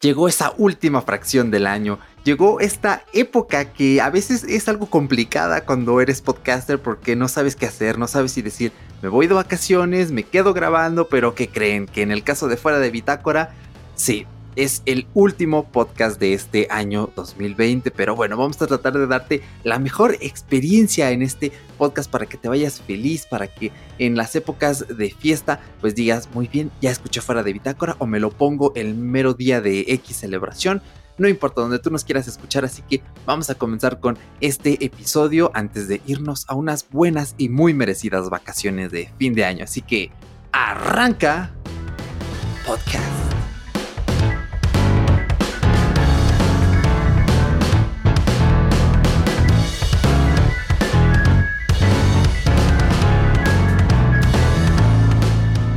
llegó esa última fracción del año, llegó esta época que a veces es algo complicada cuando eres podcaster porque no sabes qué hacer, no sabes si decir, me voy de vacaciones, me quedo grabando, pero ¿qué creen? Que en el caso de fuera de Bitácora, sí, es el último podcast de este año 2020, pero bueno, vamos a tratar de darte la mejor experiencia en este podcast para que te vayas feliz, para que en las épocas de fiesta pues digas, muy bien, ya escuché fuera de bitácora o me lo pongo el mero día de X celebración. No importa donde tú nos quieras escuchar, así que vamos a comenzar con este episodio antes de irnos a unas buenas y muy merecidas vacaciones de fin de año. Así que arranca podcast.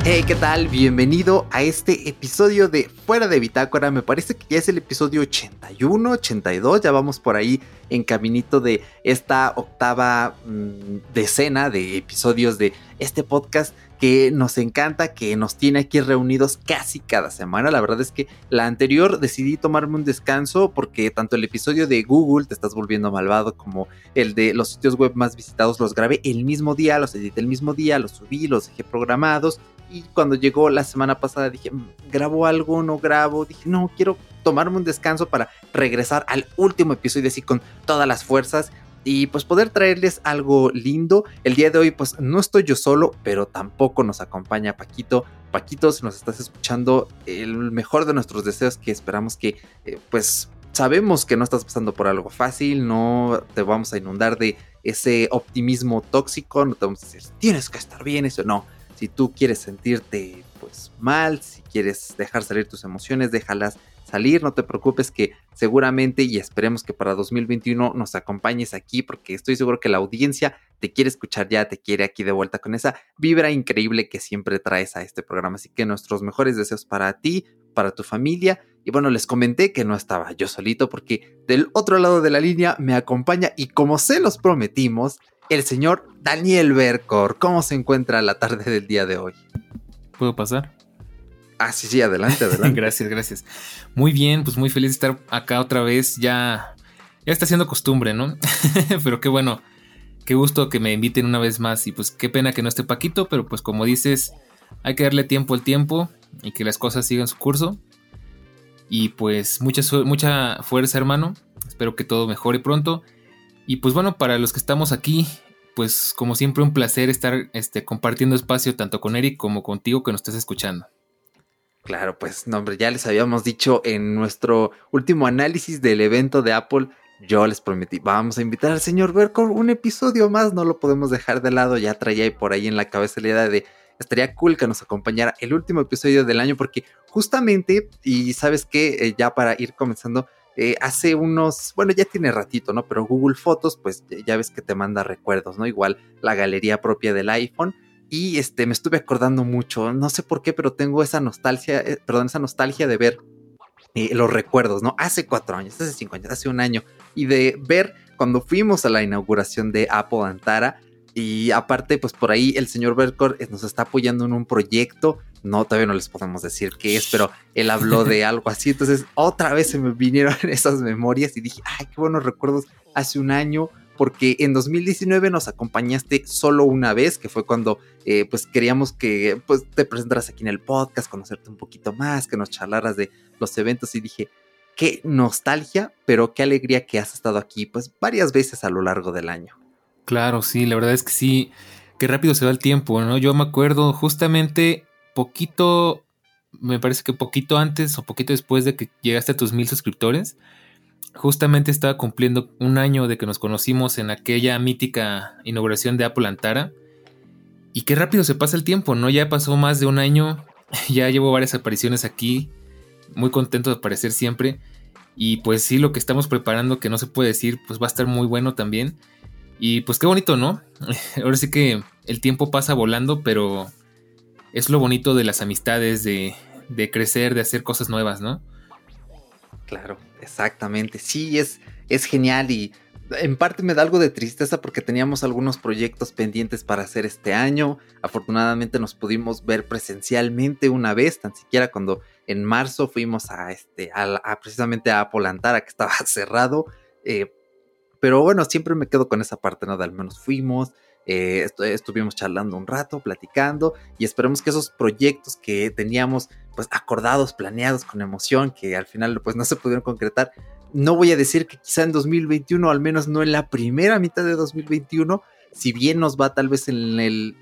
Hey, ¿qué tal? Bienvenido a este episodio de Fuera de Bitácora. Me parece que ya es el episodio 81, 82. Ya vamos por ahí en caminito de esta octava mm, decena de episodios de este podcast que nos encanta, que nos tiene aquí reunidos casi cada semana. La verdad es que la anterior decidí tomarme un descanso porque tanto el episodio de Google, te estás volviendo malvado, como el de los sitios web más visitados, los grabé el mismo día, los edité el mismo día, los subí, los dejé programados y cuando llegó la semana pasada dije, mm, ¿grabo algo? ¿No grabo? Dije, no, quiero tomarme un descanso para regresar al último episodio así con todas las fuerzas y pues poder traerles algo lindo. El día de hoy pues no estoy yo solo, pero tampoco nos acompaña Paquito. Paquito, si nos estás escuchando, el mejor de nuestros deseos que esperamos que eh, pues sabemos que no estás pasando por algo fácil, no te vamos a inundar de ese optimismo tóxico, no te vamos a decir, tienes que estar bien, eso no si tú quieres sentirte pues mal, si quieres dejar salir tus emociones, déjalas salir, no te preocupes que seguramente y esperemos que para 2021 nos acompañes aquí porque estoy seguro que la audiencia te quiere escuchar ya, te quiere aquí de vuelta con esa vibra increíble que siempre traes a este programa. Así que nuestros mejores deseos para ti, para tu familia. Y bueno, les comenté que no estaba yo solito porque del otro lado de la línea me acompaña y como se los prometimos, el señor Daniel Bercor. ¿Cómo se encuentra la tarde del día de hoy? ¿Puedo pasar? Ah, sí, sí, adelante, adelante. gracias, gracias. Muy bien, pues muy feliz de estar acá otra vez. Ya, ya está siendo costumbre, ¿no? pero qué bueno, qué gusto que me inviten una vez más. Y pues qué pena que no esté Paquito, pero pues como dices, hay que darle tiempo al tiempo y que las cosas sigan su curso. Y pues mucha, mucha fuerza, hermano. Espero que todo mejore pronto. Y pues bueno, para los que estamos aquí, pues como siempre un placer estar este, compartiendo espacio tanto con Eric como contigo que nos estés escuchando. Claro, pues no, hombre, ya les habíamos dicho en nuestro último análisis del evento de Apple, yo les prometí, vamos a invitar al señor Bercor un episodio más, no lo podemos dejar de lado, ya traía por ahí en la cabeza la idea de, estaría cool que nos acompañara el último episodio del año, porque justamente, y sabes que eh, ya para ir comenzando, eh, hace unos, bueno, ya tiene ratito, ¿no? Pero Google Fotos, pues ya ves que te manda recuerdos, ¿no? Igual la galería propia del iPhone. Y este, me estuve acordando mucho, no sé por qué, pero tengo esa nostalgia, eh, perdón, esa nostalgia de ver eh, los recuerdos, ¿no? Hace cuatro años, hace cinco años, hace un año. Y de ver cuando fuimos a la inauguración de Apple Antara. Y aparte, pues por ahí el señor Berkor nos está apoyando en un proyecto no, todavía no les podemos decir qué es, pero él habló de algo así. Entonces, otra vez se me vinieron esas memorias y dije, ay, qué buenos recuerdos hace un año, porque en 2019 nos acompañaste solo una vez, que fue cuando eh, pues queríamos que pues, te presentaras aquí en el podcast, conocerte un poquito más, que nos charlaras de los eventos y dije, qué nostalgia, pero qué alegría que has estado aquí pues varias veces a lo largo del año. Claro, sí, la verdad es que sí, qué rápido se va el tiempo, ¿no? Yo me acuerdo justamente poquito, me parece que poquito antes o poquito después de que llegaste a tus mil suscriptores, justamente estaba cumpliendo un año de que nos conocimos en aquella mítica inauguración de Apple Antara. Y qué rápido se pasa el tiempo, ¿no? Ya pasó más de un año, ya llevo varias apariciones aquí, muy contento de aparecer siempre. Y pues sí, lo que estamos preparando, que no se puede decir, pues va a estar muy bueno también. Y pues qué bonito, ¿no? Ahora sí que el tiempo pasa volando, pero es lo bonito de las amistades, de, de crecer, de hacer cosas nuevas, ¿no? Claro, exactamente. Sí, es, es genial y en parte me da algo de tristeza porque teníamos algunos proyectos pendientes para hacer este año. Afortunadamente nos pudimos ver presencialmente una vez, tan siquiera cuando En marzo fuimos a este, a, precisamente a Polantara, que estaba cerrado. Eh, pero bueno, siempre me quedo con esa parte, ¿no? De al menos fuimos, eh, estuvimos charlando un rato, platicando y esperemos que esos proyectos que teníamos pues acordados, planeados con emoción, que al final pues no se pudieron concretar. No voy a decir que quizá en 2021, al menos no en la primera mitad de 2021, si bien nos va tal vez en el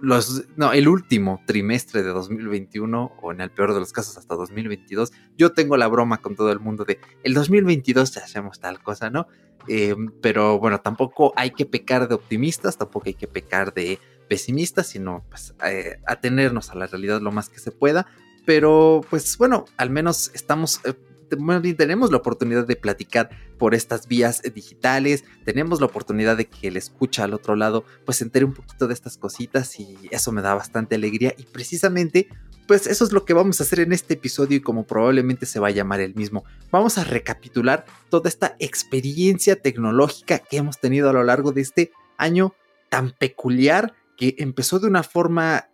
los, no, el último trimestre de 2021 o en el peor de los casos hasta 2022, yo tengo la broma con todo el mundo de el 2022 ya hacemos tal cosa, ¿no? Eh, pero bueno, tampoco hay que pecar de optimistas, tampoco hay que pecar de pesimistas, sino pues eh, atenernos a la realidad lo más que se pueda. Pero pues bueno, al menos estamos eh, tenemos la oportunidad de platicar por estas vías digitales, tenemos la oportunidad de que el escucha al otro lado pues se entere un poquito de estas cositas y eso me da bastante alegría y precisamente pues eso es lo que vamos a hacer en este episodio y como probablemente se va a llamar el mismo. Vamos a recapitular toda esta experiencia tecnológica que hemos tenido a lo largo de este año tan peculiar que empezó de una forma,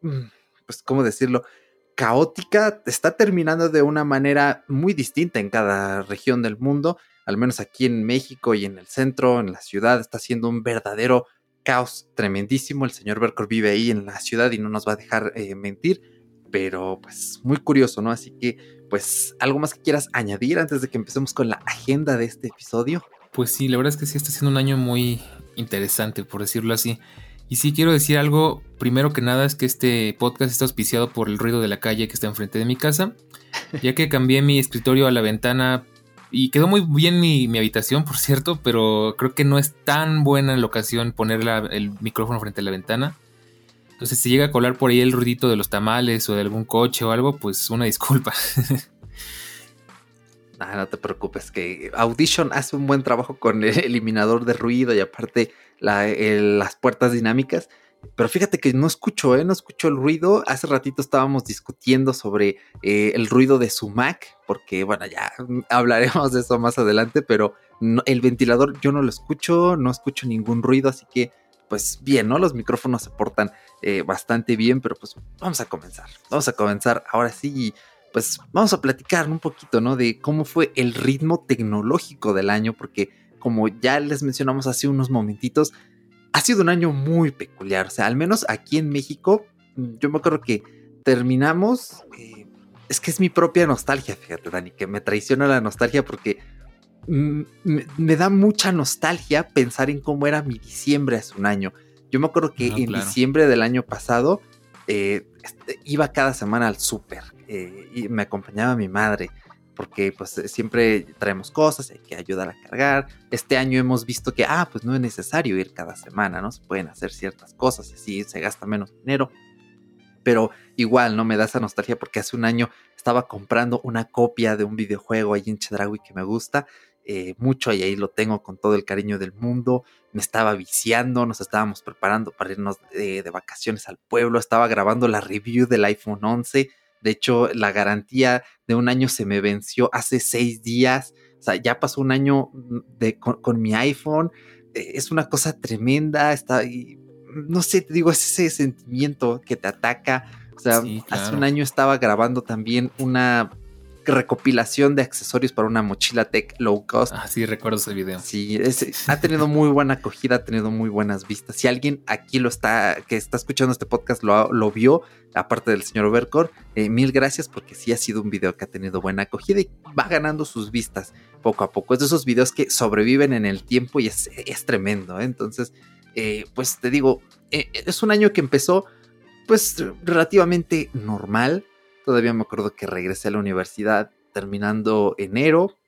mm, pues, ¿cómo decirlo? Caótica, está terminando de una manera muy distinta en cada región del mundo, al menos aquí en México y en el centro, en la ciudad, está siendo un verdadero caos tremendísimo. El señor Berkor vive ahí en la ciudad y no nos va a dejar eh, mentir, pero pues muy curioso, ¿no? Así que, pues, ¿algo más que quieras añadir antes de que empecemos con la agenda de este episodio? Pues sí, la verdad es que sí está siendo un año muy interesante, por decirlo así. Y sí quiero decir algo, primero que nada es que este podcast está auspiciado por el ruido de la calle que está enfrente de mi casa, ya que cambié mi escritorio a la ventana y quedó muy bien mi, habitación, por cierto, pero creo que no es tan buena la ocasión poner el micrófono frente a la ventana. Entonces, si llega a colar por ahí el ruidito de los tamales o de algún coche o algo, pues una disculpa. Ah, no te preocupes, que Audition hace un buen trabajo con el eliminador de ruido y aparte las puertas dinámicas. Pero fíjate que no escucho, ¿eh? No escucho el ruido. Hace ratito estábamos discutiendo sobre eh, el ruido de su Mac, porque bueno, ya hablaremos de eso más adelante, pero el ventilador yo no lo escucho, no escucho ningún ruido, así que pues bien, ¿no? Los micrófonos se portan eh, bastante bien, pero pues vamos a comenzar. Vamos a comenzar ahora sí pues vamos a platicar un poquito, ¿no? De cómo fue el ritmo tecnológico del año, porque como ya les mencionamos hace unos momentitos, ha sido un año muy peculiar, o sea, al menos aquí en México, yo me acuerdo que terminamos, eh, es que es mi propia nostalgia, fíjate, Dani, que me traiciona la nostalgia porque me, da mucha nostalgia pensar en cómo era mi diciembre hace un año. Yo me acuerdo que en diciembre del año pasado eh, este, iba cada semana al súper eh, y me acompañaba mi madre porque pues eh, siempre traemos cosas, hay que ayudar a cargar. Este año hemos visto que, ah, pues no es necesario ir cada semana, ¿no? Se pueden hacer ciertas cosas así se gasta menos dinero. Pero igual, ¿no? Me da esa nostalgia porque hace un año estaba comprando una copia de un videojuego ahí en Chedraui que me gusta eh, mucho y ahí lo tengo con todo el cariño del mundo. Me estaba viciando, nos estábamos preparando para irnos de vacaciones al pueblo, estaba grabando la review del iPhone 11 de hecho, la garantía de un año se me venció hace seis días. O sea, ya pasó un año mm, de, con, mi iPhone. Eh, es una cosa tremenda. Está, no sé, te digo, es ese sentimiento que te ataca. O sea, hace un año estaba grabando también una recopilación de accesorios para una mochila tech low cost. Ah, sí, recuerdo ese video. Sí, ha tenido muy buena acogida, ha tenido muy buenas vistas. Si alguien aquí lo está, que está escuchando este podcast, lo, lo vio, aparte del señor Overcore, eh, mil gracias porque sí ha sido un video que ha tenido buena acogida y va ganando sus vistas poco a poco. Es de esos videos que sobreviven en el tiempo y es, tremendo. ¿eh? Entonces, eh, pues te digo, es un año que empezó pues relativamente normal Todavía me acuerdo que regresé a la universidad terminando enero.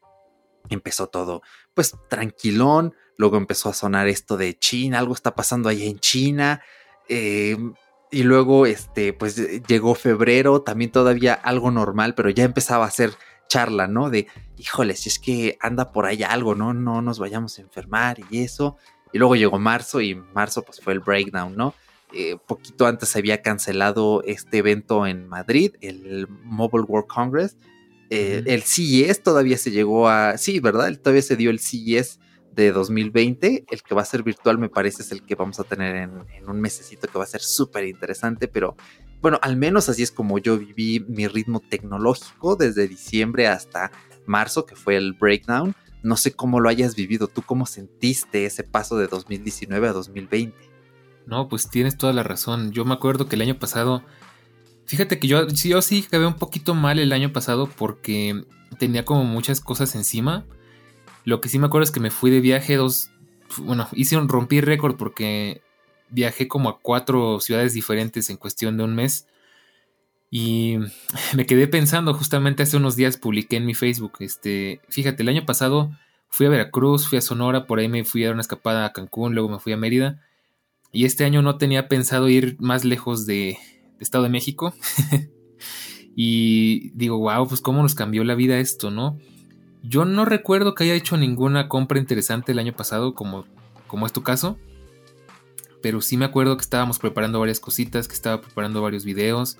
Empezó todo, pues tranquilón. Luego empezó a sonar esto de China, algo está pasando ahí en China. Em, y luego, este, pues llegó febrero, también todavía algo normal, pero ya empezaba a ser charla, ¿no? De, híjole, si es que anda por ahí algo, ¿no? No nos vayamos a enfermar y eso. Y luego llegó marzo y marzo pues fue el breakdown, ¿no? Eh, poquito antes se había cancelado este evento en Madrid, el Mobile World Congress. Eh, el CES todavía se llegó a. Sí, ¿verdad? Todavía se dio el CES de 2020. El que va a ser virtual, me parece, es el que vamos a tener en, un mesecito que va a ser súper interesante. Pero bueno, al menos así es como yo viví mi ritmo tecnológico desde diciembre hasta marzo, que fue el breakdown. No sé cómo lo hayas vivido, tú cómo sentiste ese paso de 2019 a 2020. No, pues tienes toda la razón. Yo me acuerdo que el año pasado, fíjate que yo, yo sí acabé un poquito mal el año pasado porque tenía como muchas cosas encima. Lo que sí me acuerdo es que me fui de viaje dos, bueno, hice un rompí récord porque viajé como a cuatro ciudades diferentes en cuestión de un mes. Y me quedé pensando, justamente hace unos días publiqué en mi Facebook, este, fíjate, el año pasado fui a Veracruz, fui a Sonora, por ahí me fui a dar una escapada a Cancún, luego me fui a Mérida. Y este año no tenía pensado ir más lejos de, Estado de México. y digo, wow, pues cómo nos cambió la vida esto, ¿no? Yo no recuerdo que haya hecho ninguna compra interesante el año pasado, como, como es tu caso. Pero sí me acuerdo que estábamos preparando varias cositas, que estaba preparando varios videos.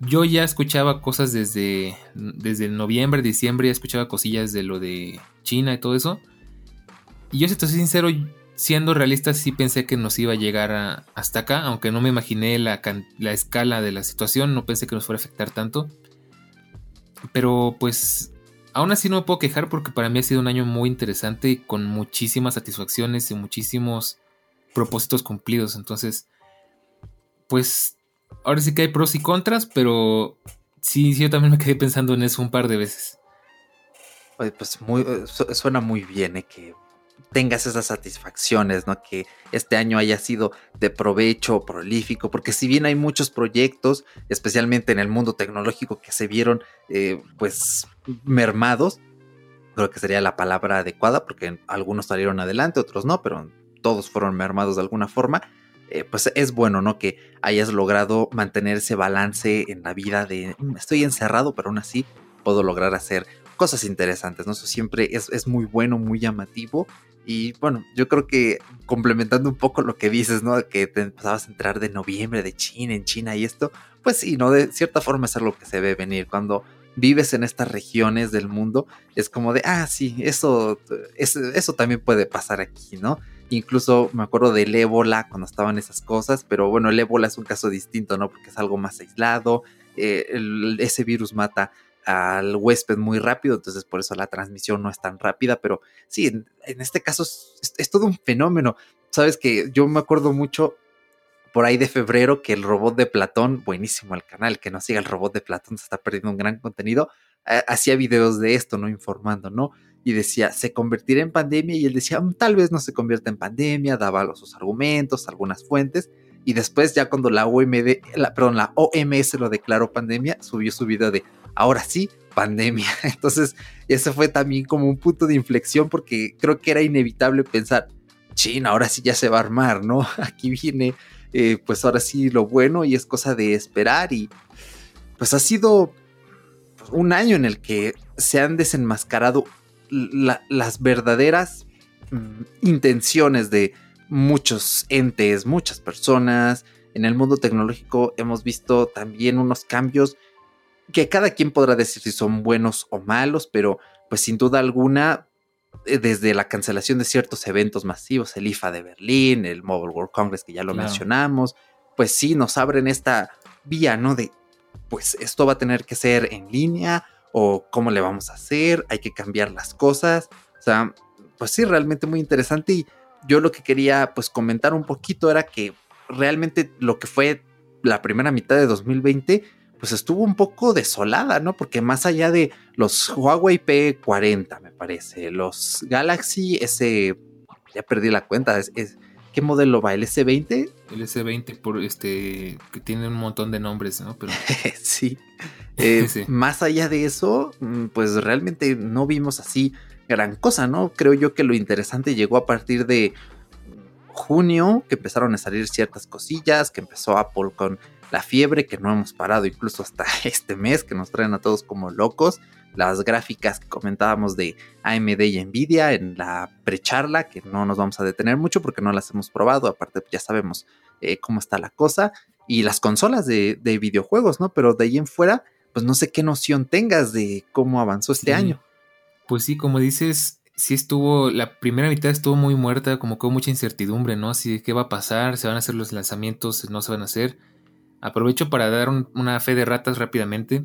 Yo ya escuchaba cosas desde, desde noviembre, diciembre, ya escuchaba cosillas de lo de China y todo eso. Y yo, si te soy sincero, siendo realista, sí pensé que nos iba a llegar hasta acá, aunque no me imaginé la, la, escala de la situación, no pensé que nos fuera a afectar tanto. Pero pues aún así no me puedo quejar porque para mí ha sido un año muy interesante y con muchísimas satisfacciones y muchísimos propósitos cumplidos. Entonces, pues ahora sí que hay pros y contras, pero sí, sí yo también me quedé pensando en eso un par de veces. pues muy, suena muy bien, ¿eh? que tengas esas satisfacciones, ¿no? Que este año haya sido de provecho, prolífico, porque si bien hay muchos proyectos, especialmente en el mundo tecnológico, que se vieron, eh, pues, mermados, creo que sería la palabra adecuada, porque algunos salieron adelante, otros no, pero todos fueron mermados de alguna forma. Eh, pues es bueno, ¿no? Que hayas logrado mantener ese balance en la vida de mm, estoy encerrado, pero aún así puedo lograr hacer cosas interesantes, ¿no? Eso siempre es, es muy bueno, muy llamativo y bueno, yo creo que complementando un poco lo que dices, ¿no? Que te empezabas a entrar de noviembre de China, en China y esto, pues sí, ¿no? De cierta forma es algo que se ve venir. Cuando vives en estas regiones del mundo, es como de, ah, sí, eso, eso, también puede pasar aquí, ¿no? Incluso me acuerdo del ébola cuando estaban esas cosas, pero bueno, el ébola es un caso distinto, ¿no? Porque es algo más aislado, eh, ese virus mata al huésped muy rápido, entonces por eso la transmisión no es tan rápida, pero sí, en, este caso es, todo un fenómeno. Sabes que yo me acuerdo mucho por ahí de febrero que el robot de Platón, buenísimo el canal, que no siga el robot de Platón, se está perdiendo un gran contenido, hacía videos de esto, ¿no? Informando, ¿no? Y decía, ¿se convertirá en pandemia? Y él decía, mm, tal vez no se convierta en pandemia, daba sus argumentos, algunas fuentes, y después ya cuando la OMD, perdón, la OMS lo declaró pandemia, subió su video de ahora sí, pandemia. Entonces, ese fue también como un punto de inflexión porque creo que era inevitable pensar, China, ahora sí ya se va a armar, ¿no? Aquí viene, eh, pues ahora sí lo bueno y es cosa de esperar y pues ha sido un año en el que se han desenmascarado las verdaderas mm, intenciones de muchos entes, muchas personas. En el mundo tecnológico hemos visto también unos cambios que cada quien podrá decir si son buenos o malos, pero pues sin duda alguna, eh, desde la cancelación de ciertos eventos masivos, el IFA de Berlín, el Mobile World Congress que ya lo mencionamos, pues sí nos abren esta vía, ¿no? De, pues esto va a tener que ser en línea o cómo le vamos a hacer, hay que cambiar las cosas, o sea, pues sí, realmente muy interesante y yo lo que quería pues comentar un poquito era que realmente lo que fue la primera mitad de 2020 pues estuvo un poco desolada, ¿no? Porque más allá de los Huawei P40, me parece, los Galaxy S, ya perdí la cuenta, es, ¿qué modelo va? ¿El S20? El S20, por este, que tiene un montón de nombres, ¿no? Pero... Eh, sí. Más allá de eso, mm, pues realmente no vimos así gran cosa, ¿no? Creo yo que lo interesante llegó a partir de junio, que empezaron a salir ciertas cosillas, que empezó Apple con la fiebre que no hemos parado incluso hasta este mes, que nos traen a todos como locos, las gráficas que comentábamos de AMD y Nvidia en la precharla, que no nos vamos a detener mucho porque no las hemos probado, aparte ya sabemos eh, cómo está la cosa, y las consolas de, videojuegos, ¿no? Pero de ahí en fuera, pues no sé qué noción tengas de cómo avanzó este año. Pues sí, como dices, sí estuvo, la primera mitad estuvo muy muerta, como con mucha incertidumbre, ¿no? Así, ¿qué va a pasar? ¿Se van a hacer los lanzamientos? ¿No se van a hacer? Aprovecho para dar una fe de ratas rápidamente.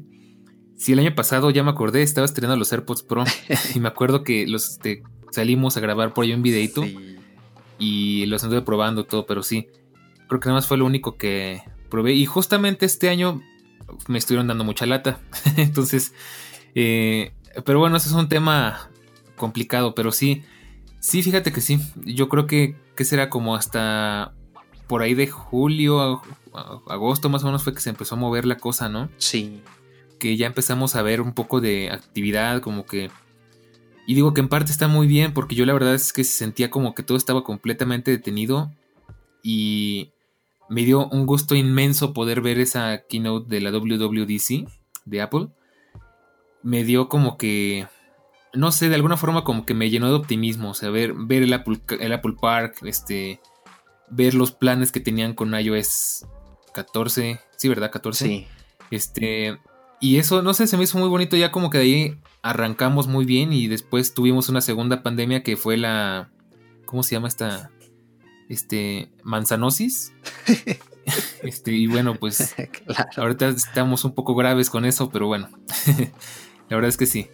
Si el año pasado ya me acordé, estaba estrenando los AirPods Pro y me acuerdo que los este, salimos a grabar por ahí un videito y los anduve probando todo, pero sí, creo que nada más fue lo único que probé y justamente este año me estuvieron dando mucha lata. Entonces, eh, pero bueno, ese es un tema complicado, pero sí, sí, fíjate que sí. Yo creo que, que será como hasta por ahí de julio, agosto más o menos fue que se empezó a mover la cosa, ¿no? Sí. Que ya empezamos a ver un poco de actividad, como que... Y digo que en parte está muy bien, porque yo la verdad es que sentía como que todo estaba completamente detenido y me dio un gusto inmenso poder ver esa keynote de la WWDC de Apple. Me dio como que, no sé, de alguna forma como que me llenó de optimismo. O sea, ver, ver el, Apple, el Apple Park, este, ver los planes que tenían con iOS 14. Sí, ¿verdad? 14. Sí. Este, y eso, no sé, se me hizo muy bonito. Ya como que de ahí arrancamos muy bien y después tuvimos una segunda pandemia que fue la... ¿Cómo se llama esta? este, manzanosis. este, y bueno, pues ahorita estamos un poco graves con eso, pero bueno, la verdad es que sí.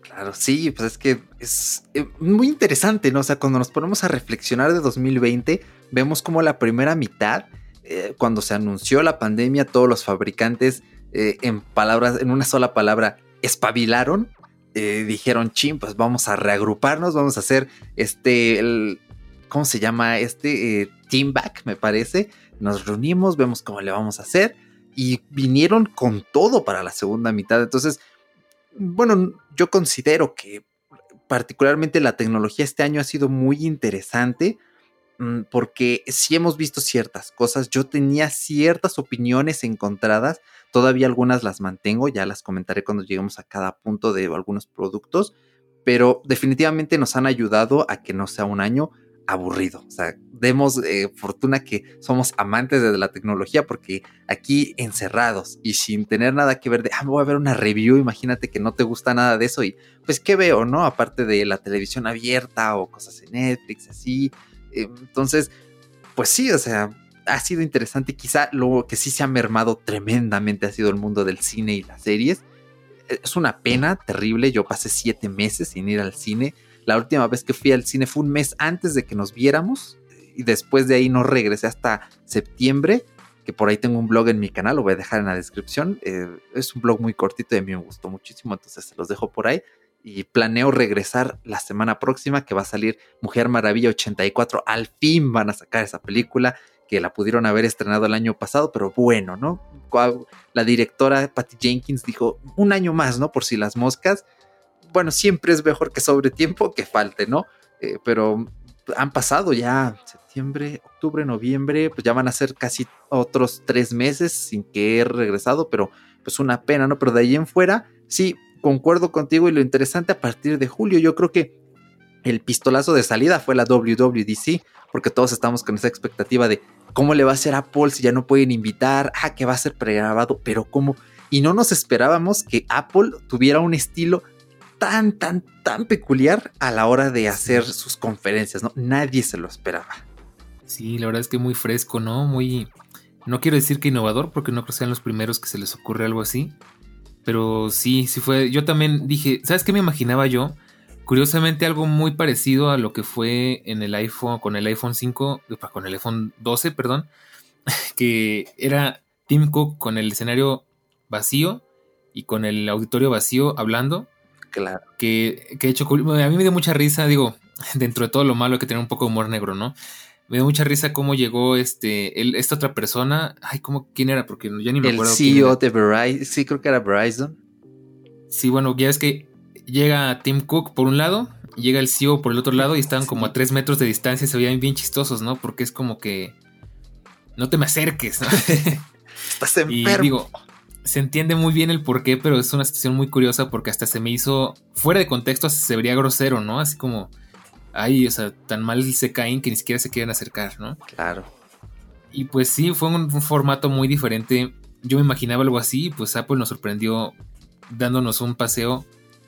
Claro, sí, pues es que es eh, muy interesante, ¿no? O sea, cuando nos ponemos a reflexionar de 2020, vemos como la primera mitad, eh, cuando se anunció la pandemia, todos los fabricantes, eh, en palabras, en una sola palabra, espabilaron. dijeron, ching, pues vamos a reagruparnos, vamos a hacer este, ¿cómo se llama? Este eh, Team Back, me parece. Nos reunimos, vemos cómo le vamos a hacer y vinieron con todo para la segunda mitad. Entonces, bueno, yo considero que particularmente la tecnología este año ha sido muy interesante porque sí hemos visto ciertas cosas. Yo tenía ciertas opiniones encontradas, todavía algunas las mantengo, ya las comentaré cuando lleguemos a cada punto de algunos productos, pero definitivamente nos han ayudado a que no sea un año aburrido. O sea, demos eh, fortuna que somos amantes de la tecnología porque aquí encerrados y sin tener nada que ver de, ah, voy a ver una review, imagínate que no te gusta nada de eso y pues qué veo, ¿no? Aparte de la televisión abierta o cosas en Netflix, así. Eh, entonces, pues sí, o sea, ha sido interesante. Quizá lo que sí se ha mermado tremendamente ha sido el mundo del cine y las series. Es una pena terrible. Yo pasé siete meses sin ir al cine la última vez que fui al cine fue un mes antes de que nos viéramos y después de ahí no regresé hasta septiembre, que por ahí tengo un blog en mi canal, lo voy a dejar en la descripción. Eh, es un blog muy cortito y a mí me gustó muchísimo, entonces se los dejo por ahí. Y planeo regresar la semana próxima, que va a salir Mujer Maravilla 84. Al fin van a sacar esa película, que la pudieron haber estrenado el año pasado, pero bueno, ¿no? La directora Patty Jenkins dijo un año más, ¿no? Por si las moscas bueno, siempre es mejor que sobre tiempo que falte, ¿no? Eh, pero han pasado ya septiembre, octubre, noviembre, pues ya van a ser casi otros tres meses sin que he regresado, pero pues una pena, ¿no? Pero de ahí en fuera, sí, concuerdo contigo y lo interesante a partir de julio, yo creo que el pistolazo de salida fue la WWDC, porque todos estamos con esa expectativa de cómo le va a hacer Apple si ya no pueden invitar, ah, que va a ser pregrabado, pero cómo. Y no nos esperábamos que Apple tuviera un estilo tan, tan, tan peculiar a la hora de hacer sus conferencias, ¿no? Nadie se lo esperaba. Sí, la verdad es que muy fresco, ¿no? Muy... No quiero decir que innovador, porque no creo que sean los primeros que se les ocurre algo así. Pero sí, sí fue... Yo también dije, ¿sabes qué me imaginaba yo? Curiosamente algo muy parecido a lo que fue en el iPhone, con el iPhone 5, con el iPhone 12, perdón, que era Tim Cook con el escenario vacío y con el auditorio vacío hablando Claro. Que, que he hecho. A mí me dio mucha risa, digo, dentro de todo lo malo que tiene un poco de humor negro, ¿no? Me dio mucha risa cómo llegó este, esta otra persona. Ay, ¿cómo, ¿quién era? Porque ya ni me acuerdo. El CEO de Verizon. Sí, creo que era Verizon. Sí, bueno, ya es que llega Tim Cook por un lado, llega el CEO por el otro lado y estaban como a tres metros de distancia y se veían bien chistosos, ¿no? Porque es como que. No te me acerques, ¿no? Estás enfermo. Y digo, se entiende muy bien el porqué, pero es una situación muy curiosa porque hasta se me hizo, fuera de contexto, se vería grosero, ¿no? Así como, ay, o sea, tan mal se caen que ni siquiera se quieren acercar, ¿no? Claro. Y pues sí, fue un, formato muy diferente. Yo me imaginaba algo así, pues Apple nos sorprendió dándonos un paseo,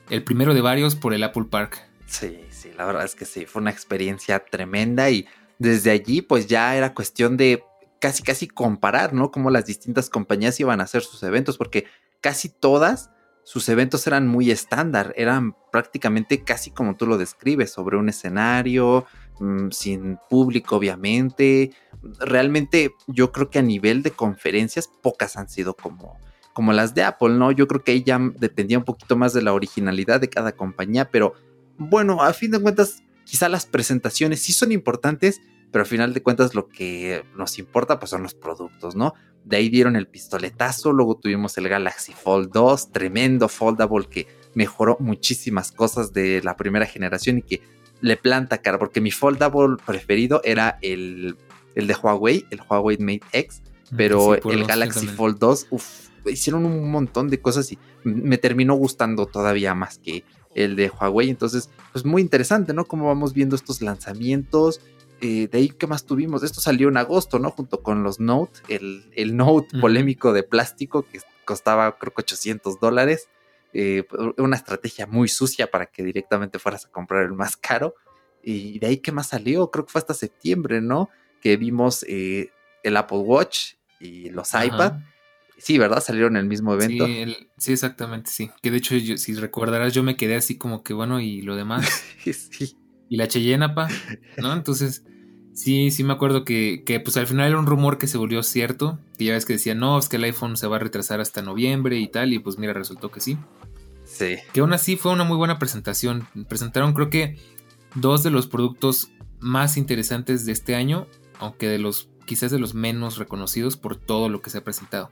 el primero de varios por el Apple Park. Sí, sí, la verdad es que sí, fue una experiencia tremenda y desde allí pues ya era cuestión de casi casi comparar, ¿no? Cómo las distintas compañías iban a hacer sus eventos, porque casi todas sus eventos eran muy estándar, eran prácticamente casi como tú lo describes, sobre un escenario, mm, sin público obviamente. Realmente yo creo que a nivel de conferencias pocas han sido como, como las de Apple, ¿no? Yo creo que ahí ya dependía un poquito más de la originalidad de cada compañía, pero bueno, a fin de cuentas, quizá las presentaciones sí son importantes, pero al final de cuentas lo que nos importa pues son los productos, ¿no? De ahí dieron el pistoletazo, luego tuvimos el Galaxy Fold 2, tremendo foldable que mejoró muchísimas cosas de la primera generación y que le planta cara, porque mi foldable preferido era el, el de Huawei, el Huawei Mate X, pero el Galaxy Fold 2, uff, hicieron un montón de cosas y me terminó gustando todavía más que el de Huawei, entonces pues muy interesante, ¿no? Cómo vamos viendo estos lanzamientos, eh, de ahí, ¿qué más tuvimos? Esto salió en agosto, ¿no? Junto con los Note, el, Note polémico de plástico que costaba creo que 800 dólares. Eh, una estrategia muy sucia para que directamente fueras a comprar el más caro. Y de ahí, ¿qué más salió? Creo que fue hasta septiembre, ¿no? Que vimos eh, el Apple Watch y los iPad. Sí, ¿verdad? Salieron en el mismo evento. Sí, exactamente, sí. Que de hecho, si recordarás, yo me quedé así como que, bueno, y lo demás. sí y la Cheyenne, pa, ¿no? Entonces, sí, sí me acuerdo que, que, pues al final era un rumor que se volvió cierto, que ya ves que decía, no, es que el iPhone se va a retrasar hasta noviembre y tal, y pues mira, resultó que sí. Sí. Que aún así fue una muy buena presentación. Presentaron creo que dos de los productos más interesantes de este año, aunque de los quizás de los menos reconocidos por todo lo que se ha presentado.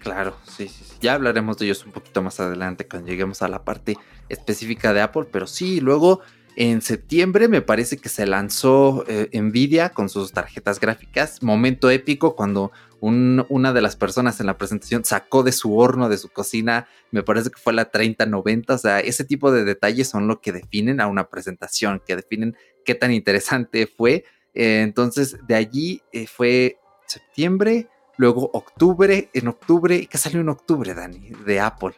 Claro, sí, sí, sí, Ya hablaremos de ellos un poquito más adelante cuando lleguemos a la parte específica de Apple, pero sí, luego en septiembre me parece que se lanzó eh, Nvidia con sus tarjetas gráficas. Momento épico cuando una de las personas en la presentación sacó de su horno, de su cocina, me parece que fue la 3090. O sea, ese tipo de detalles son lo que definen a una presentación, que definen qué tan interesante fue. Eh, entonces, de allí eh, fue septiembre, luego octubre. En octubre, ¿qué salió en octubre, Dani? De Apple.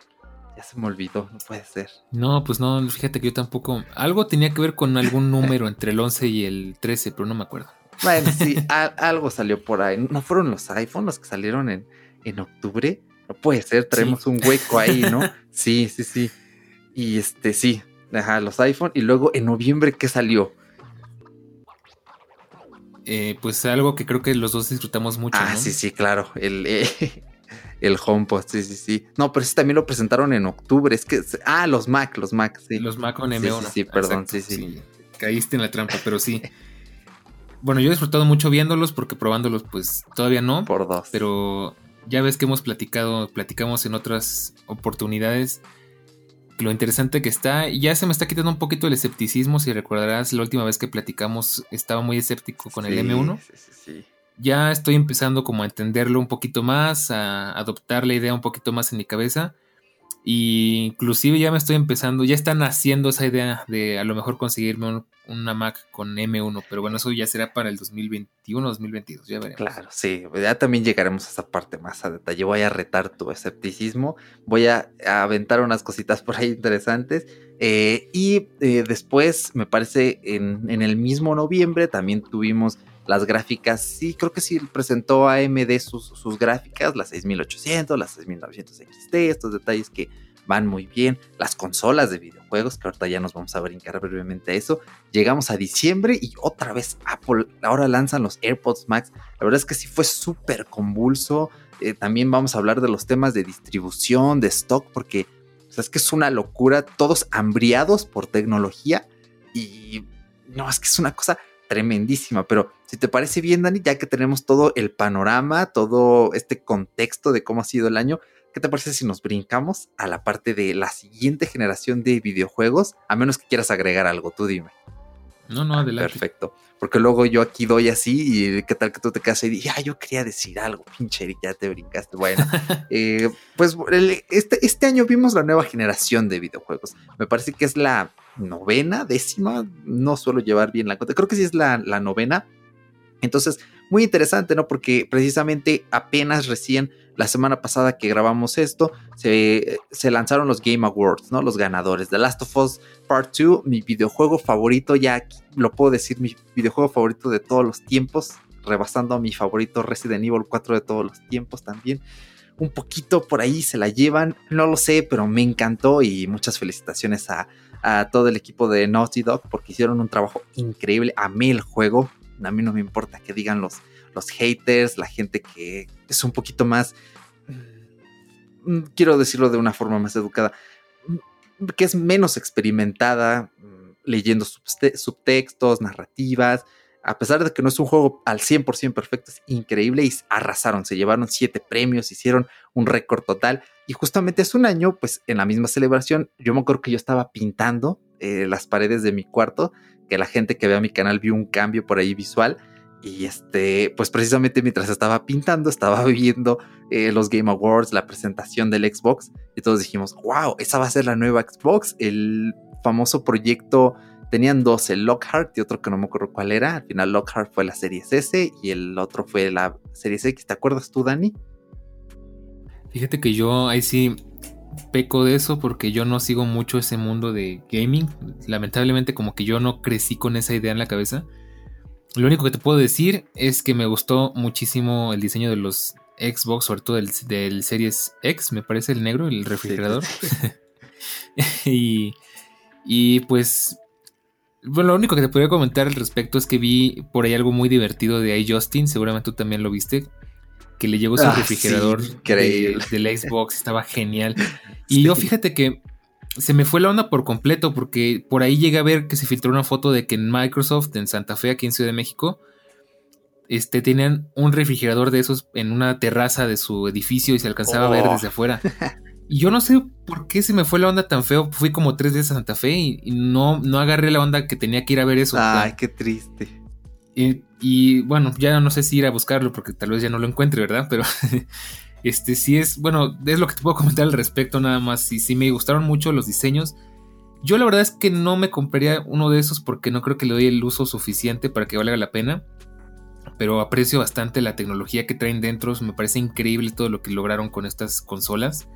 Ya se me olvidó, no puede ser. No, pues no, fíjate que yo tampoco. Algo tenía que ver con algún número entre el 11 y el 13, pero no me acuerdo. Bueno, sí, algo salió por ahí. ¿No fueron los iPhones los que salieron en, en octubre? No puede ser, traemos un hueco ahí, ¿no? Sí, sí, sí. Y este, sí, ajá, los iPhone. Y luego en noviembre, ¿qué salió? Eh, pues algo que creo que los dos disfrutamos mucho. Ah, sí, sí, claro. El, eh, el HomePod, sí, sí, sí. No, pero ese también lo presentaron en octubre. Es que, ah, los Mac, los Mac, sí. Los Mac con M1. Sí, perdón, sí, sí, Caíste en la trampa, pero sí. bueno, yo he disfrutado mucho viéndolos porque probándolos, pues todavía no. Por dos. Pero ya ves que hemos platicado, platicamos en otras oportunidades lo interesante que está. Ya se me está quitando un poquito el escepticismo. Si recordarás, la última vez que platicamos estaba muy escéptico con el M1. Sí, sí, sí ya estoy empezando como a entenderlo un poquito más, a adoptar la idea un poquito más en mi cabeza. Y inclusive ya me estoy empezando, ya están haciendo esa idea de a lo mejor conseguirme una Mac con M1, pero bueno, eso ya será para el 2021, 2022, ya veremos. Claro, sí, ya también llegaremos a esa parte más a detalle. Voy a retar tu escepticismo, voy a, aventar unas cositas por ahí interesantes. Eh, y eh, después, me parece, en, en el mismo noviembre también tuvimos las gráficas, sí, creo que sí presentó AMD sus, sus gráficas, las 6800, las 6900 XT, estos detalles que van muy bien. Las consolas de videojuegos, que ahorita ya nos vamos a brincar brevemente a eso. Llegamos a diciembre y otra vez Apple, ahora lanzan los AirPods Max. La verdad es que sí fue súper convulso. Eh, también vamos a hablar de los temas de distribución, de stock, porque es que es una locura, todos hambriados por tecnología y no, es que es una cosa tremendísima, pero si te parece bien, Dani, ya que tenemos todo el panorama, todo este contexto de cómo ha sido el año, ¿qué te parece si nos brincamos a la parte de la siguiente generación de videojuegos? A menos que quieras agregar algo, tú dime. No, no, adelante. Perfecto. Porque luego yo aquí doy así y qué tal que tú te quedas y dices, ah, yo quería decir algo, pinche Eric, ya te brincaste. Bueno, eh, pues este, este año vimos la nueva generación de videojuegos. Me parece que es la novena, décima, no suelo llevar bien la cuenta, creo que sí es la, novena. Entonces, muy interesante, ¿no? Porque precisamente apenas recién la semana pasada que grabamos esto, se, se, lanzaron los Game Awards, ¿no? Los ganadores. The Last of Us Part 2, mi videojuego favorito, ya lo puedo decir, mi videojuego favorito de todos los tiempos. rebasando a mi favorito Resident Evil 4 de todos los tiempos también. Un poquito por ahí se la llevan, no lo sé, pero me encantó y muchas felicitaciones a, todo el equipo de Naughty Dog porque hicieron un trabajo increíble. Amé el juego, a mí no me importa que digan los, los haters, la gente que es un poquito más, mm, quiero decirlo de una forma más educada, mm, que es menos experimentada, mm, leyendo subtextos, narrativas, a pesar de que no es un juego al 100% perfecto, es increíble y arrasaron, se llevaron siete premios, hicieron un récord total. Y justamente hace un año, pues en la misma celebración, yo me acuerdo que yo estaba pintando eh, las paredes de mi cuarto, que la gente que vea mi canal vio un cambio por ahí visual. Y este, pues precisamente mientras estaba pintando, estaba viendo eh, los Game Awards, la presentación del Xbox y todos dijimos, wow, esa va a ser la nueva Xbox, el famoso proyecto tenían dos, el Lockhart y otro que no me acuerdo cuál era. Al final Lockhart fue la serie S y el otro fue la serie X. ¿Te acuerdas tú, Dani? Fíjate que yo ahí sí peco de eso porque yo no sigo mucho ese mundo de gaming. Lamentablemente como que yo no crecí con esa idea en la cabeza. Lo único que te puedo decir es que me gustó muchísimo el diseño de los Xbox, sobre todo del, del Series X, me parece el negro, el refrigerador. y, y pues bueno, lo único que te podría comentar al respecto es que vi por ahí algo muy divertido de iJustin, seguramente tú también lo viste, que le llegó su ah, refrigerador del Xbox, estaba genial. Y yo fíjate que se me fue la onda por completo porque por ahí llegué a ver que se filtró una foto de que en Microsoft, en Santa Fe, aquí en Ciudad de México, este, tenían un refrigerador de esos en una terraza de su edificio y se alcanzaba a ver oh. desde afuera. Y yo no sé por qué se me fue la onda tan feo. Fui como tres veces a Santa Fe y, no, no agarré la onda que tenía que ir a ver eso. Ay, qué triste. Y, bueno, ya no sé si ir a buscarlo porque tal vez ya no lo encuentre, ¿verdad? Pero este sí es, bueno, es lo que te puedo comentar al respecto nada más. Sí, sí me gustaron mucho los diseños. Yo la verdad es que no me compraría uno de esos porque no creo que le doy el uso suficiente para que valga la pena. Pero aprecio bastante la tecnología que traen dentro. Me parece increíble todo lo que lograron con estas consolas.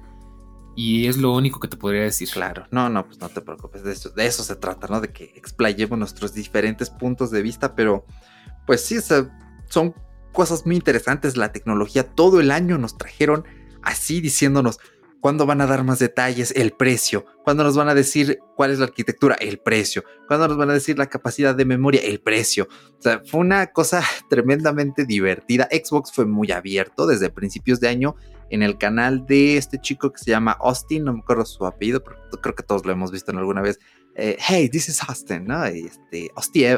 Y es lo único que te podría decir. Claro, no, no, pues no te preocupes, de eso, de eso se trata, ¿no? De que explayemos nuestros diferentes puntos de vista, pero pues sí, son cosas muy interesantes. La tecnología todo el año nos trajeron así diciéndonos, ¿Cuándo van a dar más detalles? El precio. ¿Cuándo nos van a decir cuál es la arquitectura? El precio. ¿Cuándo nos van a decir la capacidad de memoria? El precio. O sea, fue una cosa tremendamente divertida. Xbox fue muy abierto desde principios de año en el canal de este chico que se llama Austin, no me acuerdo su apellido, pero creo que todos lo hemos visto en alguna vez. Eh, hey, this is Austin, ¿no? Este,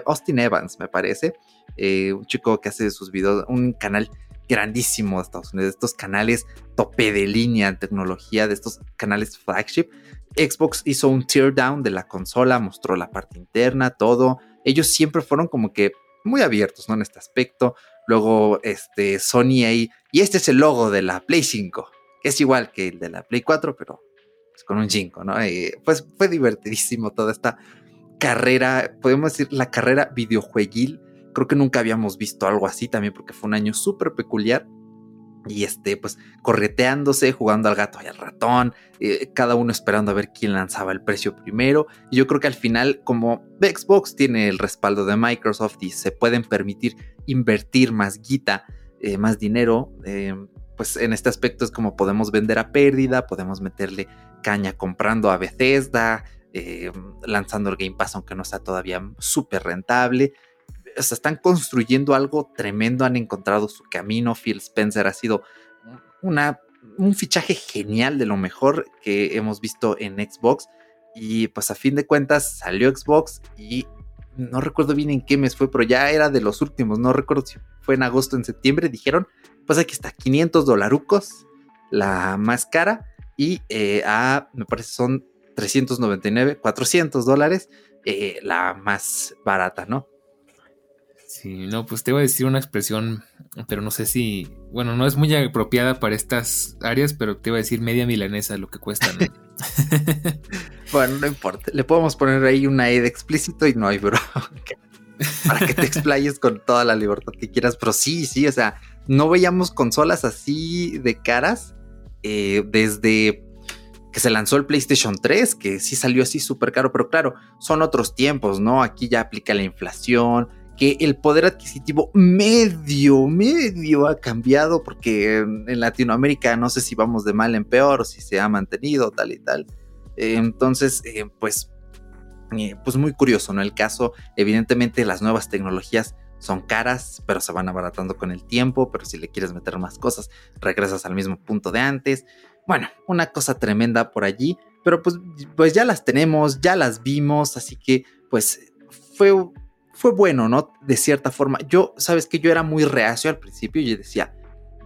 Austin, Evans, me parece. Eh, un chico que hace sus videos, un canal grandísimo de Estados Unidos, de estos canales tope de línea en tecnología, de estos canales flagship. Xbox hizo un teardown de la consola, mostró la parte interna, todo. Ellos siempre fueron como que muy abiertos, ¿no? En este aspecto. Luego, este, Sony ahí, y este es el logo de la Play 5, que es igual que el de la Play 4, pero pues, con un 5, ¿no? pues fue divertidísimo toda esta carrera, podemos decir, la carrera videojueguil Creo que nunca habíamos visto algo así también porque fue un año súper peculiar. Y este, pues correteándose, jugando al gato y al ratón, eh, cada uno esperando a ver quién lanzaba el precio primero. Y yo creo que al final, como Xbox tiene el respaldo de Microsoft y se pueden permitir invertir más guita, eh, más dinero, eh, pues en este aspecto es como podemos vender a pérdida, podemos meterle caña comprando a Bethesda, lanzando el Game Pass aunque no sea todavía súper rentable están construyendo algo tremendo, han encontrado su camino. Phil Spencer ha sido una, un fichaje genial de lo mejor que hemos visto en Xbox. Y pues a fin de cuentas salió Xbox y no recuerdo bien en qué mes fue, pero ya era de los últimos, no recuerdo si fue en agosto o en septiembre, dijeron, pues aquí está, 500 dolarucos, la más cara, y eh, a, me parece son 399, 400 dólares, eh, la más barata, ¿no? Sí, no, pues te voy a decir una expresión, pero no sé si, bueno, no es muy apropiada para estas áreas, pero te voy a decir media milanesa lo que cuesta, ¿no? bueno, no importa, le podemos poner ahí una E de explícito y no hay bro. para que te explayes con toda la libertad que quieras, pero sí, sí, o sea, no veíamos consolas así de caras eh, desde que se lanzó el PlayStation 3, que sí salió así súper caro, pero claro, son otros tiempos, ¿no? Aquí ya aplica la inflación, que el poder adquisitivo medio, medio ha cambiado, porque en Latinoamérica no sé si vamos de mal en peor o si se ha mantenido tal y tal. Eh, entonces, eh, pues, eh, pues muy curioso, ¿no? El caso, evidentemente las nuevas tecnologías son caras, pero se van abaratando con el tiempo, pero si le quieres meter más cosas, regresas al mismo punto de antes. Bueno, una cosa tremenda por allí, pero pues, pues ya las tenemos, ya las vimos, así que pues fue fue bueno, ¿no? De cierta forma. Yo, sabes que yo era muy reacio al principio y decía,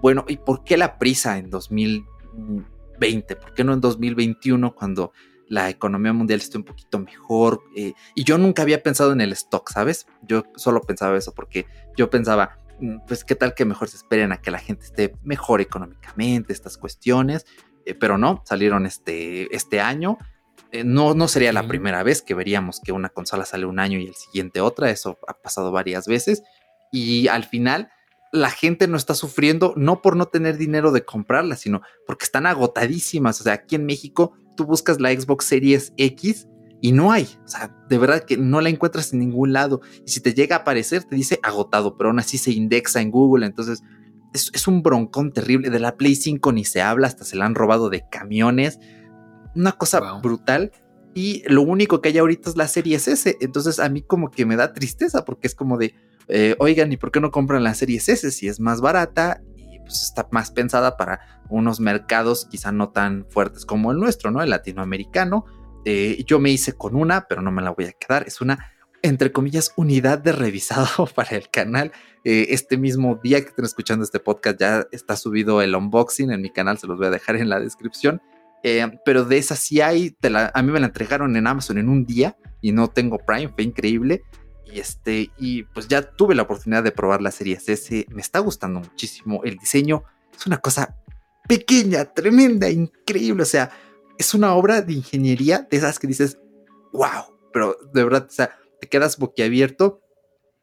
bueno, ¿y por qué la prisa en 2020? ¿Por qué no en 2021 cuando la economía mundial esté un poquito mejor? Eh, y yo nunca había pensado en el stock, ¿sabes? Yo solo pensaba eso porque yo pensaba, mm, pues qué tal que mejor se esperen a que la gente esté mejor económicamente, estas cuestiones. Eh, pero no, salieron este, este año eh, no, no sería la primera vez que veríamos que una consola sale un año y el siguiente otra, eso ha pasado varias veces y al final la gente no está sufriendo no por no tener dinero de comprarla, sino porque están agotadísimas. O sea, aquí en México tú buscas la Xbox Series X y no hay. O sea, de verdad que no la encuentras en ningún lado. Y si te llega a aparecer, te dice agotado, pero aún así se indexa en Google. Entonces es, es un broncón terrible. De la Play 5 ni se habla, hasta se la han robado de camiones una cosa brutal. Y lo único que hay ahorita es la serie S. Entonces a mí como que me da tristeza porque es como de, eh, oigan, ¿y por qué no compran la serie S si es más barata y pues está más pensada para unos mercados quizá no tan fuertes como el nuestro, ¿no? El latinoamericano. Eh, yo me hice con una, pero no me la voy a quedar. Es una, entre comillas, unidad de revisado para el canal. Eh, este mismo día que estén escuchando este podcast ya está subido el unboxing en mi canal, se los voy a dejar en la descripción. Eh, pero de esa sí hay, a mí me la entregaron en Amazon en un día y no tengo Prime, fue increíble. Y este, y pues ya tuve la oportunidad de probar la serie S, me está gustando muchísimo. El diseño es una cosa pequeña, tremenda, increíble. O sea, es una obra de ingeniería de esas que dices, wow, pero de verdad, o sea, te quedas boquiabierto.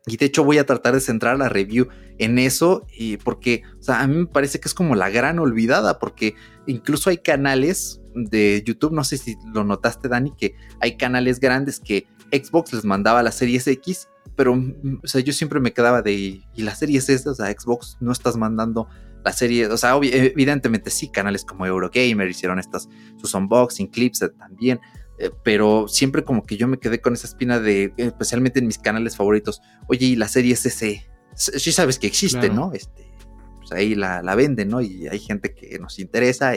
Y de hecho voy a tratar de centrar la review en eso, y porque, o sea, a mí me parece que es como la gran olvidada, porque incluso hay canales de YouTube, no sé si lo notaste, Dani, que hay canales grandes que Xbox les mandaba la Series X, pero, mm, o sea, yo siempre me quedaba de, ¿y la Series S? O sea, Xbox no estás mandando la serie, o sea, evidentemente sí, canales como Eurogamer hicieron estas, sus unboxing clips también, eh, pero siempre como que yo me quedé con esa espina de, especialmente en mis canales favoritos, oye, y la serie SS, sí sabes que existe, ¿no? Este, pues ahí la, la, venden, ¿no? Y hay gente que nos interesa,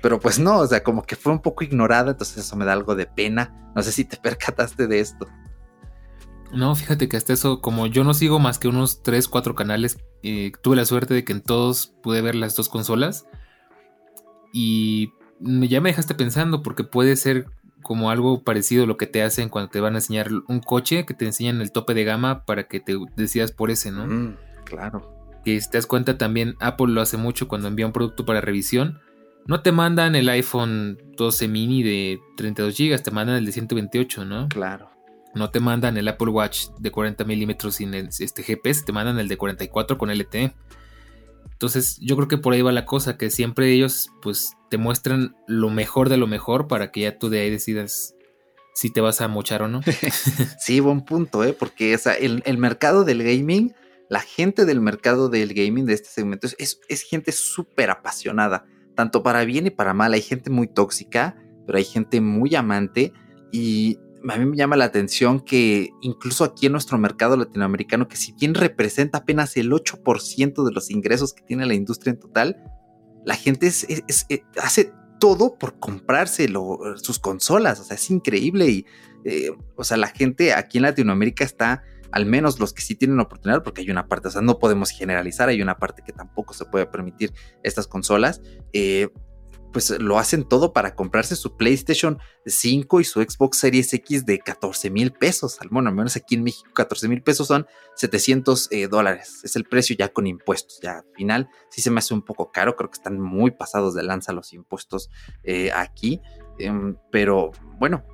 pero pues no, o sea, como que fue un poco ignorada, entonces eso me da algo de pena. No sé si te percataste de esto. No, fíjate que hasta eso, como yo no sigo más que unos 3, 4 canales, eh, tuve la suerte de que en todos pude ver las dos consolas. Y ya me dejaste pensando porque puede ser como algo parecido a lo que te hacen cuando te van a enseñar un coche, que te enseñan el tope de gama para que te decidas por ese, ¿no? Mm, claro. Que si te das cuenta también, Apple lo hace mucho cuando envía un producto para revisión. No te mandan el iPhone 12 mini de 32 GB, te mandan el de 128, ¿no? Claro. No te mandan el Apple Watch de 40 milímetros sin este GPS, te mandan el de 44 con LTE. Entonces yo creo que por ahí va la cosa, que siempre ellos pues te muestran lo mejor de lo mejor para que ya tú de ahí decidas si te vas a mochar o no. sí, buen punto, ¿eh? porque o el, mercado del gaming, la gente del mercado del gaming de este segmento es, es gente súper apasionada, tanto para bien y para mal. Hay gente muy tóxica, pero hay gente muy amante y a mí me llama la atención que incluso aquí en nuestro mercado latinoamericano, que si bien representa apenas el 8% de los ingresos que tiene la industria en total, la gente eh, hace todo por comprarse sus consolas. O sea, es increíble. Y, eh, o sea, la gente aquí en Latinoamérica está, al menos los que sí tienen oportunidad, porque hay una parte, o sea, no podemos generalizar, hay una parte que tampoco se puede permitir estas consolas. Eh, pues lo hacen todo para comprarse su PlayStation 5 y su Xbox Series X de 14 mil pesos. Bueno, al menos aquí en México 14 mil pesos son 700 eh, dólares. Es el precio ya con impuestos. Ya al final sí se me hace un poco caro. Creo que están muy pasados de lanza los impuestos eh, aquí. Em, pero bueno,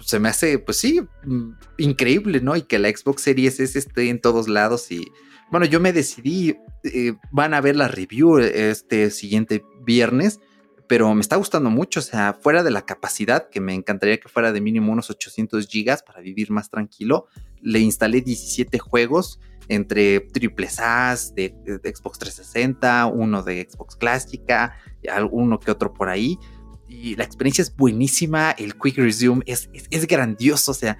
se me hace, pues sí, mm, increíble, ¿no? Y que la Xbox Series S esté en todos lados y... Bueno, yo me decidí, eh, van a ver la review este siguiente viernes pero me está gustando mucho, o sea, fuera de la capacidad, que me encantaría que fuera de mínimo unos 800 gigas para vivir más tranquilo, le instalé 17 juegos entre triple SAS de, Xbox 360, uno de Xbox clásica, alguno que otro por ahí. Y la experiencia es buenísima, el Quick Resume es, es, grandioso, o sea,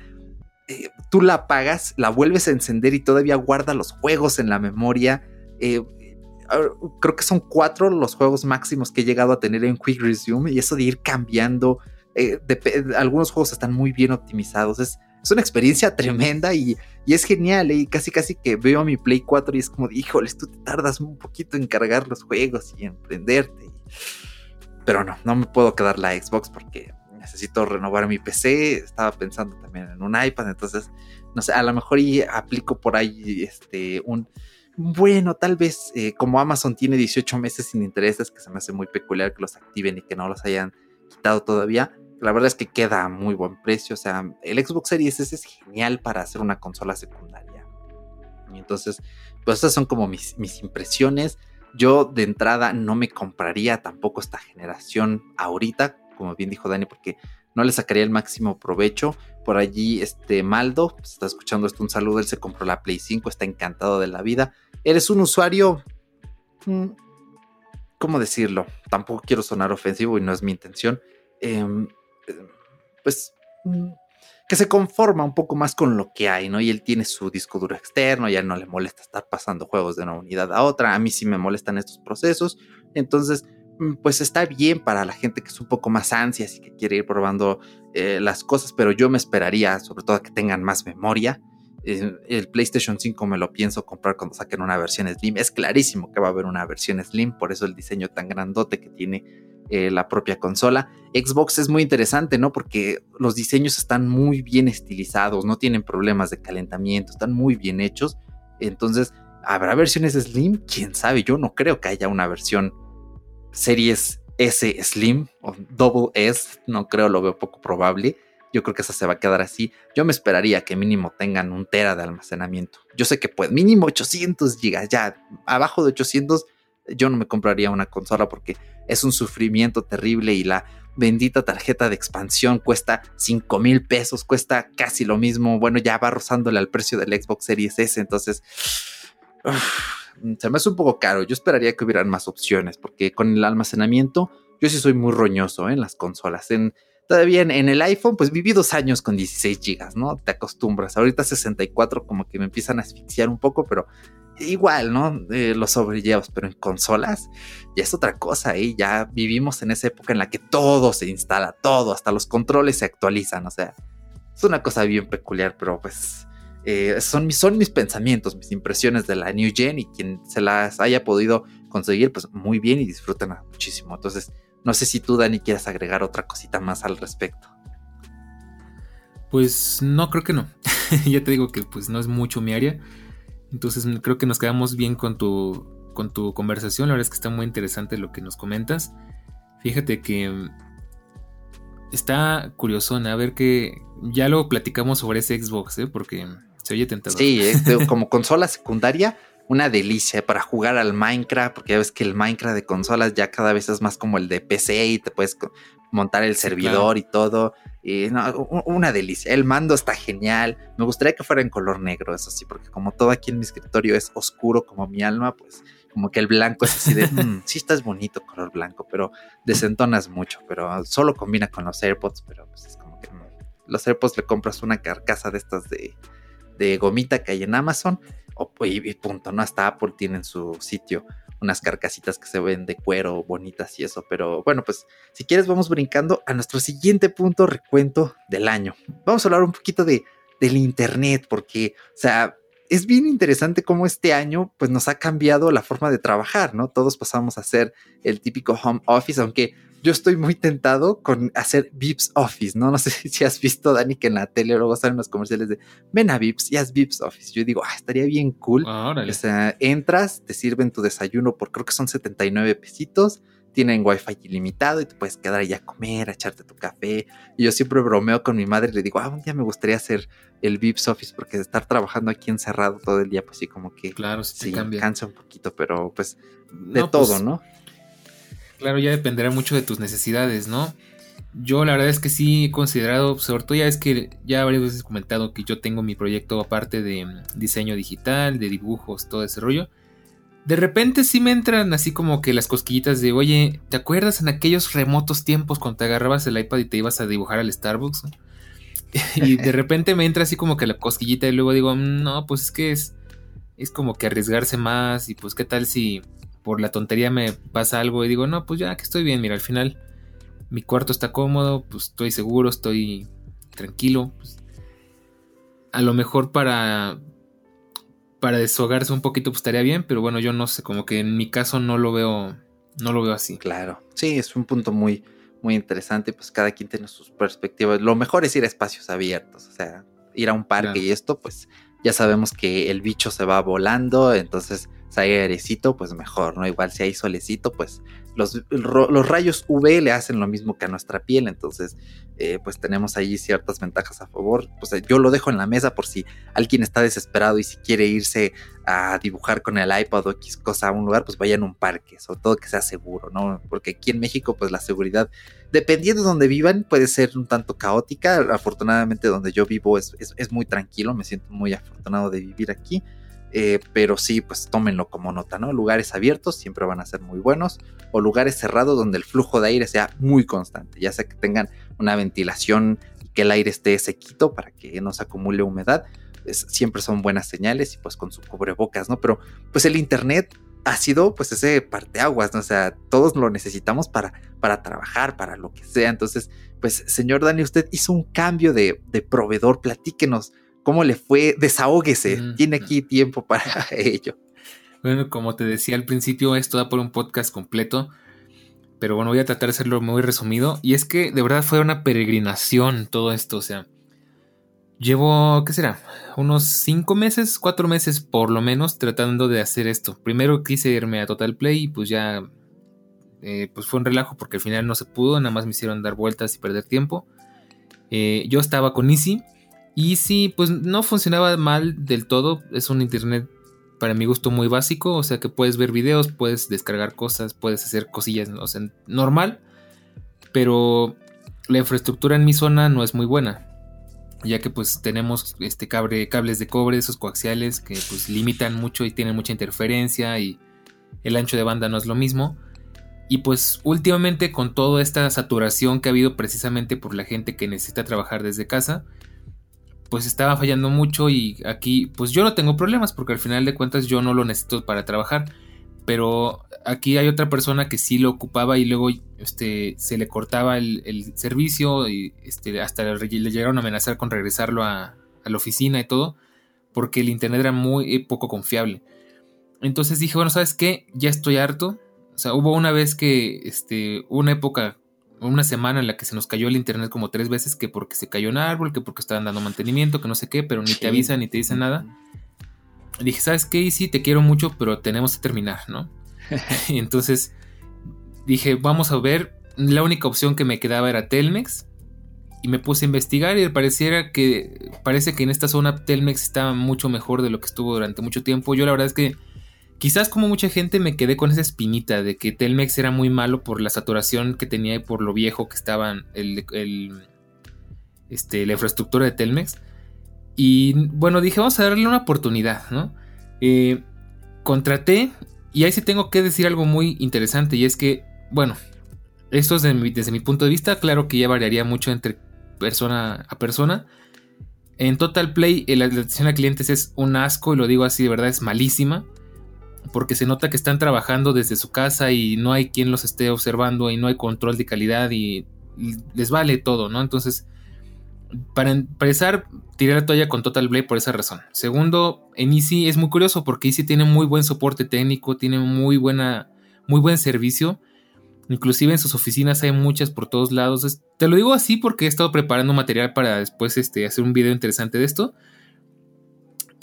eh, tú la apagas, la vuelves a encender y todavía guarda los juegos en la memoria. Eh, creo que son cuatro los juegos máximos que he llegado a tener en Quick Resume y eso de ir cambiando, eh, algunos juegos están muy bien optimizados, es, es una experiencia tremenda y, es genial, ¿eh? y casi casi que veo a mi Play 4 y es como, híjoles, tú te tardas un poquito en cargar los juegos y en prenderte. Pero no, no me puedo quedar la Xbox porque necesito renovar mi PC, estaba pensando también en un iPad, entonces, no sé, a lo mejor y aplico por ahí este, un bueno, tal vez eh, como Amazon tiene 18 meses sin intereses, que se me hace muy peculiar que los activen y que no los hayan quitado todavía. La verdad es que queda a muy buen precio. O sea, el Xbox Series S es genial para hacer una consola secundaria. Y entonces, pues esas son como mis, mis impresiones. Yo de entrada no me compraría tampoco esta generación ahorita, como bien dijo Dani, porque no le sacaría el máximo provecho. Por allí, este Maldo, pues, está escuchando esto, un saludo, él se compró la Play 5, está encantado de la vida. Eres un usuario... Mm, ¿Cómo decirlo? Tampoco quiero sonar ofensivo y no es mi intención. Em, pues mm, que se conforma un poco más con lo que hay, ¿no? Y él tiene su disco duro externo, ya no le molesta estar pasando juegos de una unidad a otra, a mí sí me molestan estos procesos, entonces pues está bien para la gente que es un poco más ansias y que quiere ir probando eh, las cosas, pero yo me esperaría sobre todo que tengan más memoria. Eh, el PlayStation 5 me lo pienso comprar cuando saquen una versión Slim. Es clarísimo que va a haber una versión Slim, por eso el diseño tan grandote que tiene eh, la propia consola. Xbox es muy interesante, ¿no? Porque los diseños están muy bien estilizados, no tienen problemas de calentamiento, están muy bien hechos. Entonces, ¿habrá versiones Slim? ¿Quién sabe? Yo no creo que haya una versión series S Slim o Double S, no creo, lo veo poco probable. Yo creo que esa se va a quedar así. Yo me esperaría que mínimo tengan un tera de almacenamiento. Yo sé que puede, mínimo 800 gigas, ya abajo de 800 yo no me compraría una consola porque es un sufrimiento terrible y la bendita tarjeta de expansión cuesta 5 mil pesos, cuesta casi lo mismo. Bueno, ya va rozándole al precio del Xbox Series S, entonces se me hace un poco caro. Yo esperaría que hubieran más opciones, porque con el almacenamiento, yo sí soy muy roñoso ¿eh? en las consolas. En, todavía en, el iPhone, pues viví dos años con 16 gigas, ¿no? Te acostumbras. Ahorita 64 como que me empiezan a asfixiar un poco, pero igual, ¿no? Los sobrellevos, pero en consolas ya es otra cosa, ¿eh? Ya vivimos en esa época en la que todo se instala, todo, hasta los controles se actualizan, o sea, es una cosa bien peculiar, pero pues eh, son, son mis pensamientos, mis impresiones de la New Gen y quien se las haya podido conseguir, pues muy bien y disfruten muchísimo. Entonces, no sé si tú, Dani, quieras agregar otra cosita más al respecto. Pues no, creo que no. ya te digo que pues no es mucho mi área. Entonces creo que nos quedamos bien con tu, con tu conversación. La verdad es que está muy interesante lo que nos comentas. Fíjate que mm, está curioso, a ver que ya lo platicamos sobre ese Xbox, ¿eh? porque se oye tentador. Sí, este, como consola secundaria, una delicia para jugar al Minecraft, porque ya ves que el Minecraft de consolas ya cada vez es más como el de PC y te puedes montar el servidor y todo. Y una delicia. El mando está genial. Me gustaría que fuera en color negro, eso sí, porque como todo aquí en mi escritorio es oscuro como mi alma, pues como que el blanco es así de, mm, sí estás bonito color blanco, pero desentonas mucho, pero solo combina con los AirPods, pero pues es como que los AirPods le compras una carcasa de estas de de gomita que hay en Amazon. O, y, punto, ¿no? Hasta Apple tiene en su sitio unas carcasitas que se ven de cuero bonitas y eso. Pero bueno, pues si quieres vamos brincando a nuestro siguiente punto, recuento del año. Vamos a hablar un poquito de, del Internet, porque, o sea, es bien interesante cómo este año pues nos ha cambiado la forma de trabajar, ¿no? Todos pasamos a hacer el típico home office, aunque yo estoy muy tentado con hacer Vips Office, ¿no? No sé si has visto, Dani, que en la tele luego salen los comerciales de ven a Vips y haz Vips Office. Yo digo, ah, estaría bien cool. Ah, o sea, entras, te sirven tu desayuno por creo que son 79 pesitos, tienen wifi ilimitado y te puedes quedar ahí a comer, a echarte tu café. Y yo siempre bromeo con mi madre y le digo, ah, un día me gustaría hacer el Vips Office porque estar trabajando aquí encerrado todo el día, pues sí, como que claro, sí, cansa un poquito, pero pues de todo, pues, ¿no? Claro, ya dependerá mucho de tus necesidades, ¿no? Yo la verdad es que sí he considerado, sobre todo ya es que ya varias veces he comentado que yo tengo mi proyecto aparte de mm, diseño digital, de dibujos, todo ese rollo. De repente sí me entran así como que las cosquillitas de, oye, ¿te acuerdas en aquellos remotos tiempos cuando te agarrabas el iPad y te ibas a dibujar al Starbucks? y de repente me entra así como que la cosquillita y luego digo, mm, no, pues es que es, es como que arriesgarse más y pues qué tal si por la tontería me pasa algo y digo, no, pues ya que estoy bien, mira, al final mi cuarto está cómodo, pues estoy seguro, estoy tranquilo. Pues, a lo mejor para para deshogarse un poquito pues estaría bien, pero bueno, yo no sé, como que en mi caso no lo veo no lo veo así. Claro. Sí, es un punto muy muy interesante, pues cada quien tiene sus perspectivas. Lo mejor es ir a espacios abiertos, o sea, ir a un parque y esto pues ya sabemos que el bicho se va volando, entonces si hay airecito, pues mejor, ¿no? Igual si hay solecito, pues los, los, rayos UV le hacen lo mismo que a nuestra piel, entonces eh, pues tenemos ahí ciertas ventajas a favor. Pues yo lo dejo en la mesa por si alguien está desesperado y si quiere irse a dibujar con el iPad o X cosa a un lugar, pues vaya en un parque, sobre todo que sea seguro, ¿no? Porque aquí en México pues la seguridad, dependiendo de donde vivan, puede ser un tanto caótica. Afortunadamente donde yo vivo es, es muy tranquilo, me siento muy afortunado de vivir aquí. Eh, pero sí, pues tómenlo como nota, ¿no? Lugares abiertos siempre van a ser muy buenos o lugares cerrados donde el flujo de aire sea muy constante, ya sea que tengan una ventilación que el aire esté sequito para que no se acumule humedad, siempre son buenas señales y pues con su cubrebocas, ¿no? Pero pues el internet ha sido pues ese parteaguas, ¿no? O sea, todos lo necesitamos para, para trabajar, para lo que sea. Entonces, pues señor Dani, usted hizo un cambio de proveedor, platíquenos cómo le fue, desahóguese, tiene aquí tiempo para ello. Bueno, como te decía al principio, esto da por un podcast completo, pero bueno, voy a tratar de hacerlo muy resumido. Y es que de verdad fue una peregrinación todo esto, o sea, llevo, ¿qué será? Unos cinco meses, cuatro meses por lo menos tratando de hacer esto. Primero quise irme a Total Play y pues ya, eh, pues fue un relajo porque al final no se pudo, nada más me hicieron dar vueltas y perder tiempo. Eh, yo estaba con Easy y sí, pues no funcionaba mal del todo. Es un internet para mi gusto muy básico. O sea que puedes ver videos, puedes descargar cosas, puedes hacer cosillas, o sea, normal. Pero la infraestructura en mi zona no es muy buena. Ya que pues tenemos este cable, cables de cobre, esos coaxiales que pues limitan mucho y tienen mucha interferencia y el ancho de banda no es lo mismo. Y pues últimamente con toda esta saturación que ha habido precisamente por la gente que necesita trabajar desde casa, pues estaba fallando mucho y aquí pues yo no tengo problemas porque al final de cuentas yo no lo necesito para trabajar. Pero aquí hay otra persona que sí lo ocupaba y luego este, se le cortaba el, servicio y este, hasta le, llegaron a amenazar con regresarlo a, la oficina y todo porque el internet era muy eh, poco confiable. Entonces dije, bueno, ¿sabes qué? Ya estoy harto. O sea, hubo una vez que, este, una época una semana en la que se nos cayó el internet como tres veces, que porque se cayó un árbol, que porque estaban dando mantenimiento, que no sé qué, pero ni te avisan ni te dicen nada. dije, ¿sabes qué? Sí, te quiero mucho, pero tenemos que terminar, ¿no? y entonces dije, vamos a ver. La única opción que me quedaba era Telmex. Y me puse a investigar y pareciera que parece que en esta zona Telmex estaba mucho mejor de lo que estuvo durante mucho tiempo. Yo la verdad es que Quizás como mucha gente me quedé con esa espinita de que Telmex era muy malo por la saturación que tenía y por lo viejo que estaba el, este, la infraestructura de Telmex. Y bueno, dije, vamos a darle una oportunidad, ¿no? Eh, contraté y ahí sí tengo que decir algo muy interesante y es que, bueno, esto es desde mi punto de vista, claro que ya variaría mucho entre persona a persona. En Total Play la atención a clientes es un asco y lo digo así de verdad, es malísima porque se nota que están trabajando desde su casa y no hay quien los esté observando y no hay control de calidad y les vale todo, ¿no? Entonces, para empezar, tiré la toalla con Total Blade por esa razón. Segundo, en Easy es muy curioso porque Easy tiene muy buen soporte técnico, tiene muy buena, muy buen servicio. Inclusive en sus oficinas hay muchas por todos lados. te lo digo así porque he estado preparando material para después este, hacer un video interesante de esto.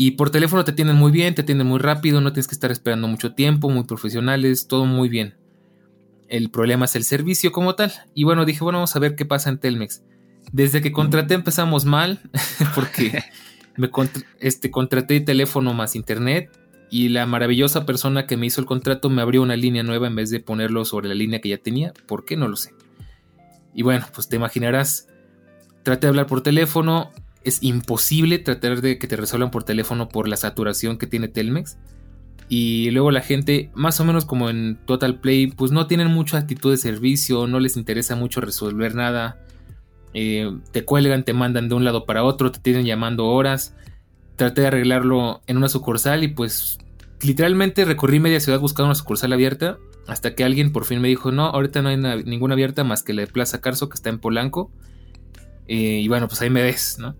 Y por teléfono te atienden muy bien, te atienden muy rápido, no tienes que estar esperando mucho tiempo, muy profesionales, todo muy bien. El problema es el servicio como tal. Y bueno, dije, bueno, vamos a ver qué pasa en Telmex. Desde que contraté empezamos mal, porque me este, contraté teléfono más internet y la maravillosa persona que me hizo el contrato me abrió una línea nueva en vez de ponerlo sobre la línea que ya tenía. ¿Por qué? No lo sé. Y bueno, pues te imaginarás, trate de hablar por teléfono, es imposible tratar de que te resuelvan por teléfono por la saturación que tiene Telmex. Y luego la gente, más o menos como en Total Play, pues no tienen mucha actitud de servicio, no les interesa mucho resolver nada. Eh, te cuelgan, te mandan de un lado para otro, te tienen llamando horas. Traté de arreglarlo en una sucursal y pues literalmente recorrí media ciudad buscando una sucursal abierta hasta que alguien por fin me dijo, no, ahorita no hay ninguna abierta más que la de Plaza Carso que está en Polanco. Eh, y bueno, pues ahí me ves, ¿no?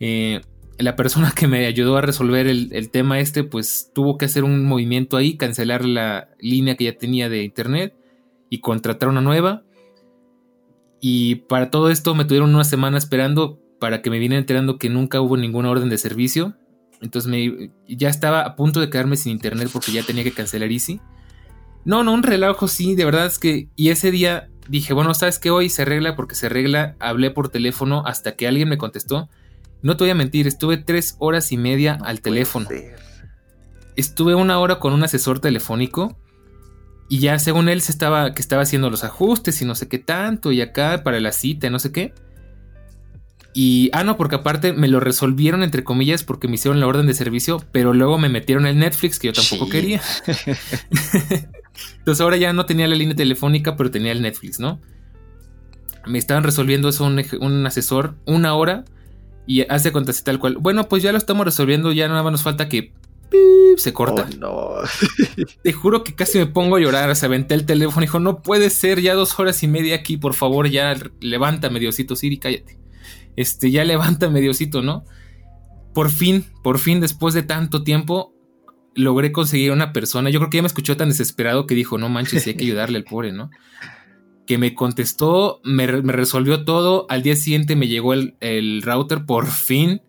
Eh, la persona que me ayudó a resolver el, tema este, pues tuvo que hacer un movimiento ahí, cancelar la línea que ya tenía de internet y contratar una nueva. Y para todo esto me tuvieron una semana esperando para que me viniera enterando que nunca hubo ninguna orden de servicio. Entonces me, ya estaba a punto de quedarme sin internet porque ya tenía que cancelar Easy. No, no, un relajo, sí, de verdad es que... Y ese día dije, bueno, ¿sabes qué? Hoy se arregla porque se arregla. Hablé por teléfono hasta que alguien me contestó. No te voy a mentir, estuve tres horas y media al teléfono. Estuve una hora con un asesor telefónico y ya según él se estaba, que estaba haciendo los ajustes y no sé qué tanto y acá para la cita, no sé qué. Y, ah, no, porque aparte me lo resolvieron entre comillas porque me hicieron la orden de servicio, pero luego me metieron el Netflix que yo tampoco quería. Entonces ahora ya no tenía la línea telefónica, pero tenía el Netflix, ¿no? Me estaban resolviendo eso un, un asesor una hora y hace cuenta así tal cual. Bueno, pues ya lo estamos resolviendo, ya nada más nos falta que se corta. Oh, no. Te juro que casi me pongo a llorar. Se aventé el teléfono y dijo: No puede ser, ya dos horas y media aquí, por favor, ya levanta, Diosito, Siri, cállate. Este, ya levanta, Diosito, ¿no? Por fin, por fin, después de tanto tiempo, logré conseguir una persona. Yo creo que ya me escuchó tan desesperado que dijo: No manches, hay que ayudarle al pobre, ¿no? Que me contestó, me, resolvió todo. Al día siguiente me llegó el, router por fin.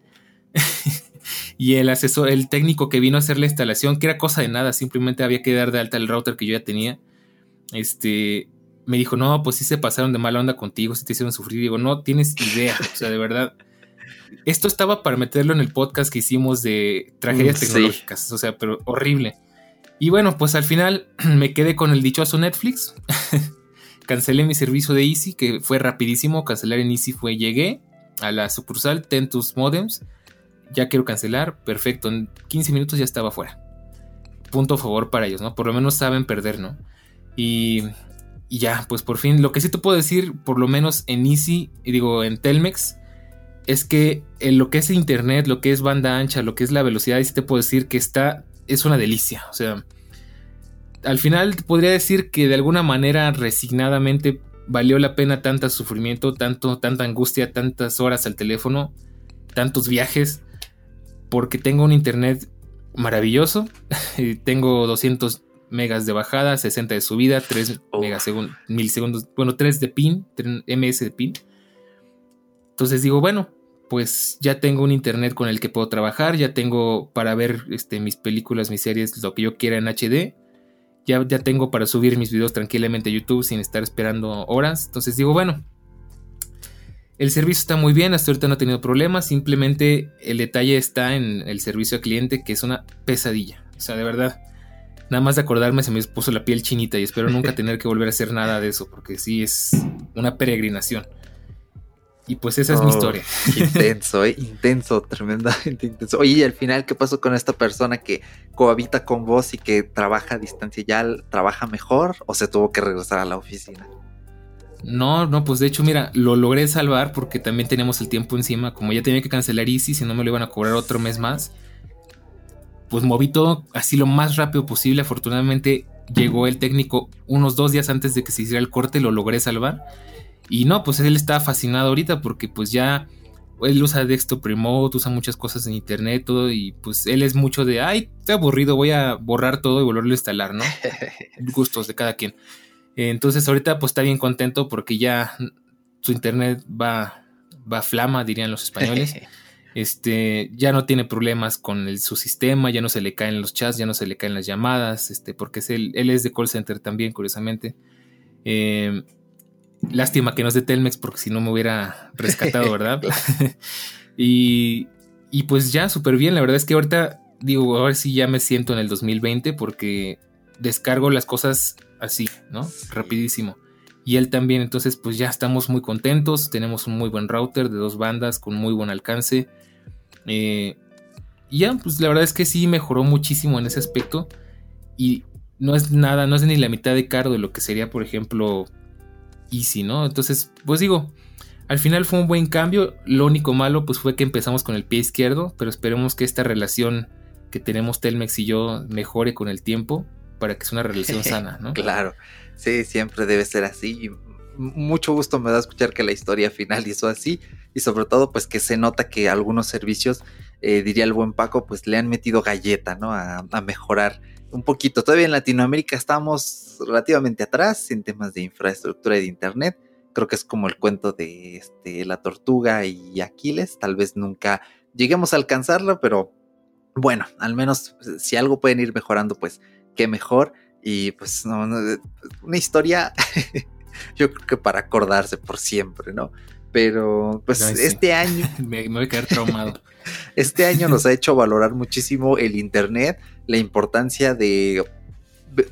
y el asesor, el técnico que vino a hacer la instalación, que era cosa de nada, simplemente había que dar de alta el router que yo ya tenía. Este me dijo, no, pues sí se pasaron de mala onda contigo, si te hicieron sufrir. Digo, no tienes idea. O sea, de verdad. Esto estaba para meterlo en el podcast que hicimos de tragedias tecnológicas. O sea, pero horrible. Y bueno, pues al final me quedé con el dichoso Netflix cancelé mi servicio de Easy, que fue rapidísimo. Cancelar en Easy fue, llegué a la sucursal, ten tus modems, ya quiero cancelar, perfecto, en 15 minutos ya estaba fuera. Punto a favor para ellos, ¿no? Por lo menos saben perder, ¿no? Y, y ya, pues por fin, lo que sí te puedo decir, por lo menos en Easy, digo, en Telmex, es que en lo que es internet, lo que es banda ancha, lo que es la velocidad, sí te puedo decir que está, es una delicia, o sea al final podría decir que de alguna manera resignadamente valió la pena tanto sufrimiento, tanto, tanta angustia, tantas horas al teléfono, tantos viajes, porque tengo un internet maravilloso, tengo 200 megas de bajada, 60 de subida, 3 segundos, bueno, 3 de pin, 3 ms de pin. Entonces digo, bueno, pues ya tengo un internet con el que puedo trabajar, ya tengo para ver este, mis películas, mis series, lo que yo quiera en HD ya, tengo para subir mis videos tranquilamente a YouTube sin estar esperando horas. Entonces digo, bueno, el servicio está muy bien, hasta ahorita no he tenido problemas, simplemente el detalle está en el servicio al cliente que es una pesadilla. O sea, de verdad, nada más de acordarme se me puso la piel chinita y espero nunca tener que volver a hacer nada de eso, porque sí es una peregrinación. Y pues esa es mi oh, historia. Intenso, ¿eh? intenso, tremendamente intenso. Oye, y al final, ¿qué pasó con esta persona que cohabita con vos y que trabaja a distancia? ¿Ya trabaja mejor o se tuvo que regresar a la oficina? No, no, pues de hecho, mira, lo logré salvar porque también tenemos el tiempo encima. Como ya tenía que cancelar Easy, si no me lo iban a cobrar otro mes más, pues moví todo así lo más rápido posible. Afortunadamente llegó el técnico unos dos días antes de que se hiciera el corte, lo logré salvar. Y no, pues él está fascinado ahorita porque pues ya él usa desktop remote, usa muchas cosas en internet, todo, y pues él es mucho de, ay, estoy aburrido, voy a borrar todo y volverlo a instalar, ¿no? Gustos de cada quien. Entonces ahorita pues está bien contento porque ya su internet va, va flama, dirían los españoles. Este, ya no tiene problemas con su sistema, ya no se le caen los chats, ya no se le caen las llamadas, este, porque es él, él es de call center también, curiosamente. Eh, Lástima que no es de Telmex porque si no me hubiera rescatado, ¿verdad? y, y pues ya, súper bien. La verdad es que ahorita digo, a ver si ya me siento en el 2020 porque descargo las cosas así, ¿no? Rapidísimo. Y él también, entonces pues ya estamos muy contentos, tenemos un muy buen router de dos bandas con muy buen alcance. Eh, y ya, pues la verdad es que sí mejoró muchísimo en ese aspecto. Y no es nada, no es ni la mitad de caro de lo que sería, por ejemplo, Easy, ¿no? Entonces, pues digo, al final fue un buen cambio. Lo único malo, pues fue que empezamos con el pie izquierdo, pero esperemos que esta relación que tenemos Telmex y yo mejore con el tiempo para que sea una relación sana, ¿no? claro, sí, siempre debe ser así. Mucho gusto me da escuchar que la historia finalizó así y sobre todo pues que se nota que algunos servicios, eh, diría el buen Paco, pues le han metido galleta, ¿no? A, a mejorar un poquito. Todavía en Latinoamérica estamos relativamente atrás en temas de infraestructura de internet. Creo que es como el cuento de este, la tortuga y Aquiles. Tal vez nunca lleguemos a alcanzarlo, pero bueno, al menos si algo pueden ir mejorando, pues qué mejor. Y pues una historia, yo creo que para acordarse por siempre, ¿no? Pero pues este año... me, voy a quedar traumado. este año nos ha hecho valorar muchísimo el Internet, la importancia de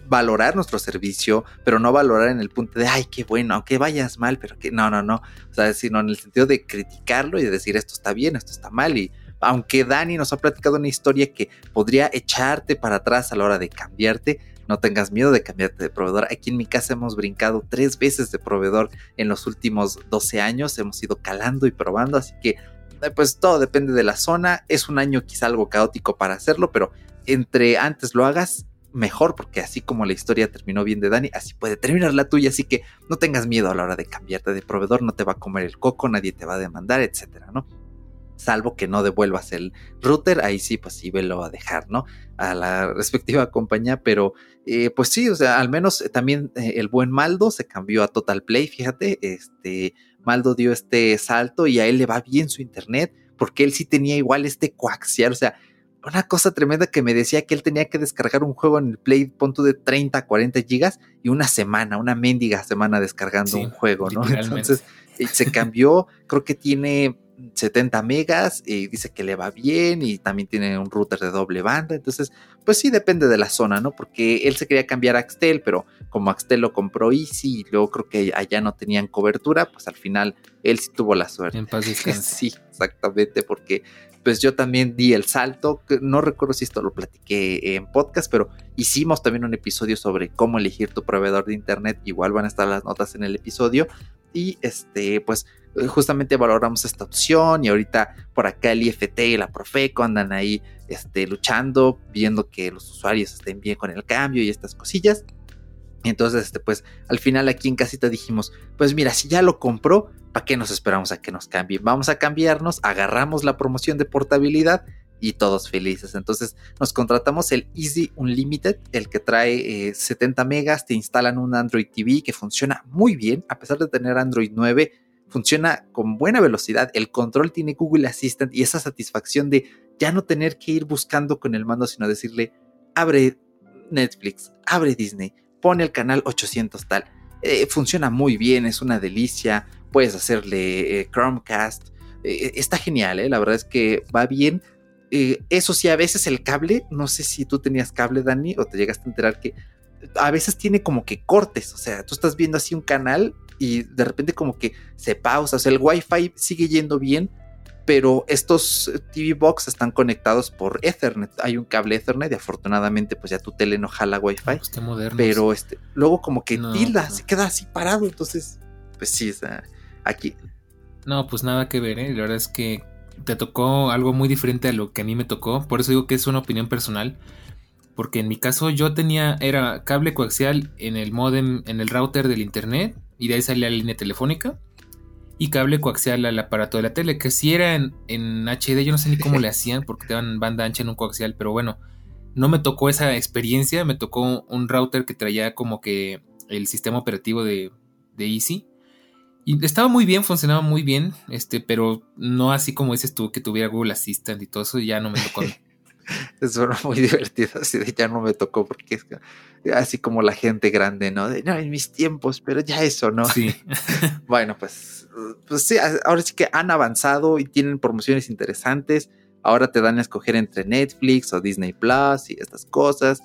valorar nuestro servicio, pero no valorar en el punto de, ay, qué bueno, aunque vayas mal, pero que no, no, no, o sea, sino en el sentido de criticarlo y de decir esto está bien, esto está mal y aunque Dani nos ha platicado una historia que podría echarte para atrás a la hora de cambiarte, no tengas miedo de cambiarte de proveedor. Aquí en mi casa hemos brincado tres veces de proveedor en los últimos 12 años, hemos ido calando y probando, así que eh, pues todo depende de la zona. Es un año quizá algo caótico para hacerlo, pero entre antes lo hagas, mejor, porque así como la historia terminó bien de Dani, así puede terminar la tuya. Así que no tengas miedo a la hora de cambiarte de proveedor, no te va a comer el coco, nadie te va a demandar, etcétera, ¿no? Salvo que no devuelvas el router, ahí sí, pues sí, velo a dejar, ¿no? A la respectiva compañía, pero eh, pues sí, o sea, al menos eh, también eh, el buen Maldo se cambió a Total Play, fíjate, este, Maldo dio este salto y a él le va bien su internet, porque él sí tenía igual este coaxial, o sea, una cosa tremenda que me decía que él tenía que descargar un juego en el Play, punto de 30, 40 gigas y una semana, una mendiga semana descargando un juego, ¿no? Entonces se cambió, creo que tiene 70 megas y dice que le va bien y también tiene un router de doble banda. Entonces, pues sí depende de la zona, ¿no? Porque él se quería cambiar a Axtel, pero como Axtel lo compró Easy y luego creo que allá no tenían cobertura, pues al final él sí tuvo la suerte. En paz sí, exactamente, porque pues yo también di el salto, no recuerdo si esto lo platiqué en podcast, pero hicimos también un episodio sobre cómo elegir tu proveedor de internet, igual van a estar las notas en el episodio y este pues eh, justamente valoramos esta opción y ahorita por acá el IFT y la Profeco andan ahí este, luchando, viendo que los usuarios estén bien con el cambio y estas cosillas. Entonces, este, pues al final aquí en casita dijimos, pues mira, si ya lo compró, ¿para qué nos esperamos a que nos cambie? Vamos a cambiarnos, agarramos la promoción de portabilidad y todos felices. Entonces nos contratamos el Easy Unlimited, el que trae 70 eh, megas, te instalan un Android TV que funciona muy bien, a pesar de tener Android 9 funciona con buena velocidad, el control tiene Google Assistant y esa satisfacción de ya no tener que ir buscando con el mando, sino decirle, abre Netflix, abre Disney, pone el canal 800 tal. Eh, funciona muy bien, es una delicia, puedes hacerle eh, Chromecast, eh, está genial, la verdad es que va bien. eso sí, a veces el cable, no sé si tú tenías cable, Dani, o te llegaste a enterar que a veces tiene como que cortes, o sea, tú estás viendo así un canal y de repente como que se pausa, o sea, el wifi sigue yendo bien, pero estos TV Box están conectados por Ethernet. Hay un cable Ethernet y afortunadamente pues ya tu tele no jala Wi-Fi. Pues pero este, luego como que tilda, se queda así parado, entonces pues sí, o aquí. No, pues nada que ver, ¿eh? la verdad es que te tocó algo muy diferente a lo que a mí me tocó, por eso digo que es una opinión personal. Porque en mi caso yo tenía, era cable coaxial en el modem, en el router del internet y de ahí salía la línea telefónica y cable coaxial al aparato de la tele, que si era en, HD, yo no sé ni cómo le hacían porque te dan banda ancha en un coaxial, pero bueno, no me tocó esa experiencia, me tocó un router que traía como que el sistema operativo de, de Easy. Y estaba muy bien, funcionaba muy bien, este, pero no así como dices tú, que tuviera Google Assistant y todo eso, ya no me tocó. Es muy divertido, así de ya no me tocó porque es así como la gente grande, ¿no? De, no, en mis tiempos, pero ya eso, ¿no? Sí. bueno, pues, pues sí, ahora sí que han avanzado y tienen promociones interesantes. ahora te dan a escoger entre Netflix o Disney Plus y estas cosas.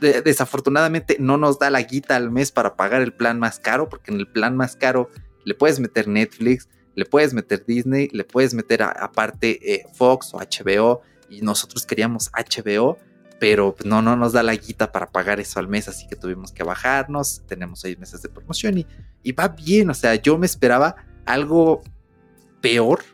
desafortunadamente no nos da la guita al mes para pagar el plan más caro, porque en el plan más caro le puedes meter Netflix, le puedes meter Disney, le puedes meter aparte eh, Fox o HBO, y nosotros queríamos HBO, pero no, no nos da la guita para pagar eso al mes, así que tuvimos que bajarnos, tenemos seis meses de promoción y, y va bien, o sea, yo me esperaba algo peor,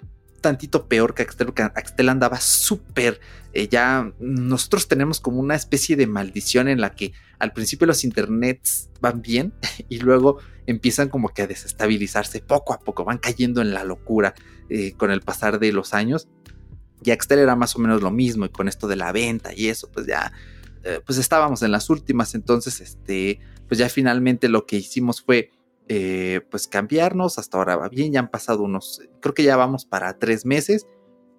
tantito peor que Axtel, Axtel andaba súper, eh, ya nosotros tenemos como una especie de maldición en la que al principio los internets van bien y luego empiezan como que a desestabilizarse poco a poco, van cayendo en la locura eh, con el pasar de los años. Y Axtel era más o menos lo mismo y con esto de la venta y eso, pues ya, eh, pues estábamos en las últimas, entonces, este, pues ya finalmente lo que hicimos fue eh, pues cambiarnos. Hasta ahora va bien, ya han pasado unos, creo que ya vamos para tres meses.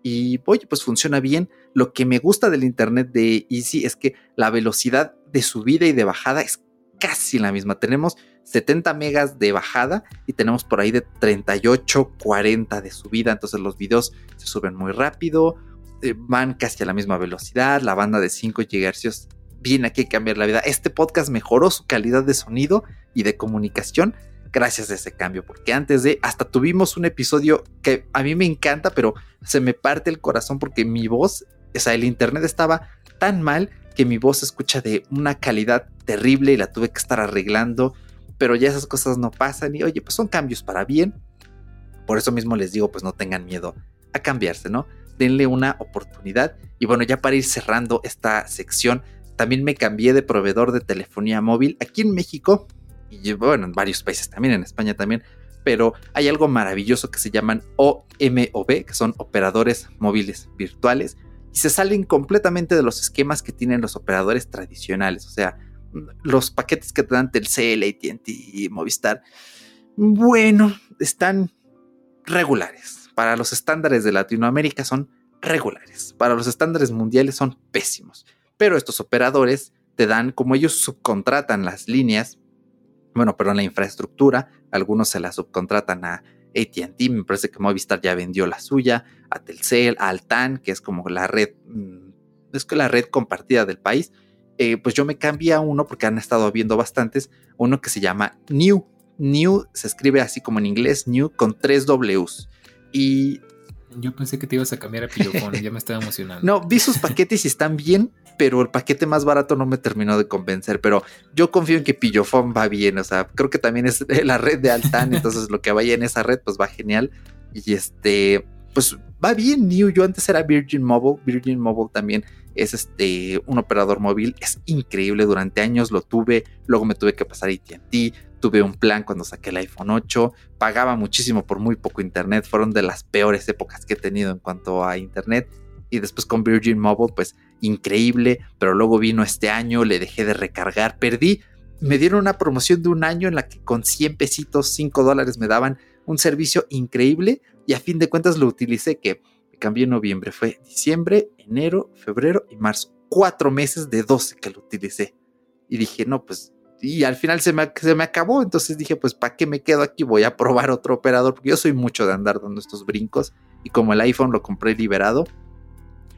Y oye, pues funciona bien. Lo que me gusta del internet de Easy es que la velocidad de subida y de bajada es casi la misma. Tenemos 70 megas de bajada y tenemos por ahí de 38, 40 de subida. Entonces los videos se suben muy rápido, eh, van casi a la misma velocidad. La banda de 5 GHz viene aquí a cambiar la vida. Este podcast mejoró su calidad de sonido y de comunicación gracias a ese cambio, porque antes de, hasta tuvimos un episodio que a mí me encanta, pero se me parte el corazón porque mi voz, o sea, el internet estaba tan mal que mi voz se escucha de una calidad terrible y la tuve que estar arreglando, pero ya esas cosas no pasan y oye, pues son cambios para bien. Por eso mismo les digo, pues no tengan miedo a cambiarse, ¿no? Denle una oportunidad. Y bueno, ya para ir cerrando esta sección, también me cambié de proveedor de telefonía móvil. Aquí en México y bueno, en varios países también, en España también, pero hay algo maravilloso que se llaman OMOV, que son operadores móviles virtuales, y se salen completamente de los esquemas que tienen los operadores tradicionales, o sea, los paquetes que te dan Telcel, AT&T y Movistar, bueno, están regulares. Para los estándares de Latinoamérica son regulares. Para los estándares mundiales son pésimos. Pero estos operadores te dan, como ellos subcontratan las líneas, bueno, pero en la infraestructura, algunos se la subcontratan a ATT, me parece que Movistar ya vendió la suya, a Telcel, a Altan, que es como la red, mm, es que la red compartida del país. Eh, pues yo me cambié a uno porque han estado viendo bastantes, uno que se llama New. New se escribe así como en inglés, New con tres Ws. Y yo pensé que te ibas a cambiar a Pillofón, ya me estaba emocionando. No, vi sus paquetes y están bien, pero el paquete más barato no me terminó de convencer. Pero yo confío en que Pillofón va bien. O sea, creo que también es la red de Altan. entonces lo que vaya en esa red, pues va genial. Y este, pues va bien, New. Yo antes era Virgin Mobile. Virgin Mobile también es este un operador móvil. Es increíble. Durante años lo tuve. Luego me tuve que pasar a ATT. Tuve un plan cuando saqué el iPhone 8. Pagaba muchísimo por muy poco internet. Fueron de las peores épocas que he tenido en cuanto a internet y después con Virgin Mobile, pues increíble, pero luego vino este año, le dejé de recargar, perdí, me dieron una promoción de un año en la que con 100 pesitos, 5 dólares me daban un servicio increíble y a fin de cuentas lo utilicé que cambié en noviembre, fue diciembre, enero, febrero y marzo, cuatro meses de 12 que lo utilicé y dije, no, pues y al final se me, se me acabó. Entonces dije, pues, ¿para qué me quedo aquí? Voy a probar otro operador, porque yo soy mucho de andar dando estos brincos. Y como el iPhone lo compré liberado,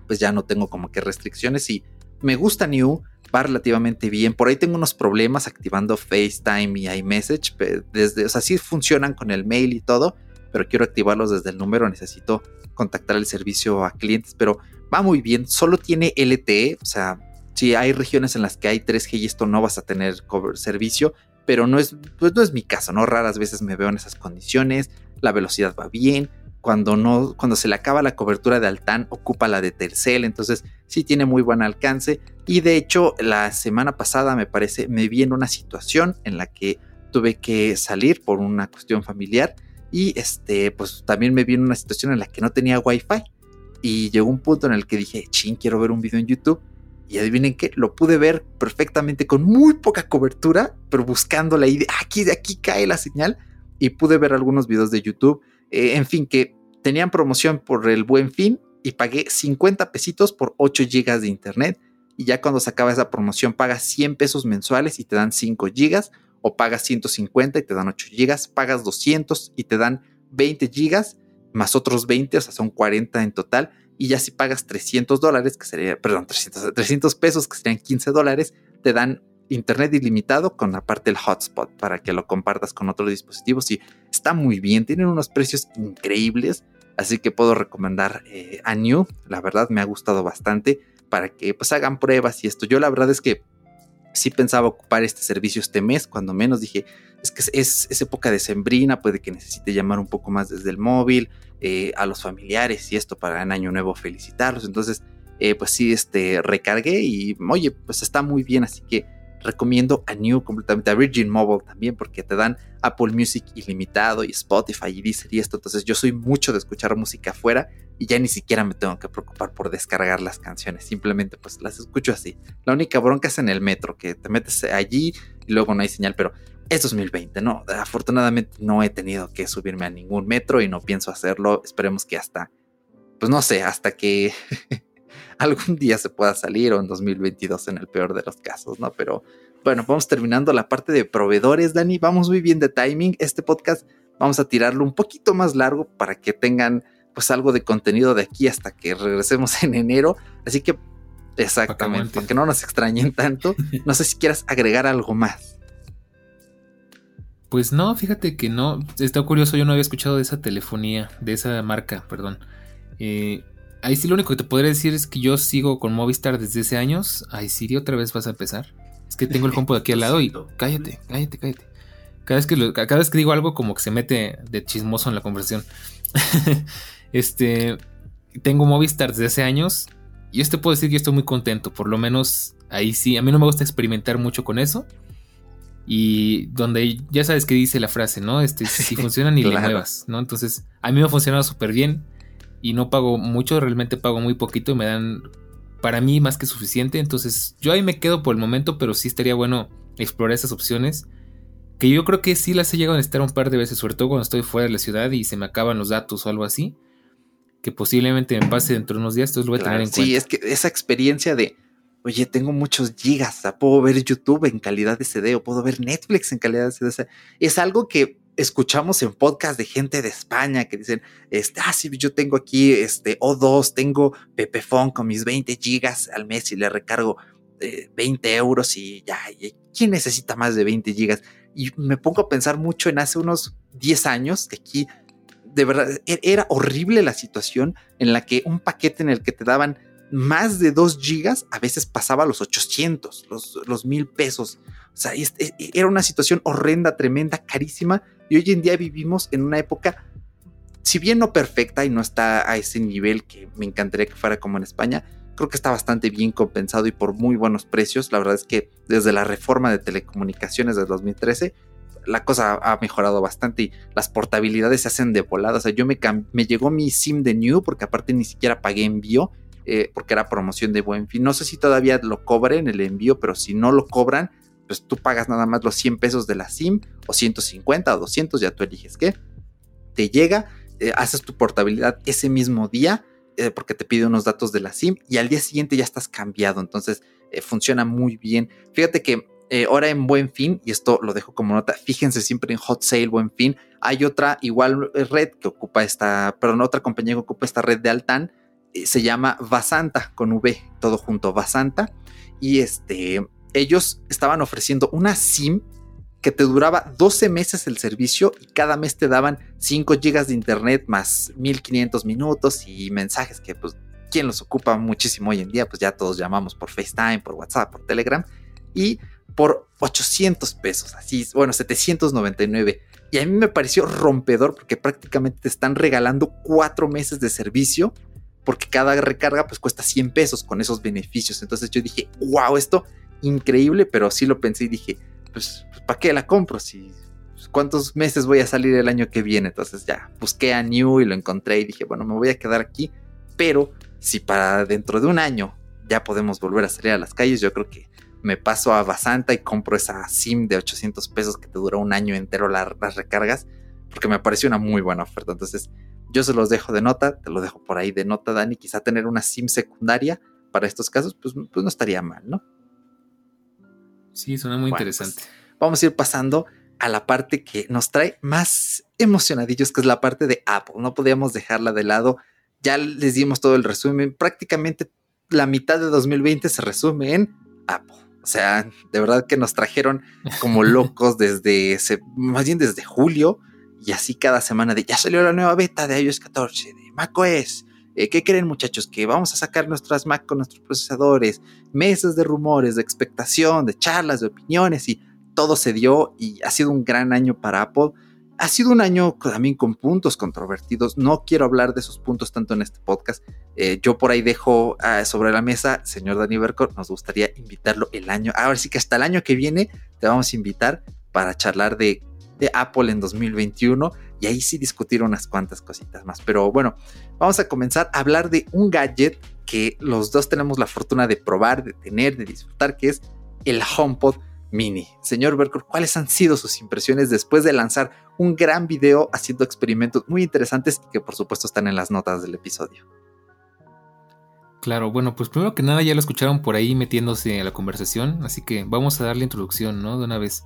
pues ya no tengo como que restricciones y me gusta New, va relativamente bien. Por ahí tengo unos problemas activando FaceTime y iMessage, desde, o sea, sí funcionan con el mail y todo, pero quiero activarlos desde el número, necesito contactar el servicio a clientes, pero va muy bien, solo tiene LTE, o sea, si hay regiones en las que hay 3G y esto no vas a tener cover servicio, pero no es, pues no es mi caso, ¿no? Raras veces me veo en esas condiciones, la velocidad va bien, cuando no, cuando se le acaba la cobertura de Altan, ocupa la de Telcel, entonces sí tiene muy buen alcance. Y de hecho, la semana pasada me parece, me vi en una situación en la que tuve que salir por una cuestión familiar. Y este, pues también me vi en una situación en la que no tenía wifi. Y llegó un punto en el que dije, ching, quiero ver un video en YouTube. Y adivinen qué, lo pude ver perfectamente con muy poca cobertura, pero buscándola y de aquí, de aquí cae la señal. Y pude ver algunos videos de YouTube. Eh, en fin, que tenían promoción por el buen fin y pagué 50 pesitos por 8 gigas de internet. Y ya cuando se acaba esa promoción pagas 100 pesos mensuales y te dan 5 gigas. O pagas 150 y te dan 8 gigas. Pagas 200 y te dan 20 gigas más otros 20, o sea, son 40 en total. Y ya si pagas 300 dólares, que sería, perdón, 300, 300 pesos, que serían 15 dólares, te dan internet ilimitado con aparte el hotspot para que lo compartas con otros dispositivos y está muy bien, tienen unos precios increíbles, así que puedo recomendar eh, a New, la verdad me ha gustado bastante para que pues hagan pruebas y esto. Yo la verdad es que sí pensaba ocupar este servicio este mes, cuando menos dije, es que es, es época de sembrina, puede que necesite llamar un poco más desde el móvil, eh, a los familiares y esto para en año nuevo felicitarlos. Entonces, eh, pues sí, este, recargué y oye, pues está muy bien, así que recomiendo a New completamente, a Virgin Mobile también, porque te dan Apple Music ilimitado y Spotify y Deezer y esto. Entonces yo soy mucho de escuchar música afuera y ya ni siquiera me tengo que preocupar por descargar las canciones, simplemente pues las escucho así. La única bronca es en el metro, que te metes allí y luego no hay señal, pero es 2020, ¿no? Afortunadamente no he tenido que subirme a ningún metro y no pienso hacerlo. Esperemos que hasta, pues no sé, hasta que algún día se pueda salir o en 2022 en el peor de los casos, ¿no? Pero bueno, vamos terminando la parte de proveedores, Dani. Vamos muy bien de timing. Este podcast vamos a tirarlo un poquito más largo para que tengan pues algo de contenido de aquí hasta que regresemos en enero. Así que exactamente, para que no nos extrañen tanto. No sé si quieras agregar algo más. Pues no, fíjate que no. Está curioso, yo no había escuchado de esa telefonía, de esa marca, perdón. Eh, Ahí sí lo único que te podría decir es que yo sigo con Movistar desde hace años. Ay, Siri, otra vez vas a empezar. Es que tengo el compu de aquí al lado y cállate, cállate, cállate. Cada vez que, cada vez que digo algo como que se mete de chismoso en la conversación. este, tengo Movistar desde hace años y este puedo decir que estoy muy contento. Por lo menos ahí sí. A mí no me gusta experimentar mucho con eso. Y donde ya sabes que dice la frase, ¿no? Este, si funciona ni le muevas, ¿no? Entonces, a mí me ha funcionado súper bien y no pago mucho, realmente pago muy poquito y me dan para mí más que suficiente. Entonces yo ahí me quedo por el momento, pero sí estaría bueno explorar esas opciones. Que yo creo que sí las he llegado a necesitar un par de veces, sobre todo cuando estoy fuera de la ciudad y se me acaban los datos o algo así. Que posiblemente me pase dentro de unos días, entonces lo voy a tener en cuenta. Sí, es que esa experiencia de, oye, tengo muchos gigas, puedo ver YouTube en calidad de CD o puedo ver Netflix en calidad de CD. Es algo que escuchamos en podcast de gente de España que dicen, este, ah, sí, yo tengo aquí este O2, tengo Pepefon con mis 20 gigas al mes y le recargo 20 eh, euros y ya, ¿quién necesita más de 20 gigas? Y me pongo a pensar mucho en hace unos 10 años, que aquí de verdad e-, era horrible la situación en la que un paquete en el que te daban más de 2 gigas a veces pasaba los 800, los, los mil pesos. O sea, era una situación horrenda, tremenda, carísima y hoy en día vivimos en una época, si bien no perfecta y no está a ese nivel que me encantaría que fuera como en España, creo que está bastante bien compensado y por muy buenos precios. La verdad es que desde la reforma de telecomunicaciones del 2013, la cosa ha mejorado bastante y las portabilidades se hacen de volada. O sea, yo me, me llegó mi SIM de New porque aparte ni siquiera pagué envío eh, porque era promoción de buen fin. No sé si todavía lo cobren el envío, pero si no lo cobran, pues tú pagas nada más los 100 pesos de la SIM o 150 o 200, ya tú eliges qué. Te llega, eh, haces tu portabilidad ese mismo día eh, porque te pide unos datos de la SIM y al día siguiente ya estás cambiado, entonces eh, funciona muy bien. Fíjate que ahora en Buen Fin, y esto lo dejo como nota, fíjense siempre en Hot Sale Buen Fin, hay otra igual red que ocupa esta, perdón, otra compañía que ocupa esta red de Altan, se llama Vasanta con V, todo junto, Vasanta, y este ellos estaban ofreciendo una SIM que te duraba 12 meses el servicio y cada mes te daban 5 GB de internet más 1500 minutos y mensajes que pues quien los ocupa muchísimo hoy en día, pues ya todos llamamos por FaceTime, por WhatsApp, por Telegram. Y por 800 pesos, así, bueno, 799. Y a mí me pareció rompedor porque prácticamente te están regalando 4 meses de servicio porque cada recarga pues cuesta 100 pesos con esos beneficios. Entonces yo dije, wow, esto increíble, pero sí lo pensé y dije, pues, pues ¿para qué la compro? Si, pues, ¿Cuántos meses voy a salir el año que viene? Entonces ya busqué a New y lo encontré y dije, bueno, me voy a quedar aquí, pero si para dentro de un año ya podemos volver a salir a las calles, yo creo que me paso a Basanta y compro esa SIM de 800 pesos que te dura un año entero las recargas, porque me pareció una muy buena oferta. Entonces, yo se los dejo de nota, te lo dejo por ahí de nota, Dani. Quizá tener una SIM secundaria para estos casos, pues, pues no estaría mal, ¿no? Sí, suena muy pues, interesante. vamos a ir pasando a la parte que nos trae más emocionadillos, que es la parte de Apple. No podíamos dejarla de lado. ya les dimos todo el resumen. Prácticamente la mitad de 2020 se resume en Apple. O sea, de verdad que nos trajeron como locos desde, más bien desde julio y así cada semana de ya salió la nueva beta de iOS 14, de macOS. Eh, ¿Qué creen muchachos? Que vamos a sacar nuestras Mac con nuestros procesadores, meses de rumores, de expectación, de charlas, de opiniones y todo se dio y ha sido un gran año para Apple ha sido un año también con puntos controvertidos. No quiero hablar de esos puntos tanto en este podcast. Eh, yo por ahí dejo ah, sobre la mesa, señor Dani Berco, nos gustaría invitarlo el año. Ahora sí que hasta el año que viene te vamos a invitar para charlar de, de Apple en 2021 y ahí sí discutir unas cuantas cositas más. Pero bueno, vamos a comenzar a hablar de un gadget que los dos tenemos la fortuna de probar, de tener, de disfrutar, que es el HomePod Mini. Señor Berker, ¿cuáles han sido sus impresiones después de lanzar un gran video haciendo experimentos muy interesantes y que por supuesto están en las notas del episodio? Claro, bueno, pues primero que nada ya lo escucharon por ahí metiéndose a la conversación, así que vamos a darle introducción, ¿no? De una vez.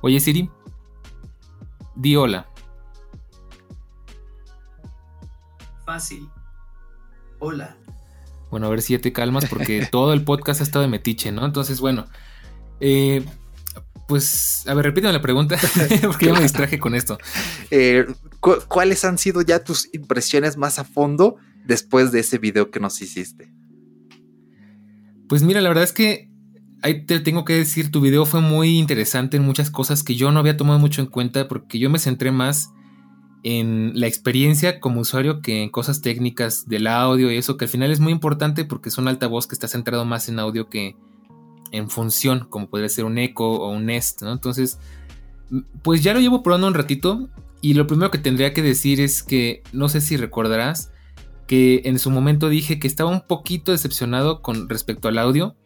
Oye Siri, di hola. Fácil. Hola. Bueno, a ver si ya te calmas porque todo el podcast ha estado de metiche, ¿no? Entonces, bueno, eh, pues, a ver, repítame la pregunta, porque yo me distraje con esto. Eh, ¿Cuáles han sido ya tus impresiones más a fondo después de ese video que nos hiciste? Pues mira, la verdad es que ahí te tengo que decir, tu video fue muy interesante en muchas cosas que yo no había tomado mucho en cuenta porque yo me centré más en la experiencia como usuario que en cosas técnicas del audio y eso, que al final es muy importante porque es un altavoz que está centrado más en audio que en función, como podría ser un Echo o un Nest. Entonces, pues ya lo llevo probando un ratito y lo primero que tendría que decir es que, no sé si recordarás, que en su momento dije que estaba un poquito decepcionado con respecto al audio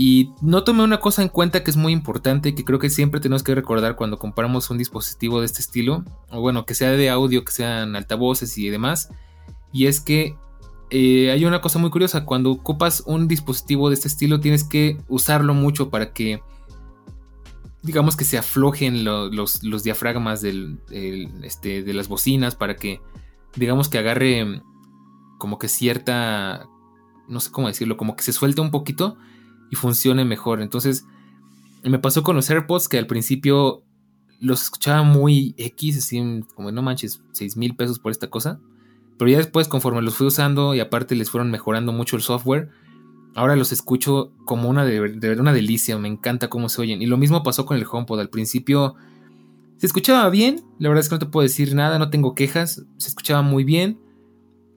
y no tomé una cosa en cuenta que es muy importante y que creo que siempre tenemos que recordar cuando comparamos un dispositivo de este estilo, o bueno, que sea de audio, que sean altavoces y demás, y es que eh, hay una cosa muy curiosa, cuando ocupas un dispositivo de este estilo tienes que usarlo mucho para que digamos que se aflojen los, diafragmas este, de las bocinas, para que digamos que agarre como que cierta, no sé cómo decirlo, como que se suelte un poquito y funcione mejor. Entonces me pasó con los AirPods que al principio los escuchaba muy X, así como no manches, 6 mil pesos por esta cosa. Pero ya después, conforme los fui usando y aparte les fueron mejorando mucho el software, ahora los escucho como una de, verdad una delicia. Me encanta cómo se oyen. Y lo mismo pasó con el HomePod. Al principio se escuchaba bien. La verdad es que no te puedo decir nada, no tengo quejas. Se escuchaba muy bien.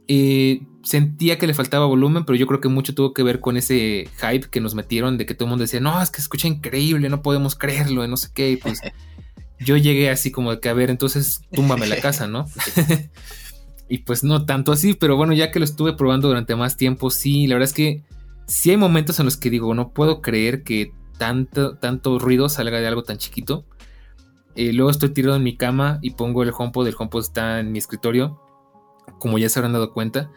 Eh, sentía que le faltaba volumen, pero yo creo que mucho tuvo que ver con ese hype que nos metieron de que todo el mundo decía, no, es que escucha increíble, no podemos creerlo, no sé qué. pues yo llegué así como de que, a ver, entonces túmbame la casa, ¿no? Y pues no tanto así, pero bueno, ya que lo estuve probando durante más tiempo, sí, la verdad es que sí hay momentos en los que digo, no puedo creer que tanto, tanto ruido salga de algo tan chiquito. Eh, luego estoy tirado en mi cama y pongo el HomePod, el HomePod está en mi escritorio, como ya se habrán dado cuenta.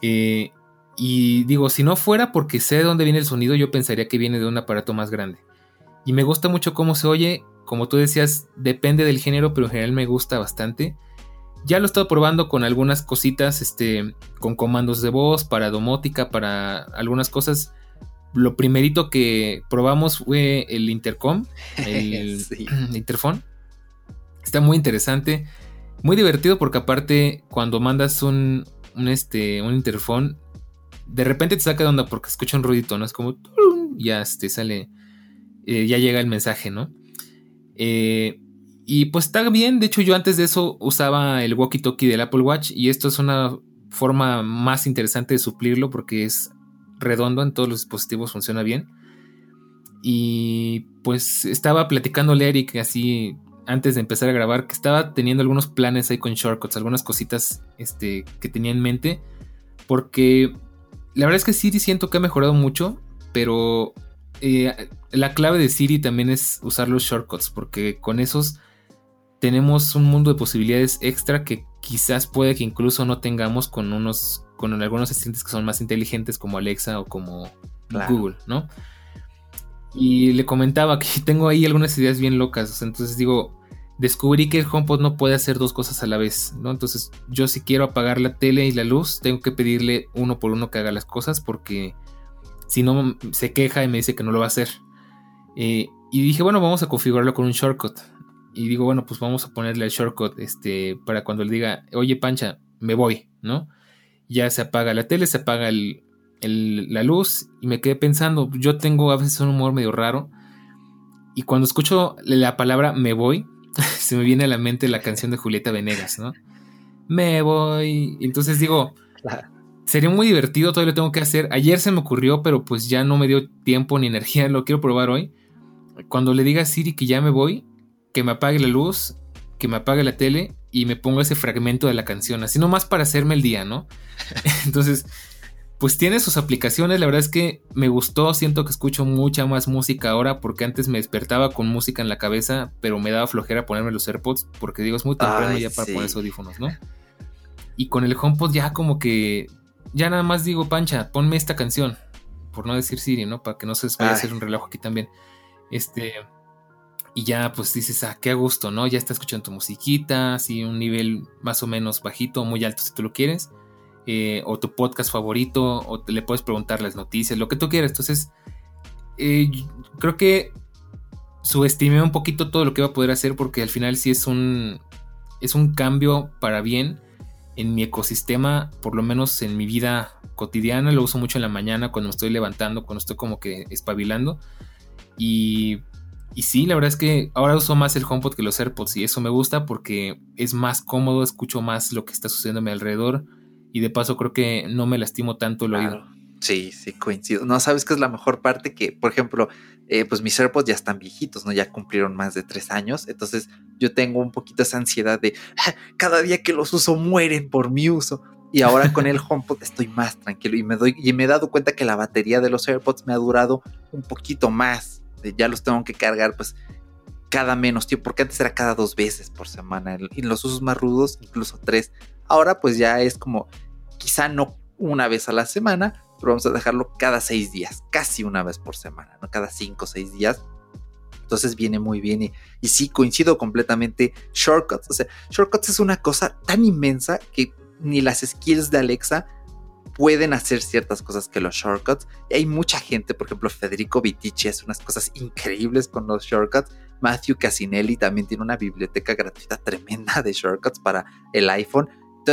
Eh, y digo, si no fuera porque sé de dónde viene el sonido, yo pensaría que viene de un aparato más grande. Y me gusta mucho cómo se oye, como tú decías, depende del género, pero en general me gusta bastante. Ya lo he estado probando con algunas cositas, este, con comandos de voz, para domótica, para algunas cosas. Lo primerito que probamos fue el intercom, el interfón. Está muy interesante, muy divertido porque aparte cuando mandas un, un, este, un interfón, de repente te saca de onda porque escucha un ruidito, ¿no? Es como, ya este, sale, eh, ya llega el mensaje, ¿no? Eh, y pues está bien, de hecho yo antes de eso usaba el walkie-talkie del Apple Watch y esto es una forma más interesante de suplirlo porque es redondo en todos los dispositivos, funciona bien. Y pues estaba platicándole a Eric así antes de empezar a grabar que estaba teniendo algunos planes ahí con shortcuts, algunas cositas este, que tenía en mente. Porque la verdad es que Siri siento que ha mejorado mucho, pero eh, la clave de Siri también es usar los shortcuts, porque con esos tenemos un mundo de posibilidades extra que quizás puede que incluso no tengamos con unos con algunos asistentes que son más inteligentes como Alexa o como Google, ¿no? Y le comentaba que tengo ahí algunas ideas bien locas, entonces digo, descubrí que el HomePod no puede hacer dos cosas a la vez, ¿no? Entonces, yo si quiero apagar la tele y la luz, tengo que pedirle uno por uno que haga las cosas porque si no se queja y me dice que no lo va a hacer. Eh, y dije, bueno, vamos a configurarlo con un shortcut. Y digo, bueno, pues vamos a ponerle el shortcut este, para cuando le diga, oye Pancha, me voy, ¿no? Ya se apaga la tele, se apaga la luz y me quedé pensando, yo tengo a veces un humor medio raro. Y cuando escucho la palabra me voy, se me viene a la mente la canción de Julieta Venegas, ¿no? Me voy. Entonces digo, sería muy divertido, todavía lo tengo que hacer. Ayer se me ocurrió, pero pues ya no me dio tiempo ni energía, lo quiero probar hoy. Cuando le diga a Siri que ya me voy, que me apague la luz, que me apague la tele y me ponga ese fragmento de la canción, así nomás para hacerme el día, ¿no? Entonces, pues tiene sus aplicaciones. La verdad es que me gustó. Siento que escucho mucha más música ahora porque antes me despertaba con música en la cabeza, pero me daba flojera ponerme los AirPods porque digo, es muy temprano ya para poner audífonos, ¿no? Y con el HomePod ya como que ya nada más digo, Pancha, ponme esta canción. Por no decir Siri, ¿no? Para que no se vaya a hacer un reloj aquí también. Este. Y ya pues dices, ah, qué a gusto, ¿no? Ya está escuchando tu musiquita, así un nivel más o menos bajito, muy alto si tú lo quieres eh, o tu podcast favorito, o le puedes preguntar las noticias, lo que tú quieras. Entonces, eh, creo que subestimé un poquito todo lo que va a poder hacer porque al final sí es un, es un cambio para bien en mi ecosistema, por lo menos en mi vida cotidiana. Lo uso mucho en la mañana cuando me estoy levantando, cuando estoy como que espabilando. Y, y sí, la verdad es que ahora uso más el HomePod que los AirPods y eso me gusta porque es más cómodo, escucho más lo que está sucediendo a mi alrededor y de paso creo que no me lastimo tanto el oído. Sí, sí, coincido. No, sabes que es la mejor parte que, por ejemplo, eh, pues mis AirPods ya están viejitos, ¿no? Ya cumplieron más de tres años. Entonces yo tengo un poquito esa ansiedad de ah, cada día que los uso mueren por mi uso. Y ahora con el HomePod estoy más tranquilo y me doy y me he dado cuenta que la batería de los AirPods me ha durado un poquito más. Ya los tengo que cargar pues cada menos tiempo, porque antes era cada dos veces por semana. Y los usos más rudos, incluso tres. Ahora pues ya es como, quizá no una vez a la semana, pero vamos a dejarlo cada seis días, casi una vez por semana, ¿no? Cada cinco o seis días. Entonces viene muy bien y, y, sí, coincido completamente. Shortcuts, o sea, Shortcuts es una cosa tan inmensa que ni las skills de Alexa pueden hacer ciertas cosas que los shortcuts. Y hay mucha gente, por ejemplo, Federico Vitici hace unas cosas increíbles con los shortcuts. Matthew Casinelli también tiene una biblioteca gratuita tremenda de shortcuts para el iPhone.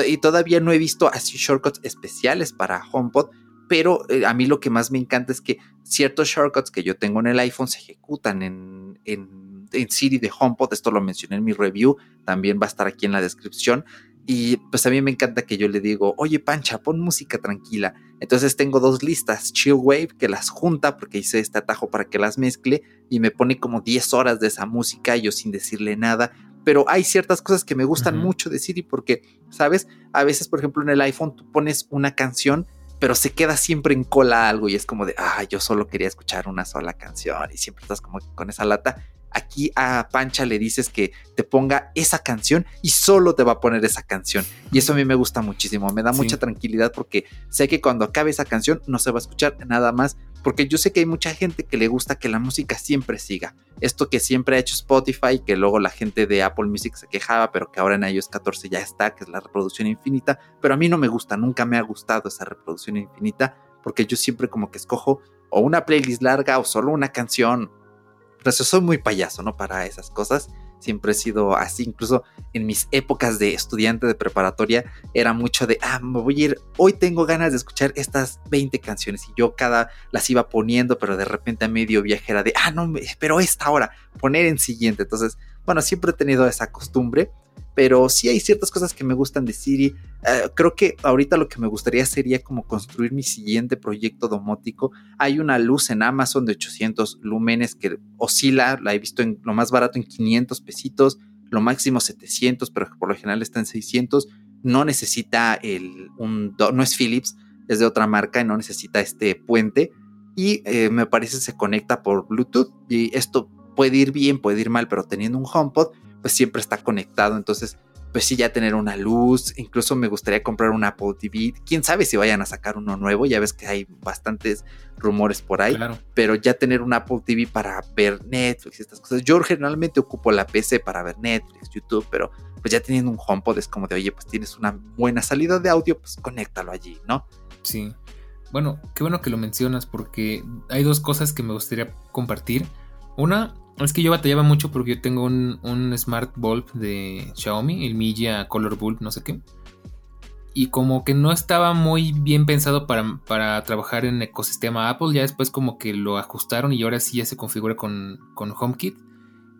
Y todavía no he visto así shortcuts especiales para HomePod, pero eh, a mí lo que más me encanta es que ciertos shortcuts que yo tengo en el iPhone se ejecutan en, en, en Siri de HomePod. Esto lo mencioné en mi review, también va a estar aquí en la descripción. Y pues a mí me encanta que yo le digo, oye Pancha, pon música tranquila. Entonces tengo dos listas, Chill Wave, que las junta porque hice este atajo para que las mezcle y me pone como 10 horas de esa música, yo sin decirle nada. Pero hay ciertas cosas que me gustan mucho de Siri porque, ¿sabes? A veces, por ejemplo, en el iPhone tú pones una canción, pero se queda siempre en cola algo y es como de, ah, yo solo quería escuchar una sola canción y siempre estás como con esa lata aquí a Pancha le dices que te ponga esa canción y solo te va a poner esa canción. Y eso a mí me gusta muchísimo, me da mucha tranquilidad porque sé que cuando acabe esa canción no se va a escuchar nada más, porque yo sé que hay mucha gente que le gusta que la música siempre siga. Esto que siempre ha hecho Spotify, que luego la gente de Apple Music se quejaba, pero que ahora en iOS 14 ya está, que es la reproducción infinita, pero a mí no me gusta, nunca me ha gustado esa reproducción infinita, porque yo siempre como que escojo o una playlist larga o solo una canción pero soy muy payaso, ¿no? Para esas cosas. Siempre he sido así, incluso en mis épocas de estudiante de preparatoria era mucho de, ah, me voy a ir, hoy tengo ganas de escuchar estas 20 canciones y yo cada las iba poniendo, pero de repente a medio viaje era de, ah, no, pero esta hora, poner en siguiente. Entonces, bueno, siempre he tenido esa costumbre pero sí hay ciertas cosas que me gustan de Siri. Eh, creo que ahorita lo que me gustaría sería como construir mi siguiente proyecto domótico. Hay una luz en Amazon de 800 lúmenes que oscila, la he visto en lo más barato en 500 pesitos, lo máximo 700, pero por lo general está en 600. No necesita el, un, no es Philips, es de otra marca y no necesita este puente. Y eh, me parece se conecta por Bluetooth. Y esto puede ir bien, puede ir mal, pero teniendo un HomePod, pues siempre está conectado. Entonces, pues sí, ya tener una luz, incluso me gustaría comprar un Apple TV. Quién sabe si vayan a sacar uno nuevo, ya ves que hay bastantes rumores por ahí, pero ya tener un Apple TV para ver Netflix y estas cosas. Yo generalmente ocupo la PC para ver Netflix, YouTube, pero pues ya teniendo un HomePod es como de, oye, pues tienes una buena salida de audio, pues conéctalo allí, ¿no? Sí. Bueno, qué bueno que lo mencionas porque hay dos cosas que me gustaría compartir. Una, es que yo batallaba mucho porque yo tengo un, Smart Bulb de Xiaomi, el Milla Color Bulb, no sé qué. Y como que no estaba muy bien pensado para, para, trabajar en ecosistema Apple. Ya después como que lo ajustaron y ahora sí ya se configura con, con HomeKit.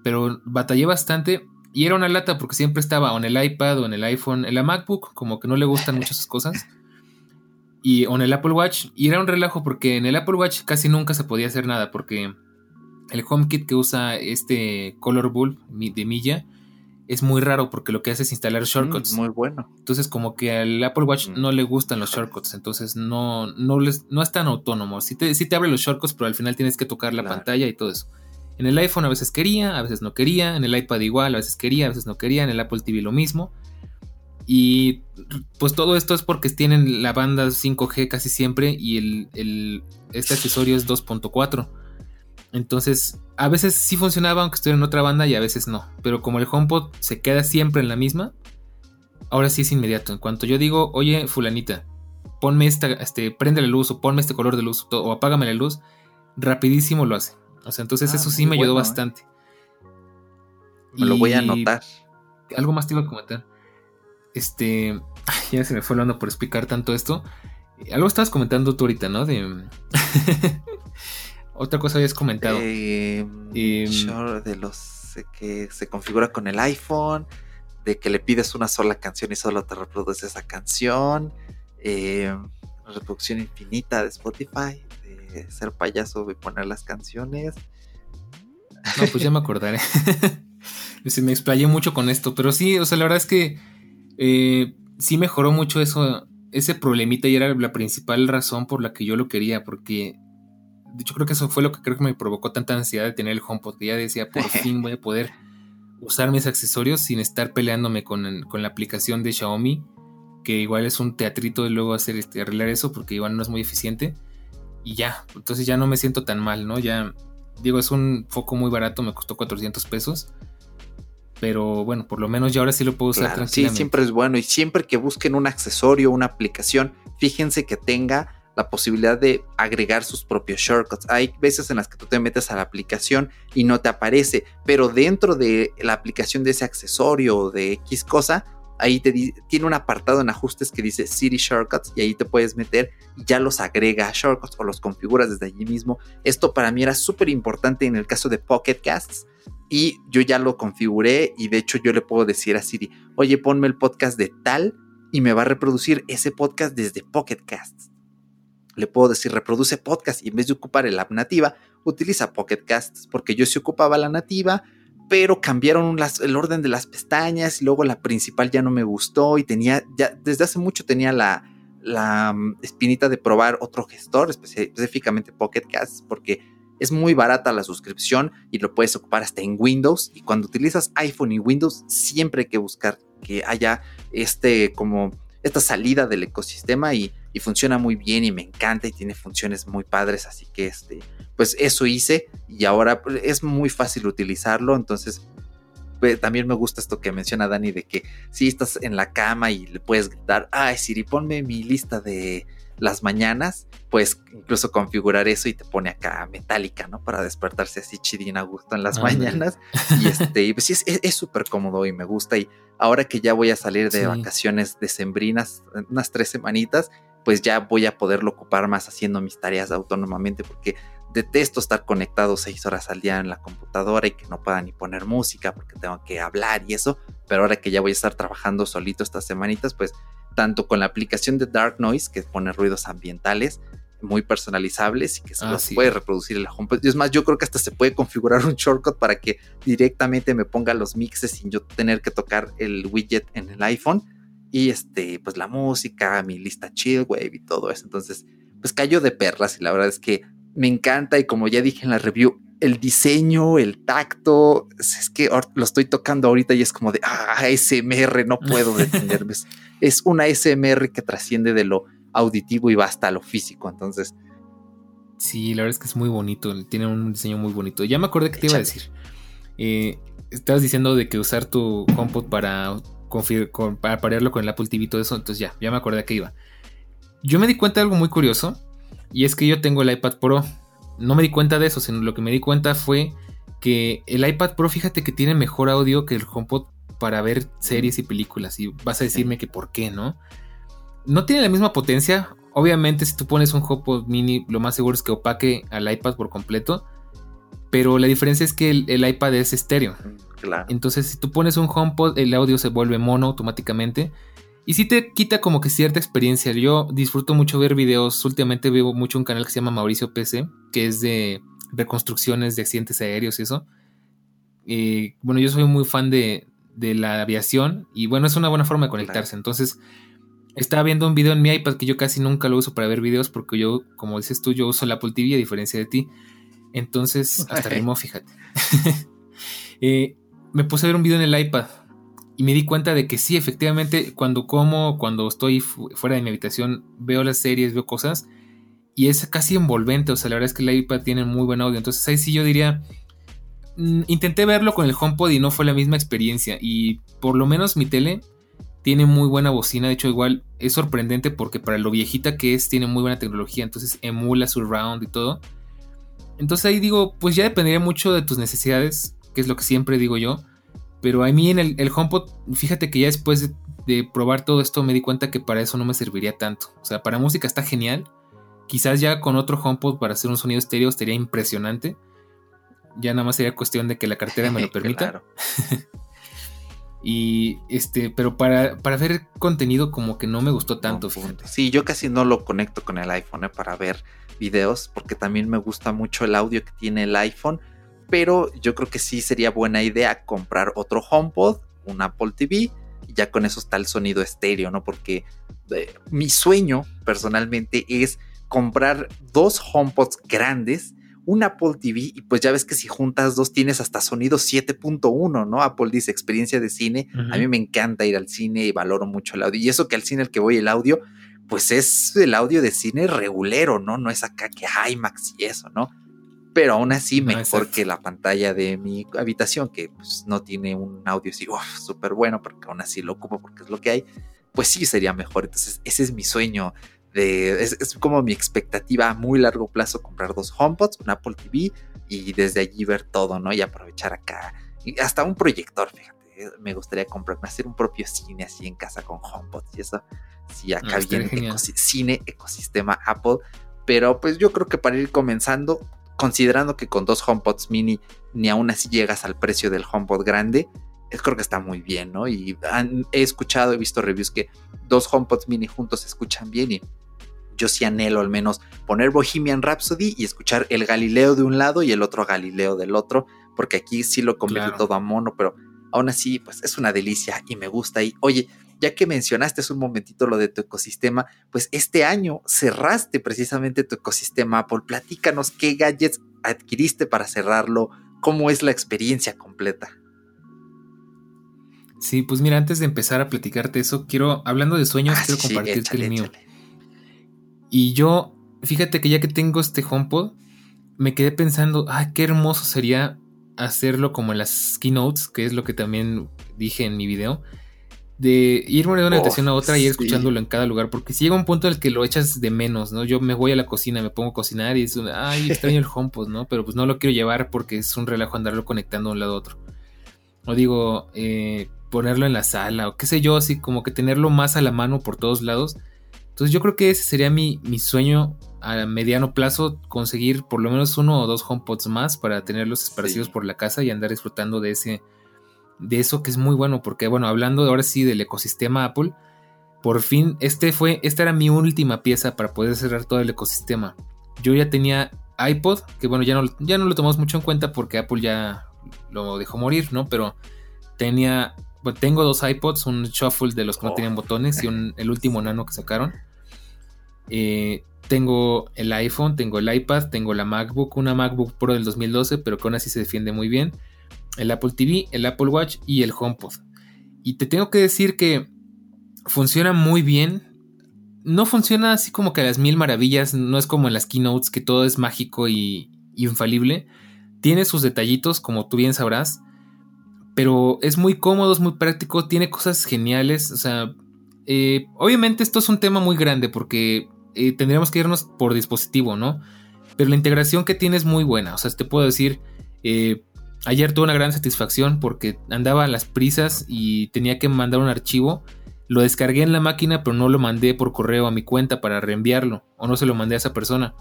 Pero batallé bastante y era una lata porque siempre estaba en el iPad o en el iPhone, en la MacBook, como que no le gustan muchas cosas. Y en el Apple Watch. Y era un relajo porque en el Apple Watch casi nunca se podía hacer nada porque el HomeKit que usa este Color Bulb de Milla es muy raro porque lo que hace es instalar mm, shortcuts. muy bueno. Entonces, como que al Apple Watch mm. no le gustan los shortcuts, entonces no, no, les, no es tan autónomo. Sí te, te abre los shortcuts, pero al final tienes que tocar la pantalla y todo eso. En el iPhone a veces quería, a veces no quería. En el iPad igual, a veces quería, a veces no quería. En el Apple TV lo mismo. Y pues todo esto es porque tienen la banda 5G casi siempre y el, este accesorio es 2.4. Entonces, a veces sí funcionaba aunque estuviera en otra banda y a veces no. Pero como el HomePod se queda siempre en la misma, ahora sí es inmediato. En cuanto yo digo, oye, fulanita, ponme esta, este, prende la luz o ponme este color de luz o apágame la luz, rapidísimo lo hace. O sea, entonces ah, eso sí me ayudó ¿eh? bastante. Me lo voy a anotar. Algo más te iba a comentar. Este. Ya se me fue hablando por explicar tanto esto. Algo estabas comentando tú ahorita, ¿no? De. Otra cosa habías comentado. Eh, de los que se configura con el iPhone. De que le pides una sola canción y solo te reproduce esa canción. Eh, reproducción infinita de Spotify ser payaso y poner las canciones. No, pues ya me acordaré. Se me explayé mucho con esto, pero sí, o sea, la verdad es que eh, sí mejoró mucho eso, ese problemita y era la principal razón por la que yo lo quería, porque de hecho creo que eso fue lo que creo que me provocó tanta ansiedad de tener el HomePod, que ya decía, por fin voy a poder usar mis accesorios sin estar peleándome con, con, la aplicación de Xiaomi, que igual es un teatrito de luego hacer este, arreglar eso, porque igual no es muy eficiente y ya, entonces ya no me siento tan mal, ¿no? Ya, digo, es un foco muy barato, me costó 400 pesos. Pero bueno, por lo menos ya ahora sí lo puedo usar tranquilamente. Sí, siempre es bueno. Y siempre que busquen un accesorio, una aplicación, fíjense que tenga la posibilidad de agregar sus propios shortcuts. Hay veces en las que tú te metes a la aplicación y no te aparece, pero dentro de la aplicación de ese accesorio o de X cosa, ahí te tiene un apartado en ajustes que dice City Shortcuts y ahí te puedes meter y ya los agrega a shortcuts o los configuras desde allí mismo. Esto para mí era súper importante en el caso de Pocket Casts y yo ya lo configuré y de hecho yo le puedo decir a Siri, oye, ponme el podcast de tal y me va a reproducir ese podcast desde Pocket Casts. Le puedo decir reproduce podcast y en vez de ocupar el app nativa, utiliza Pocket Casts porque yo sí ocupaba la nativa, pero cambiaron el orden de las pestañas y luego la principal ya no me gustó y tenía, ya desde hace mucho tenía la, la mm, espinita de probar otro gestor, específicamente Pocket Casts, porque es muy barata la suscripción y lo puedes ocupar hasta en Windows. Y cuando utilizas iPhone y Windows, siempre hay que buscar que haya este como esta salida del ecosistema y, y funciona muy bien y me encanta y tiene funciones muy padres. Así que este, pues eso hice y ahora pues, es muy fácil utilizarlo, entonces también me gusta esto que menciona Dani de que si estás en la cama y le puedes gritar, ay Siri, ponme mi lista de las mañanas, pues incluso configurar eso y te pone acá metálica, ¿no? Para despertarse así chidín a gusto en las mañanas. Y este, pues sí, es súper cómodo y me gusta. Y ahora que ya voy a salir de vacaciones decembrinas, unas tres semanitas, pues ya voy a poderlo ocupar más haciendo mis tareas autónomamente porque detesto estar conectado seis horas al día en la computadora y que no pueda ni poner música porque tengo que hablar y eso. Pero ahora que ya voy a estar trabajando solito estas semanitas, pues tanto con la aplicación de Dark Noise que pone ruidos ambientales muy personalizables y que se ah, los puede reproducir el HomePod. Y es más, yo creo que hasta se puede configurar un shortcut para que directamente me ponga los mixes sin yo tener que tocar el widget en el iPhone. Y este, pues la música, mi lista chill wave y todo eso. Entonces, pues cayó de perlas y la verdad es que me encanta y como ya dije en la review, el diseño, el tacto, es que lo estoy tocando ahorita y es como de ah, ASMR, no puedo detenerme. es una ASMR que trasciende de lo auditivo y va hasta lo físico. Entonces, sí, la verdad es que es muy bonito, tiene un diseño muy bonito. Ya me acordé que te iba a decir. Eh, estabas diciendo de que usar tu HomePod para, para parearlo con el Apple TV y todo eso, entonces ya, ya me acordé que iba. Yo me di cuenta de algo muy curioso y es que yo tengo el iPad Pro no me di cuenta de eso, sino lo que me di cuenta fue que el iPad Pro, fíjate que tiene mejor audio que el HomePod para ver series y películas. Y vas a decirme que por qué, ¿no? No tiene la misma potencia. Obviamente, si tú pones un HomePod mini, lo más seguro es que opaque al iPad por completo. Pero la diferencia es que el, iPad es estéreo. Claro. Entonces, si tú pones un HomePod, el audio se vuelve mono automáticamente. Y sí te quita como que cierta experiencia. Yo disfruto mucho ver videos. Últimamente veo mucho un canal que se llama Mauricio PC, que es de reconstrucciones de accidentes aéreos y eso. bueno, yo soy muy fan de, la aviación y bueno, es una buena forma de conectarse. Entonces, estaba viendo un video en mi iPad que yo casi nunca lo uso para ver videos porque yo, como dices tú, yo uso la Apple TV a diferencia de ti. Entonces, hasta rimó, fíjate. Eh, me puse a ver un video en el iPad y me di cuenta de que sí, efectivamente, cuando como, cuando estoy fuera de mi habitación, veo las series, veo cosas y es casi envolvente. O sea, la verdad es que el iPad tiene muy buen audio. Entonces ahí sí yo diría, mm, intenté verlo con el HomePod y no fue la misma experiencia. Y por lo menos mi tele tiene muy buena bocina. De hecho, igual es sorprendente porque para lo viejita que es, tiene muy buena tecnología. Entonces emula surround y todo. Entonces ahí digo, pues ya dependería mucho de tus necesidades, que es lo que siempre digo yo. Pero a mí en el, el HomePod, fíjate que ya después de, probar todo esto me di cuenta que para eso no me serviría tanto. O sea, para música está genial. Quizás ya con otro HomePod para hacer un sonido estéreo estaría impresionante. Ya nada más sería cuestión de que la cartera me lo permita. y este, pero para, para ver contenido como que no me gustó tanto. sí, yo casi no lo conecto con el iPhone ¿eh? para ver videos porque también me gusta mucho el audio que tiene el iPhone pero yo creo que sí sería buena idea comprar otro HomePod, un Apple TV, y ya con eso está el sonido estéreo, ¿no? Porque eh, mi sueño personalmente es comprar dos HomePods grandes, un Apple TV, y pues ya ves que si juntas dos tienes hasta sonido 7.1, ¿no? Apple dice experiencia de cine. A mí me encanta ir al cine y valoro mucho el audio. Y eso que al cine al que voy el audio, pues es el audio de cine regulero, ¿no? No es acá que IMAX y eso, ¿no? Pero aún así mejor que la pantalla de mi habitación, que pues, no tiene un audio así súper bueno, porque aún así lo ocupo porque es lo que hay, pues sí sería mejor. Entonces, ese es mi sueño. De, es, como mi expectativa a muy largo plazo comprar dos HomePods, un Apple TV y desde allí ver todo, ¿no? Y aprovechar acá. Y hasta un proyector, fíjate. Me gustaría comprarme, hacer un propio cine así en casa con HomePods y eso. Sí, acá viene cine ecosistema Apple. Pero pues yo creo que para ir comenzando, considerando que con dos HomePods mini ni aún así llegas al precio del HomePod grande, creo que está muy bien, ¿no? Y he escuchado, he visto reviews que dos HomePods mini juntos se escuchan bien y yo sí anhelo al menos poner Bohemian Rhapsody y escuchar el Galileo de un lado y el otro Galileo del otro, porque aquí sí lo convierte todo a mono, pero aún así, pues es una delicia y me gusta. Y oye, ya que mencionaste hace un momentito lo de tu ecosistema, pues este año cerraste precisamente tu ecosistema Apple. Platícanos qué gadgets adquiriste para cerrarlo, cómo es la experiencia completa. Sí, pues mira, antes de empezar a platicarte eso, quiero, hablando de sueños, ah, quiero compartirte el mío. Y yo, fíjate que ya que tengo este HomePod, me quedé pensando, ah, qué hermoso sería hacerlo como en las keynotes, que es lo que también dije en mi video de irme de una habitación a otra y ir escuchándolo en cada lugar, porque si llega un punto en el que lo echas de menos, ¿no? Yo me voy a la cocina, me pongo a cocinar y es un, ay, extraño el HomePod, ¿no? Pero pues no lo quiero llevar porque es un relajo andarlo conectando de un lado a otro. O digo, eh, ponerlo en la sala o qué sé yo, así como que tenerlo más a la mano por todos lados. Entonces yo creo que ese sería mi, mi sueño a mediano plazo, conseguir por lo menos uno o dos HomePods más para tenerlos esparcidos por la casa y andar disfrutando de ese de eso que es muy bueno, porque bueno, hablando ahora sí del ecosistema Apple, por fin, este fue, esta era mi última pieza para poder cerrar todo el ecosistema. Yo ya tenía iPod, que bueno, ya no, ya no lo tomamos mucho en cuenta porque Apple ya lo dejó morir, ¿no? Pero tenía, bueno, tengo dos iPods, un Shuffle de los que no tenían botones y un, el último nano que sacaron. Eh, tengo el iPhone, tengo el iPad, tengo la MacBook, una MacBook Pro del 2012, pero que aún así se defiende muy bien. El Apple TV, el Apple Watch y el HomePod. Y te tengo que decir que funciona muy bien. No funciona así como que a las mil maravillas, no es como en las keynotes que todo es mágico y, infalible. Tiene sus detallitos, como tú bien sabrás, pero es muy cómodo, es muy práctico, tiene cosas geniales. O sea, eh, obviamente esto es un tema muy grande porque eh, tendríamos que irnos por dispositivo, ¿no? Pero la integración que tiene es muy buena. O sea, te puedo decir, eh, ayer tuve una gran satisfacción porque andaba a las prisas y tenía que mandar un archivo. Lo descargué en la máquina, pero no lo mandé por correo a mi cuenta para reenviarlo. O no se lo mandé a esa persona.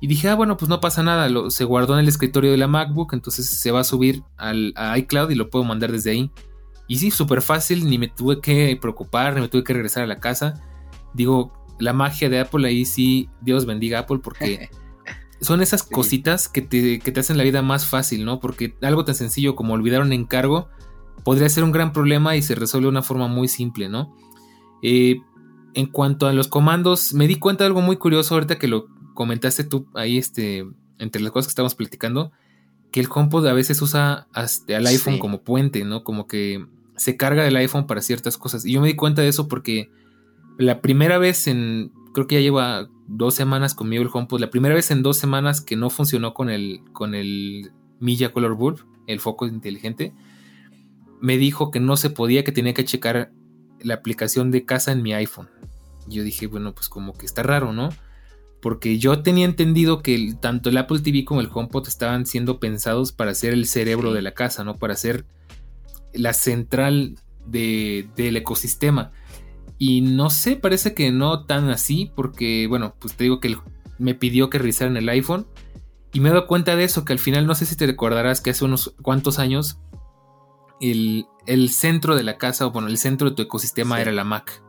Y dije, ah, bueno, pues no pasa nada. Lo, se guardó en el escritorio de la MacBook, entonces se va a subir al, a iCloud y lo puedo mandar desde ahí. Y sí, súper fácil, ni me tuve que preocupar, ni me tuve que regresar a la casa. Digo, la magia de Apple ahí sí, Dios bendiga Apple, porque son esas cositas que te, que te, hacen la vida más fácil, ¿no? Porque algo tan sencillo como olvidar un encargo podría ser un gran problema y se resuelve de una forma muy simple, ¿no? Eh, en cuanto a los comandos, me di cuenta de algo muy curioso ahorita que lo comentaste tú ahí, este, entre las cosas que estamos platicando, que el HomePod a veces usa hasta al iPhone como puente, ¿no? Como que se carga del iPhone para ciertas cosas. Y yo me di cuenta de eso porque la primera vez en, creo que ya lleva dos semanas conmigo el HomePod, la primera vez en dos semanas que no funcionó con el, con el Milla Color Bulb, el foco inteligente, me dijo que no se podía, que tenía que checar la aplicación de casa en mi iPhone. Yo dije, bueno, pues como que está raro, ¿no? Porque yo tenía entendido que tanto el Apple TV como el HomePod estaban siendo pensados para ser el cerebro de la casa, ¿no? Para ser la central del ecosistema. Y no sé, parece que no tan así, porque bueno, pues te digo que me pidió que revisara en el iPhone. Y me he dado cuenta de eso, que al final no sé si te recordarás que hace unos cuantos años el, centro de la casa, o bueno, el centro de tu ecosistema era la Mac.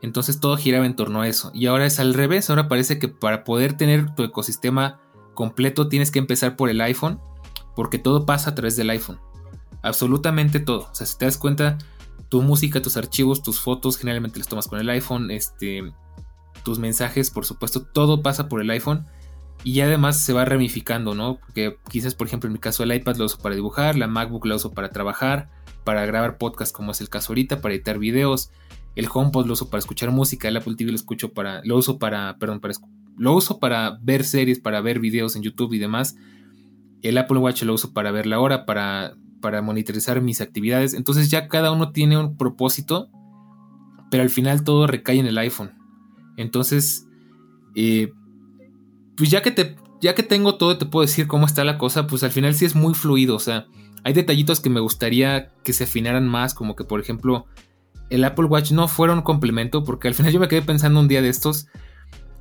Entonces todo giraba en torno a eso. Y ahora es al revés, ahora parece que para poder tener tu ecosistema completo tienes que empezar por el iPhone, porque todo pasa a través del iPhone. Absolutamente todo. O sea, si te das cuenta, tu música, tus archivos, tus fotos, generalmente las tomas con el iPhone, este, tus mensajes, por supuesto, todo pasa por el iPhone y además se va ramificando, ¿no? Porque quizás, por ejemplo, en mi caso el iPad lo uso para dibujar, la MacBook lo uso para trabajar, para grabar podcast como es el caso ahorita, para editar videos, el HomePod lo uso para escuchar música, el Apple TV lo escucho para, lo uso para, perdón, para, lo uso para ver series, para ver videos en YouTube y demás. El Apple Watch lo uso para ver la hora, para para monitorizar mis actividades. Entonces ya cada uno tiene un propósito, pero al final todo recae en el iPhone. Entonces, eh, pues ya que, te, ya que tengo todo, te puedo decir cómo está la cosa, pues al final sí es muy fluido. O sea, hay detallitos que me gustaría que se afinaran más, como que por ejemplo el Apple Watch no fuera un complemento, porque al final yo me quedé pensando un día de estos.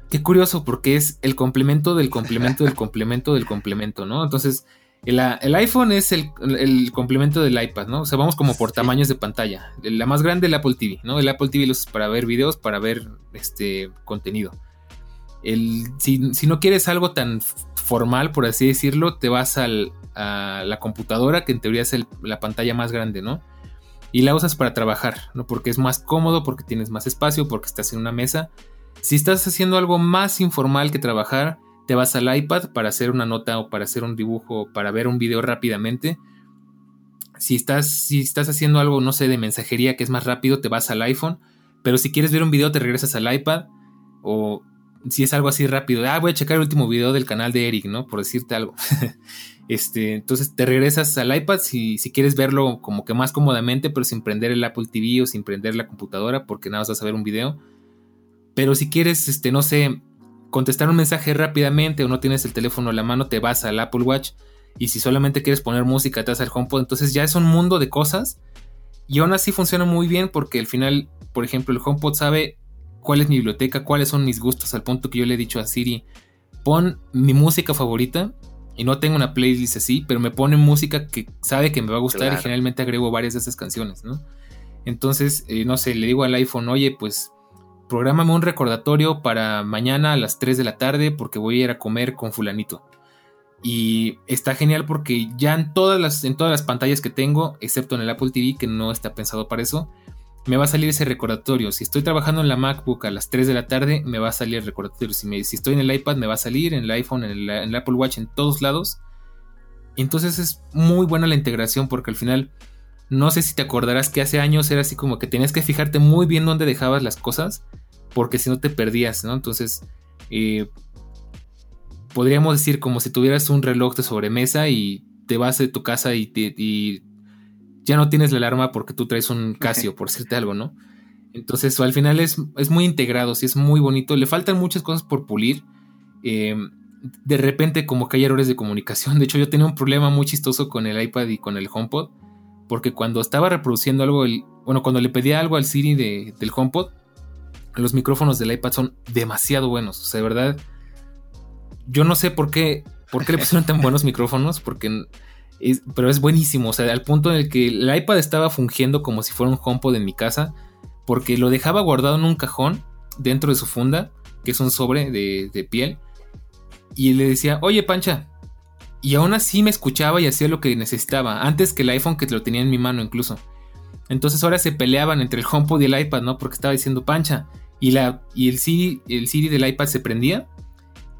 Qué curioso, porque es el complemento del complemento del complemento del complemento, ¿no? Entonces, el, iPhone es el, complemento del iPad, ¿no? O sea, vamos como por tamaños de pantalla. La más grande, el Apple TV, ¿no? El Apple TV lo es para ver videos, para ver este contenido. El, si, no quieres algo tan formal, por así decirlo, te vas a la computadora, que en teoría es la pantalla más grande, ¿no? Y la usas para trabajar, ¿no? Porque es más cómodo, porque tienes más espacio, porque estás en una mesa. Si estás haciendo algo más informal que trabajar, te vas al iPad para hacer una nota o para hacer un dibujo para ver un video rápidamente. Si estás, si estás haciendo algo, no sé, de mensajería que es más rápido, te vas al iPhone. Pero si quieres ver un video, te regresas al iPad. O si es algo así rápido, ah, voy a checar el último video del canal de Eric, ¿no? Por decirte algo. este, entonces te regresas al iPad si, si quieres verlo como que más cómodamente, pero sin prender el Apple TV o sin prender la computadora, porque nada más vas a ver un video. Pero si quieres, este, no sé, contestar un mensaje rápidamente o no tienes el teléfono a la mano, te vas al Apple Watch. Y si solamente quieres poner música, te vas al HomePod. Entonces ya es un mundo de cosas. Y aún así funciona muy bien porque al final, por ejemplo, el HomePod sabe cuál es mi biblioteca, cuáles son mis gustos, al punto que yo le he dicho a Siri, pon mi música favorita. Y no tengo una playlist así, pero me pone música que sabe que me va a gustar y generalmente agrego varias de esas canciones, ¿no? Entonces, eh, no sé, le digo al iPhone, oye, pues Prográmame un recordatorio para mañana a las 3 de la tarde porque voy a ir a comer con fulanito. Y está genial porque ya en todas las, en todas las pantallas que tengo, excepto en el Apple TV, que no está pensado para eso, me va a salir ese recordatorio. Si estoy trabajando en la MacBook a las 3 de la tarde, me va a salir el recordatorio. Si, me, si estoy en el iPad, me va a salir, en el iPhone, en el, Apple Watch, en todos lados. Entonces es muy buena la integración porque al final, no sé si te acordarás que hace años era así como que tenías que fijarte muy bien dónde dejabas las cosas porque si no te perdías, ¿no? Entonces, eh, podríamos decir como si tuvieras un reloj de sobremesa y te vas de tu casa y, y ya no tienes la alarma porque tú traes un Casio, por decirte algo, ¿no? Entonces, al final es, es, muy integrado, sí es muy bonito. Le faltan muchas cosas por pulir. Eh, de repente, como que hay errores de comunicación. De hecho, yo tenía un problema muy chistoso con el iPad y con el HomePod. Porque cuando estaba reproduciendo algo, el, bueno, cuando le pedía algo al Siri del HomePod, los micrófonos del iPad son demasiado buenos. O sea, de verdad, yo no sé por qué, por qué le pusieron tan buenos micrófonos, porque pero es buenísimo, o sea, al punto en el que el iPad estaba fungiendo como si fuera un HomePod en mi casa, porque lo dejaba guardado en un cajón dentro de su funda, que es un sobre de, piel, y le decía, oye Pancha, y aún así me escuchaba y hacía lo que necesitaba, antes que el iPhone que lo tenía en mi mano incluso. Entonces ahora se peleaban entre el HomePod y el iPad, ¿no? Porque estaba diciendo Pancha, y, la, y el, CD, el CD del iPad se prendía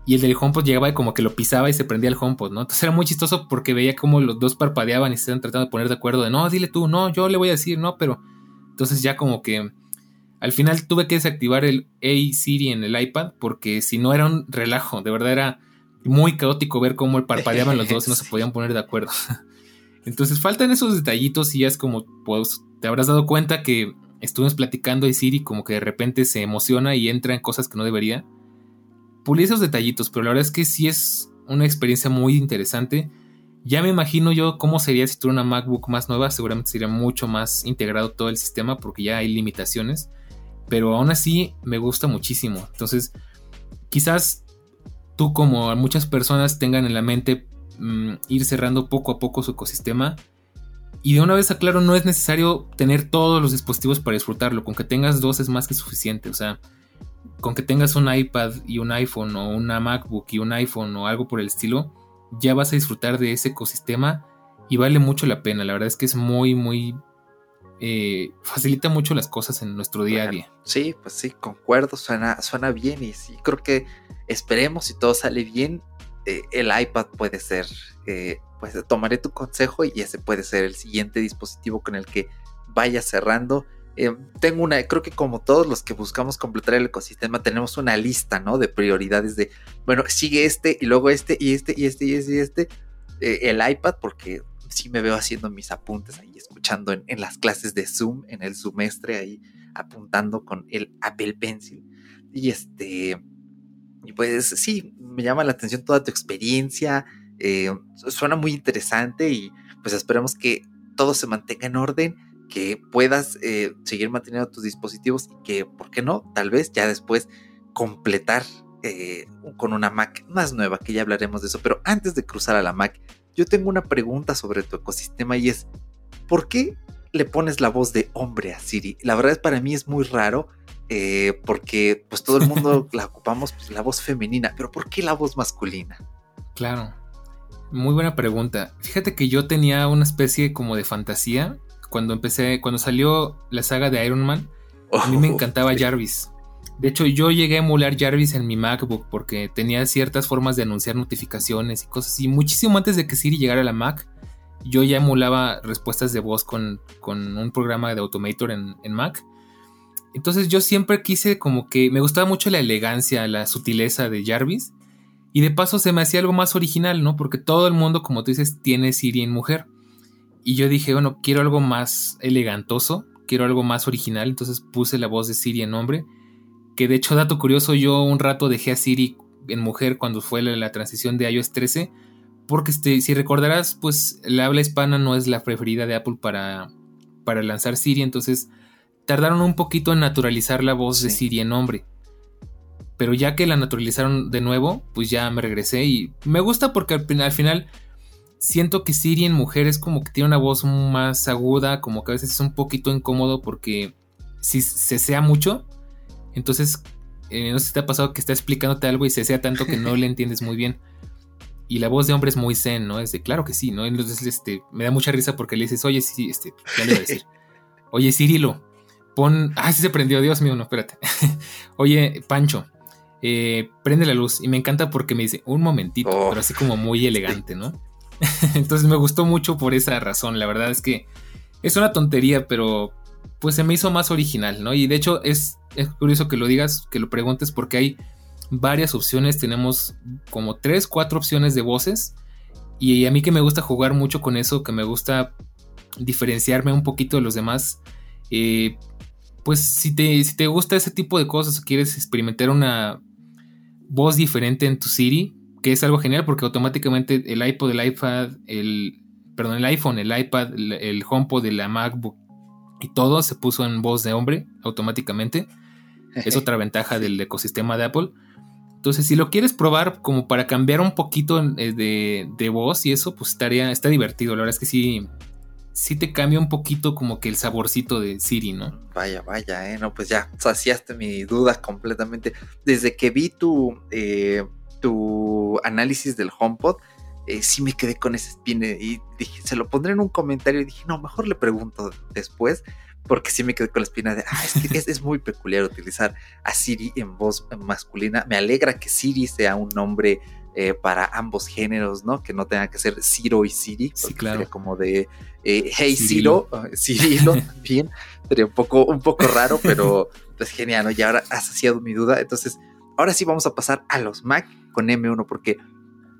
y el del HomePod llegaba y como que lo pisaba y se prendía el HomePod, ¿no? Entonces era muy chistoso porque veía como los dos parpadeaban y se estaban tratando de poner de acuerdo de, no, dile tú, no, yo le voy a decir, no, pero... Entonces ya como que al final tuve que desactivar el A Siri en el iPad porque si no era un relajo, de verdad era muy caótico ver cómo parpadeaban los dos y no se podían poner de acuerdo. Entonces faltan esos detallitos y ya es como, pues te habrás dado cuenta que estuvimos platicando y Siri como que de repente se emociona y entra en cosas que no debería pulir esos detallitos, pero la verdad es que sí es una experiencia muy interesante. Ya me imagino yo cómo sería si tuviera una MacBook más nueva, seguramente sería mucho más integrado todo el sistema porque ya hay limitaciones, pero aún así me gusta muchísimo. Entonces, quizás tú como muchas personas tengan en la mente mm, ir cerrando poco a poco su ecosistema. Y de una vez aclaro, no es necesario tener todos los dispositivos para disfrutarlo, con que tengas dos es más que suficiente. O sea, con que tengas un iPad y un iPhone o una MacBook y un iPhone o algo por el estilo, ya vas a disfrutar de ese ecosistema y vale mucho la pena. La verdad es que es muy, muy... Eh, facilita mucho las cosas en nuestro día a día. Sí, pues sí, concuerdo, suena, suena bien y sí, creo que esperemos si todo sale bien, eh, el iPad puede ser, eh, pues tomaré tu consejo y ese puede ser el siguiente dispositivo con el que vaya cerrando eh, tengo una, creo que como todos los que buscamos completar el ecosistema, tenemos una lista, ¿no? De prioridades de, bueno, sigue este y luego este y este y este y este y este. Eh, el iPad, porque sí me veo haciendo mis apuntes ahí, escuchando en, las clases de Zoom, en el semestre ahí, apuntando con el Apple Pencil. Y este, y pues sí, me llama la atención toda tu experiencia, eh, suena muy interesante y pues esperemos que todo se mantenga en orden que puedas eh, seguir manteniendo tus dispositivos y que, ¿por qué no? Tal vez ya después completar eh, con una Mac más nueva, que ya hablaremos de eso. Pero antes de cruzar a la Mac, yo tengo una pregunta sobre tu ecosistema y es, ¿por qué le pones la voz de hombre a Siri? La verdad es para mí es muy raro. Eh, porque pues todo el mundo la ocupamos pues, la voz femenina, pero ¿por qué la voz masculina? Claro, muy buena pregunta. Fíjate que yo tenía una especie como de fantasía cuando empecé, cuando salió la saga de Iron Man, a mí me encantaba Jarvis. De hecho, yo llegué a emular Jarvis en mi MacBook porque tenía ciertas formas de anunciar notificaciones y cosas así. Muchísimo antes de que Siri llegara a la Mac, yo ya emulaba respuestas de voz con, un programa de Automator en, en, Mac. Entonces yo siempre quise como que me gustaba mucho la elegancia, la sutileza de Jarvis. Y de paso se me hacía algo más original, ¿no? Porque todo el mundo, como tú dices, tiene Siri en mujer. Y yo dije, bueno, quiero algo más elegantoso, quiero algo más original, entonces puse la voz de Siri en hombre. Que de hecho, dato curioso, yo un rato dejé a Siri en mujer cuando fue la, transición de iOS 13, porque este, si recordarás, pues la habla hispana no es la preferida de Apple para, para lanzar Siri, entonces tardaron un poquito en naturalizar la voz de Siri en hombre. Pero ya que la naturalizaron de nuevo, pues ya me regresé y me gusta porque al final siento que Siri en mujer es como que tiene una voz más aguda, como que a veces es un poquito incómodo porque si se sea mucho, entonces eh, no sé si te ha pasado que está explicándote algo y se sea tanto que no le entiendes muy bien. Y la voz de hombre es muy zen, ¿no? Es de claro que sí, ¿no? Entonces este, me da mucha risa porque le dices, oye, sí, este, ya le voy a decir. Oye, Cirilo. Pon. Ah, sí se prendió, Dios mío, no, espérate. Oye, Pancho, eh, prende la luz. Y me encanta porque me dice, un momentito, Oh. pero así como muy elegante, ¿no? Entonces me gustó mucho por esa razón. La verdad es que es una tontería, pero pues se me hizo más original, ¿no? Y de hecho es, es curioso que lo digas, que lo preguntes, porque hay varias opciones. Tenemos como tres, cuatro opciones de voces. Y a mí que me gusta jugar mucho con eso, que me gusta diferenciarme un poquito de los demás. eh, pues si te, si te gusta ese tipo de cosas o quieres experimentar una voz diferente en tu Siri, que es algo genial porque automáticamente el iPod, el iPad, el, perdón, el iPhone, el iPad, el, el HomePod de la MacBook y todo se puso en voz de hombre automáticamente. Es otra ventaja del ecosistema de Apple. Entonces, si lo quieres probar como para cambiar un poquito eh, de, de voz y eso, pues estaría, está divertido. La verdad es que sí, sí te cambia un poquito como que el saborcito de Siri, ¿no? Vaya, vaya, eh. No, pues ya saciaste mi duda completamente. Desde que vi tu, eh, tu análisis del HomePod, eh, sí me quedé con esa espina y dije, se lo pondré en un comentario y dije, no, mejor le pregunto después, porque sí me quedé con la espina de, ah, es que es, es muy peculiar utilizar a Siri en voz masculina. Me alegra que Siri sea un nombre eh, para ambos géneros, ¿no? Que no tenga que ser Ciro y Siri, Sí, claro. sería como de, eh, hey Cirilo. Ciro, uh, Cirilo también, sería un poco, un poco raro, pero pues genial, ¿no? Y ahora ha saciado mi duda, entonces ahora sí vamos a pasar a los Mac con M1, porque,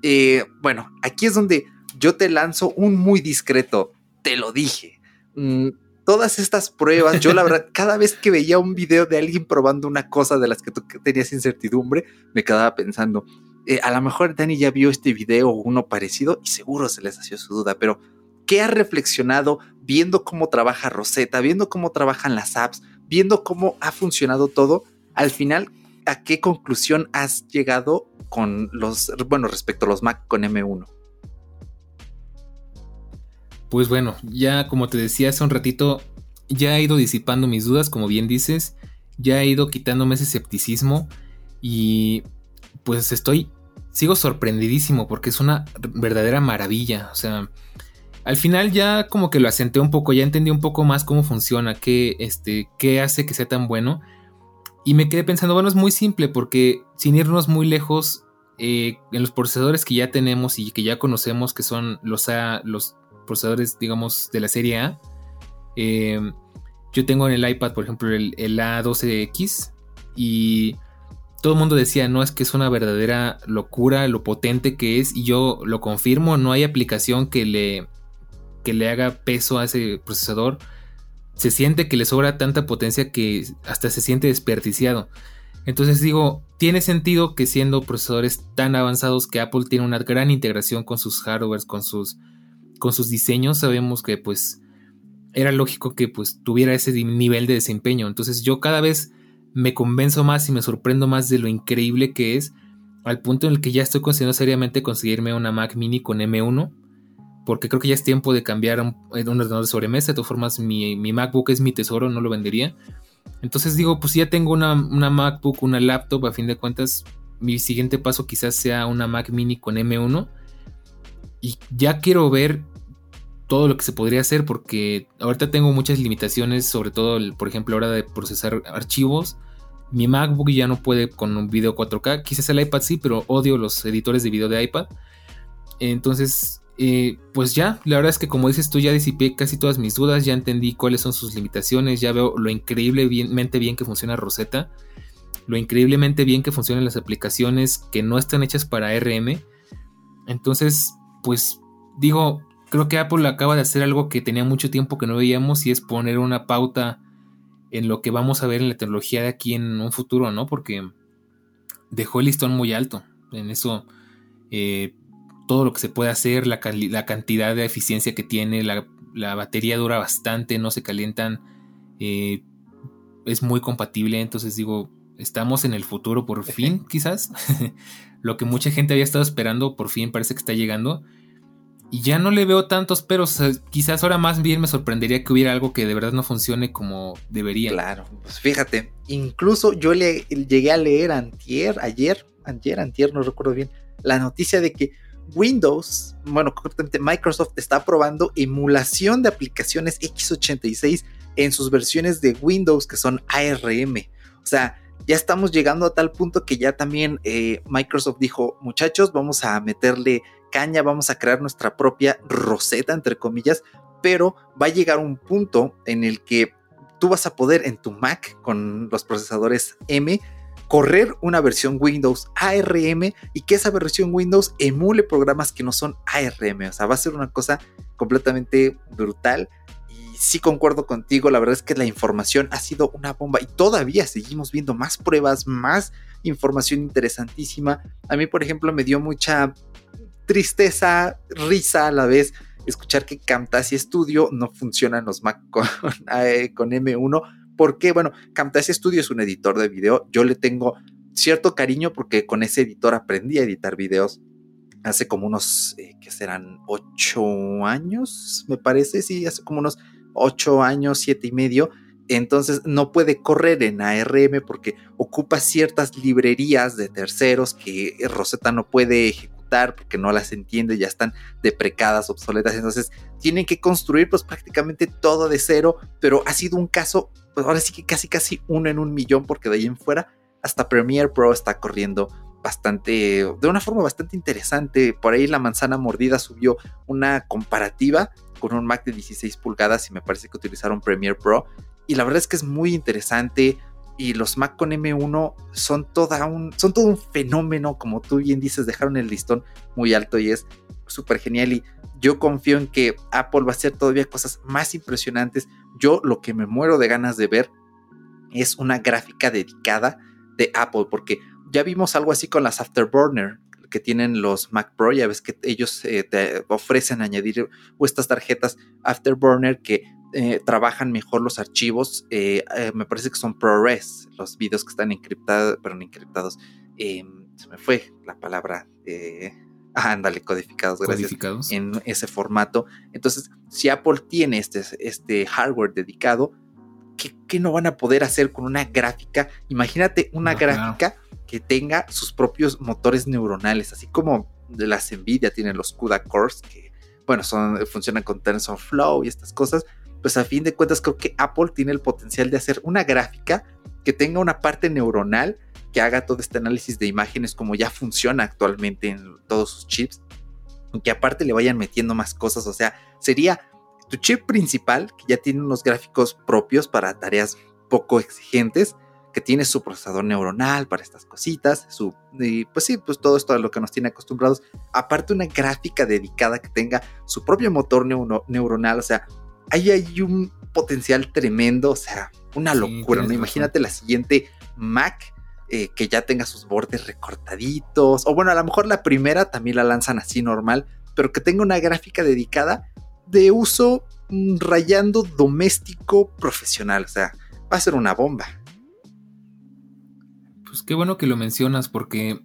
eh, bueno, aquí es donde yo te lanzo un muy discreto, te lo dije. Mm, todas estas pruebas, yo la verdad, cada vez que veía un video de alguien probando una cosa de las que tú tenías incertidumbre, me quedaba pensando, eh, a lo mejor Dani ya vio este video o uno parecido y seguro se les hacía su duda, pero ¿qué has reflexionado viendo cómo trabaja Rosetta, viendo cómo trabajan las apps, viendo cómo ha funcionado todo? Al final, ¿a qué conclusión has llegado con los, bueno, respecto a los Mac con M1? Pues bueno, ya como te decía hace un ratito, ya he ido disipando mis dudas, como bien dices, ya he ido quitándome ese escepticismo y pues estoy, sigo sorprendidísimo porque es una verdadera maravilla, o sea, al final ya como que lo asenté un poco, ya entendí un poco más cómo funciona, qué, este, qué hace que sea tan bueno y me quedé pensando, bueno, es muy simple porque sin irnos muy lejos, eh, en los procesadores que ya tenemos y que ya conocemos, que son los, A, los procesadores, digamos, de la serie A. Eh, yo tengo en el iPad, por ejemplo, el, el, A12X y todo el mundo decía, no, es que es una verdadera locura lo potente que es y yo lo confirmo, no hay aplicación que le, que le haga peso a ese procesador. Se siente que le sobra tanta potencia que hasta se siente desperdiciado. Entonces digo, tiene sentido que siendo procesadores tan avanzados que Apple tiene una gran integración con sus hardwares, con sus con sus diseños sabemos que pues era lógico que pues tuviera ese nivel de desempeño. Entonces yo cada vez me convenzo más y me sorprendo más de lo increíble que es al punto en el que ya estoy considerando seriamente conseguirme una Mac mini con M1 porque creo que ya es tiempo de cambiar un, un ordenador de sobremesa. De todas formas mi, mi, MacBook es mi tesoro, no lo vendería. Entonces digo, pues ya tengo una, una MacBook, una laptop, a fin de cuentas mi siguiente paso quizás sea una Mac mini con M1 y ya quiero ver todo lo que se podría hacer porque ahorita tengo muchas limitaciones, sobre todo, por ejemplo, a la hora de procesar archivos. Mi MacBook ya no puede con un video 4K, quizás el iPad sí, pero odio los editores de video de iPad. Entonces, eh, pues ya, la verdad es que como dices tú, ya disipé casi todas mis dudas, ya entendí cuáles son sus limitaciones, ya veo lo increíblemente bien que funciona Rosetta, lo increíblemente bien que funcionan las aplicaciones que no están hechas para RM. Entonces, pues digo, creo que Apple acaba de hacer algo que tenía mucho tiempo que no veíamos y es poner una pauta en lo que vamos a ver en la tecnología de aquí en un futuro, ¿no? Porque dejó el listón muy alto. En eso, eh, todo lo que se puede hacer, la, la cantidad de eficiencia que tiene, la, la, batería dura bastante, no se calientan, eh, es muy compatible. Entonces digo, estamos en el futuro por fin, quizás. lo que mucha gente había estado esperando, por fin parece que está llegando. Y ya no le veo tantos pero o sea, quizás ahora más bien me sorprendería que hubiera algo que de verdad no funcione como debería. Claro, pues fíjate, incluso yo le llegué a leer antier, ayer, ayer, antier, no recuerdo bien, la noticia de que Windows, bueno, concretamente Microsoft está probando emulación de aplicaciones x86 en sus versiones de Windows que son ARM. O sea, ya estamos llegando a tal punto que ya también eh, Microsoft dijo, muchachos, vamos a meterle caña, vamos a crear nuestra propia roseta, entre comillas, pero va a llegar un punto en el que tú vas a poder en tu Mac con los procesadores M correr una versión Windows ARM y que esa versión Windows emule programas que no son ARM. O sea, va a ser una cosa completamente brutal. Y sí concuerdo contigo, la verdad es que la información ha sido una bomba y todavía seguimos viendo más pruebas, más información interesantísima. A mí, por ejemplo, me dio mucha tristeza, risa a la vez escuchar que Camtasia Studio no funciona en los Mac con, eh, con M1 porque, bueno, Camtasia Studio es un editor de video. Yo le tengo cierto cariño porque con ese editor aprendí a editar videos hace como unos, eh, que serán? Ocho años, me parece, sí, hace como unos ocho años, siete y medio. Entonces no puede correr en ARM porque ocupa ciertas librerías de terceros que Rosetta no puede ejecutar porque no las entiende, ya están deprecadas, obsoletas. Entonces tienen que construir pues prácticamente todo de cero, pero ha sido un caso pues ahora sí que casi casi uno en un millón, porque de ahí en fuera hasta Premiere Pro está corriendo bastante, de una forma bastante interesante. Por ahí la manzana mordida subió una comparativa con un Mac de 16 pulgadas y me parece que utilizaron Premiere Pro. Y la verdad es que es muy interesante. Y los Mac con M1 son, un, son todo un fenómeno, como tú bien dices, dejaron el listón muy alto y es súper genial. Y yo confío en que Apple va a hacer todavía cosas más impresionantes. Yo lo que me muero de ganas de ver es una gráfica dedicada de Apple, porque ya vimos algo así con las Afterburner que tienen los Mac Pro, ya ves que ellos eh, te ofrecen añadir estas tarjetas Afterburner que eh, trabajan mejor los archivos, eh, me parece que son ProRes, los videos que están encriptados, pero no encriptados, em, se me fue la palabra, ándale, codificados, gracias. Codificados. En ese formato. Entonces, si Apple tiene este, este hardware dedicado, ¿qué, no van a poder hacer con una gráfica? Imagínate una gráfica que tenga sus propios motores neuronales, así como las Nvidia tienen los CUDA cores, que, bueno, son, funcionan con TensorFlow y estas cosas. Pues a fin de cuentas, creo que Apple tiene el potencial de hacer una gráfica que tenga una parte neuronal que haga todo este análisis de imágenes como ya funciona actualmente en todos sus chips, y que aparte le vayan metiendo más cosas, o sea, sería tu chip principal, que ya tiene unos gráficos propios para tareas poco exigentes, que tiene su procesador neuronal para estas cositas, su, y pues sí, pues todo esto a lo que nos tiene acostumbrados, aparte una gráfica dedicada que tenga su propio motor neuronal, o sea, ahí hay un potencial tremendo, o sea, una locura, ¿no? Imagínate la siguiente Mac eh, que ya tenga sus bordes recortaditos. O bueno, a lo mejor la primera también la lanzan así normal, pero que tenga una gráfica dedicada de uso mm, rayando doméstico profesional. O sea, va a ser una bomba. Pues qué bueno que lo mencionas porque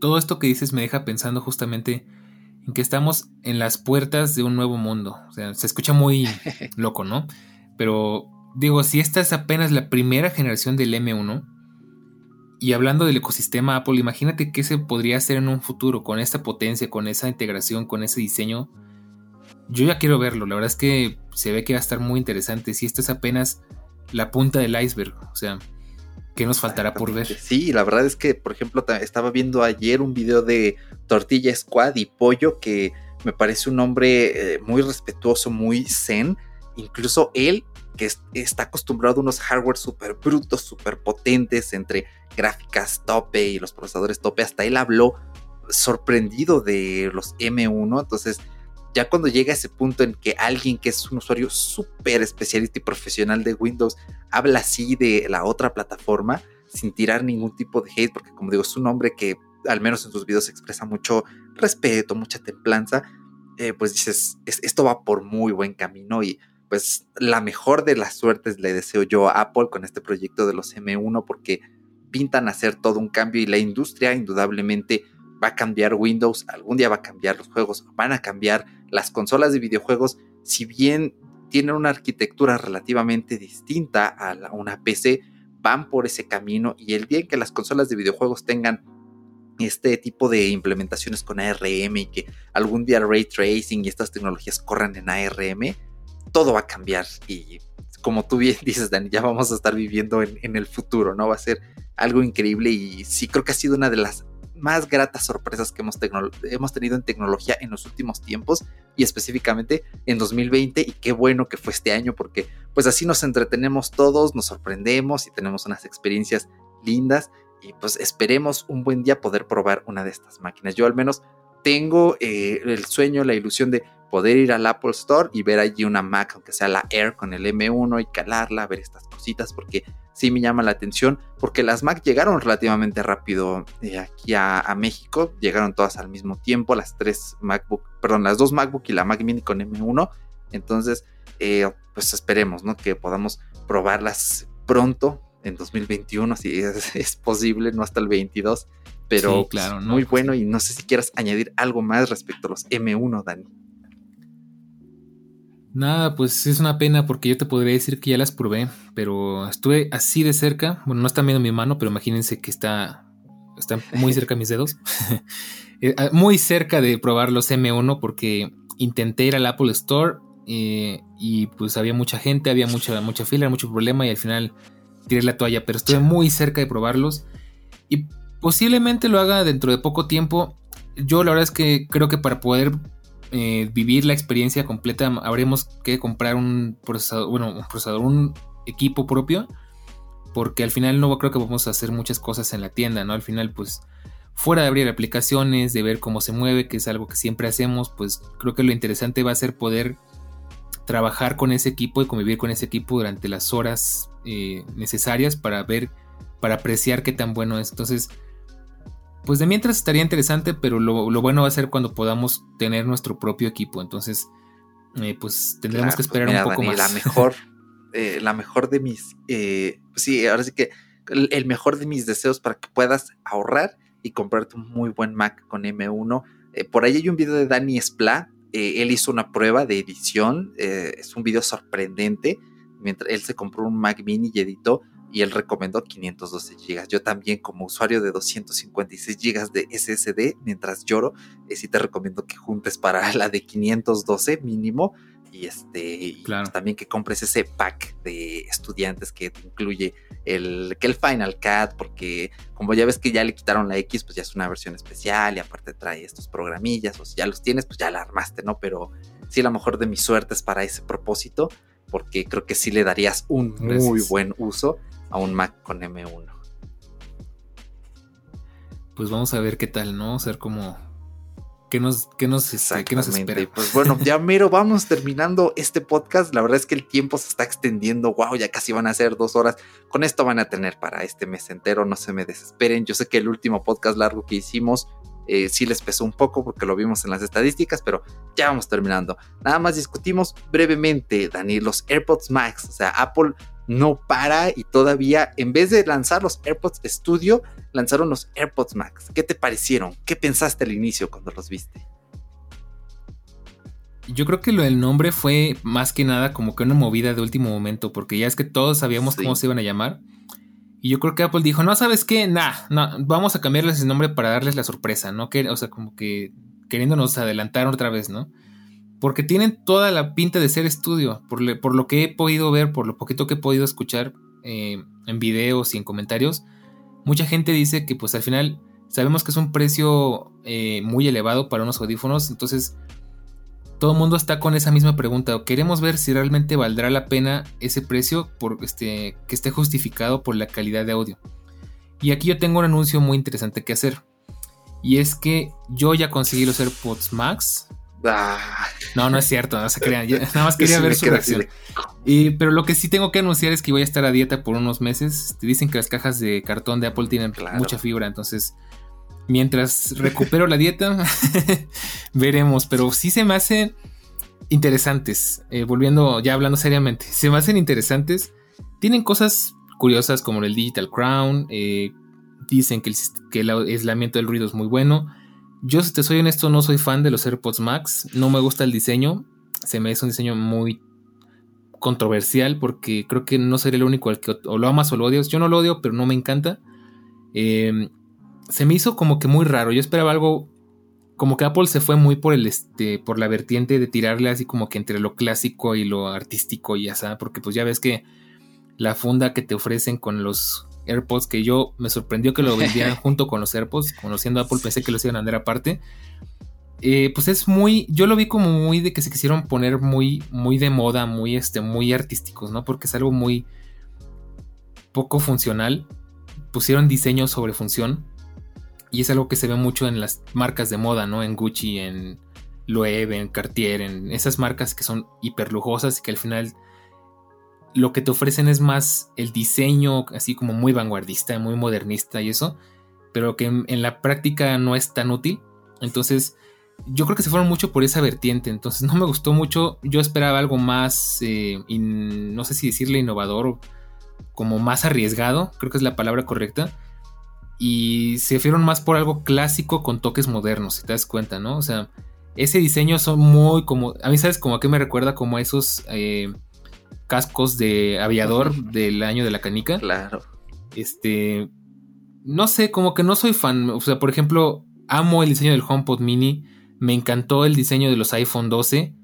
todo esto que dices me deja pensando justamente en que estamos en las puertas de un nuevo mundo. O sea, se escucha muy loco, ¿no? Pero digo, si esta es apenas la primera generación del M1, y hablando del ecosistema Apple, imagínate qué se podría hacer en un futuro con esta potencia, con esa integración, con ese diseño. Yo ya quiero verlo, la verdad es que se ve que va a estar muy interesante. Si esto es apenas la punta del iceberg, o sea, ¿qué nos faltará por ver? Sí, la verdad es que, por ejemplo, estaba viendo ayer un video de Tortilla Squad y Pollo que me parece un hombre eh, muy respetuoso, muy zen. Incluso él que está acostumbrado a unos hardware súper brutos, súper potentes, entre gráficas tope y los procesadores tope, hasta él habló sorprendido de los M1, entonces ya cuando llega ese punto en que alguien que es un usuario súper especialista y profesional de Windows habla así de la otra plataforma sin tirar ningún tipo de hate, porque como digo, es un hombre que al menos en sus videos expresa mucho respeto, mucha templanza, eh, pues dices, esto va por muy buen camino y pues la mejor de las suertes le deseo yo a Apple con este proyecto de los M1 porque pintan hacer todo un cambio y la industria indudablemente va a cambiar Windows, algún día va a cambiar los juegos, van a cambiar las consolas de videojuegos, si bien tienen una arquitectura relativamente distinta a una PC, van por ese camino y el día en que las consolas de videojuegos tengan este tipo de implementaciones con ARM y que algún día ray tracing y estas tecnologías corran en ARM, todo va a cambiar y como tú bien dices, Dani, ya vamos a estar viviendo en, en el futuro, ¿no? Va a ser algo increíble y sí creo que ha sido una de las más gratas sorpresas que hemos, hemos, tenido en tecnología en los últimos tiempos y específicamente en 2020 y qué bueno que fue este año porque pues así nos entretenemos todos, nos sorprendemos y tenemos unas experiencias lindas y pues esperemos un buen día poder probar una de estas máquinas. Yo al menos tengo eh, el sueño, la ilusión de poder ir al Apple Store y ver allí una Mac, aunque sea la Air con el M1 y calarla, ver estas cositas, porque sí me llama la atención, porque las Mac llegaron relativamente rápido eh, aquí a, México, llegaron todas al mismo tiempo, las tres MacBook, perdón, las dos MacBook y la Mac Mini con M1, entonces, eh, pues esperemos, ¿no? Que podamos probarlas pronto en 2021, si es, posible, no hasta el 22, pero claro, muy bueno y no sé si quieras añadir algo más respecto a los M1, Dani. Nada, pues es una pena porque yo te podría decir que ya las probé, pero estuve así de cerca. Bueno, no están viendo mi mano, pero imagínense que está, muy cerca mis dedos. Eh, ah, muy cerca de probar los M1 porque intenté ir al Apple Store eh, y pues había mucha gente, había mucha, mucha fila, mucho problema y al final tiré la toalla, pero estuve muy cerca de probarlos y posiblemente lo haga dentro de poco tiempo. Yo la verdad es que creo que para poder eh, vivir la experiencia completa, habremos que comprar un procesador, bueno, un procesador, un equipo propio, porque al final no creo que vamos a hacer muchas cosas en la tienda, ¿no? Al final, pues, fuera de abrir aplicaciones, de ver cómo se mueve, que es algo que siempre hacemos, pues creo que lo interesante va a ser poder trabajar con ese equipo y convivir con ese equipo durante las horas eh, necesarias para ver, para apreciar qué tan bueno es. Entonces, pues de mientras estaría interesante, pero lo, bueno va a ser cuando podamos tener nuestro propio equipo. Entonces, eh, pues tendremos que esperar un poco más. La mejor, eh, la mejor de mis, eh, sí, ahora sí que el, mejor de mis deseos para que puedas ahorrar y comprarte un muy buen Mac con M1. por ahí hay un video de Danny Spla. él hizo una prueba de edición. es un video sorprendente. Mientras él se compró un Mac Mini y editó y él recomendó 512 GB. Yo también como usuario de 256 GB de SSD, mientras lloro, eh, sí te recomiendo que juntes para la de 512 mínimo y este pues también que compres ese pack de estudiantes que incluye el que el Final Cut porque como ya ves que ya le quitaron la X pues ya es una versión especial y aparte trae estos programillas o si ya los tienes pues ya la armaste no pero sí la mejor de mis suertes para ese propósito porque creo que sí le darías un muy buen uso a un Mac con M1. Pues vamos a ver qué tal, ¿no? O sea, como... ¿Qué nos, qué nos, este, ¿qué nos espera? Pues bueno, ya mero vamos terminando este podcast. La verdad es que el tiempo se está extendiendo. Wow, ya casi van a ser dos horas. Con esto van a tener para este mes entero. No se me desesperen. Yo sé que el último podcast largo que hicimos eh, sí les pesó un poco porque lo vimos en las estadísticas, pero ya vamos terminando. Nada más discutimos brevemente, Dani, los AirPods Max. O sea, Apple no para y todavía en vez de lanzar los AirPods Studio, lanzaron los AirPods Max. ¿Qué te parecieron? ¿Qué pensaste al inicio cuando los viste? Yo creo que lo del nombre fue más que nada como que una movida de último momento, porque ya es que todos sabíamos cómo se iban a llamar. Y yo creo que Apple dijo, no, ¿sabes qué? Nah, no, vamos a cambiarles el nombre para darles la sorpresa, ¿no? Que, o sea, como que queriéndonos adelantar otra vez, ¿no? Porque tienen toda la pinta de ser estudio, por, lo que he podido ver, por lo poquito que he podido escuchar eh, en videos y en comentarios, mucha gente dice que pues al final sabemos que es un precio eh, muy elevado para unos audífonos, entonces todo el mundo está con esa misma pregunta, queremos ver si realmente valdrá la pena ese precio por este, que esté justificado por la calidad de audio. Y aquí yo tengo un anuncio muy interesante que hacer. Y es que yo ya conseguí los AirPods Max Ah. No, no es cierto, no se crean. nada más quería ver su reacción. Y, pero lo que sí tengo que anunciar es que voy a estar a dieta por unos meses. Te dicen que las cajas de cartón de Apple tienen mucha fibra, entonces mientras recupero la dieta, veremos. Pero sí se me hacen interesantes. Eh, volviendo, ya hablando seriamente, se me hacen interesantes. Tienen cosas curiosas como el Digital Crown. Eh, dicen que que el aislamiento del ruido es muy bueno. Yo, si te soy honesto, no soy fan de los AirPods Max. No me gusta el diseño. Se me hace un diseño muy controversial porque creo que no sería el único al que o lo amas o lo odias. Yo no lo odio, pero no me encanta. Em, se me hizo como que muy raro. Yo esperaba algo como que Apple se fue muy por el este por la vertiente de tirarle así como que entre lo clásico y lo artístico y ya sabes, porque pues ya ves que la funda que te ofrecen con los AirPods que yo me sorprendió que lo vendieran junto con los AirPods, conociendo Apple pensé que los iban a vender aparte. Eh, pues es muy, yo lo vi como muy de que se quisieron poner muy, muy de moda, muy, este, muy artísticos, ¿no? Porque es algo muy poco funcional. Pusieron diseño sobre función y es algo que se ve mucho en las marcas de moda, ¿no? En Gucci, en Loewe, en Cartier, en esas marcas que son hiper lujosas y que al final lo que te ofrecen es más el diseño, así como muy vanguardista, muy modernista y eso, pero que en, la práctica no es tan útil. Entonces, yo creo que se fueron mucho por esa vertiente. Entonces, no me gustó mucho. Yo esperaba algo más, eh, no sé si decirle innovador como más arriesgado, creo que es la palabra correcta. Y se fueron más por algo clásico con toques modernos, si te das cuenta, ¿no? O sea, ese diseño son muy como. A mí, ¿sabes? Como a qué me recuerda como esos. Eh, cascos de aviador del año de la canica. Claro. Este. No sé, como que no soy fan. O sea, por ejemplo, amo el diseño del HomePod Mini. Me encantó el diseño de los iPhone 12.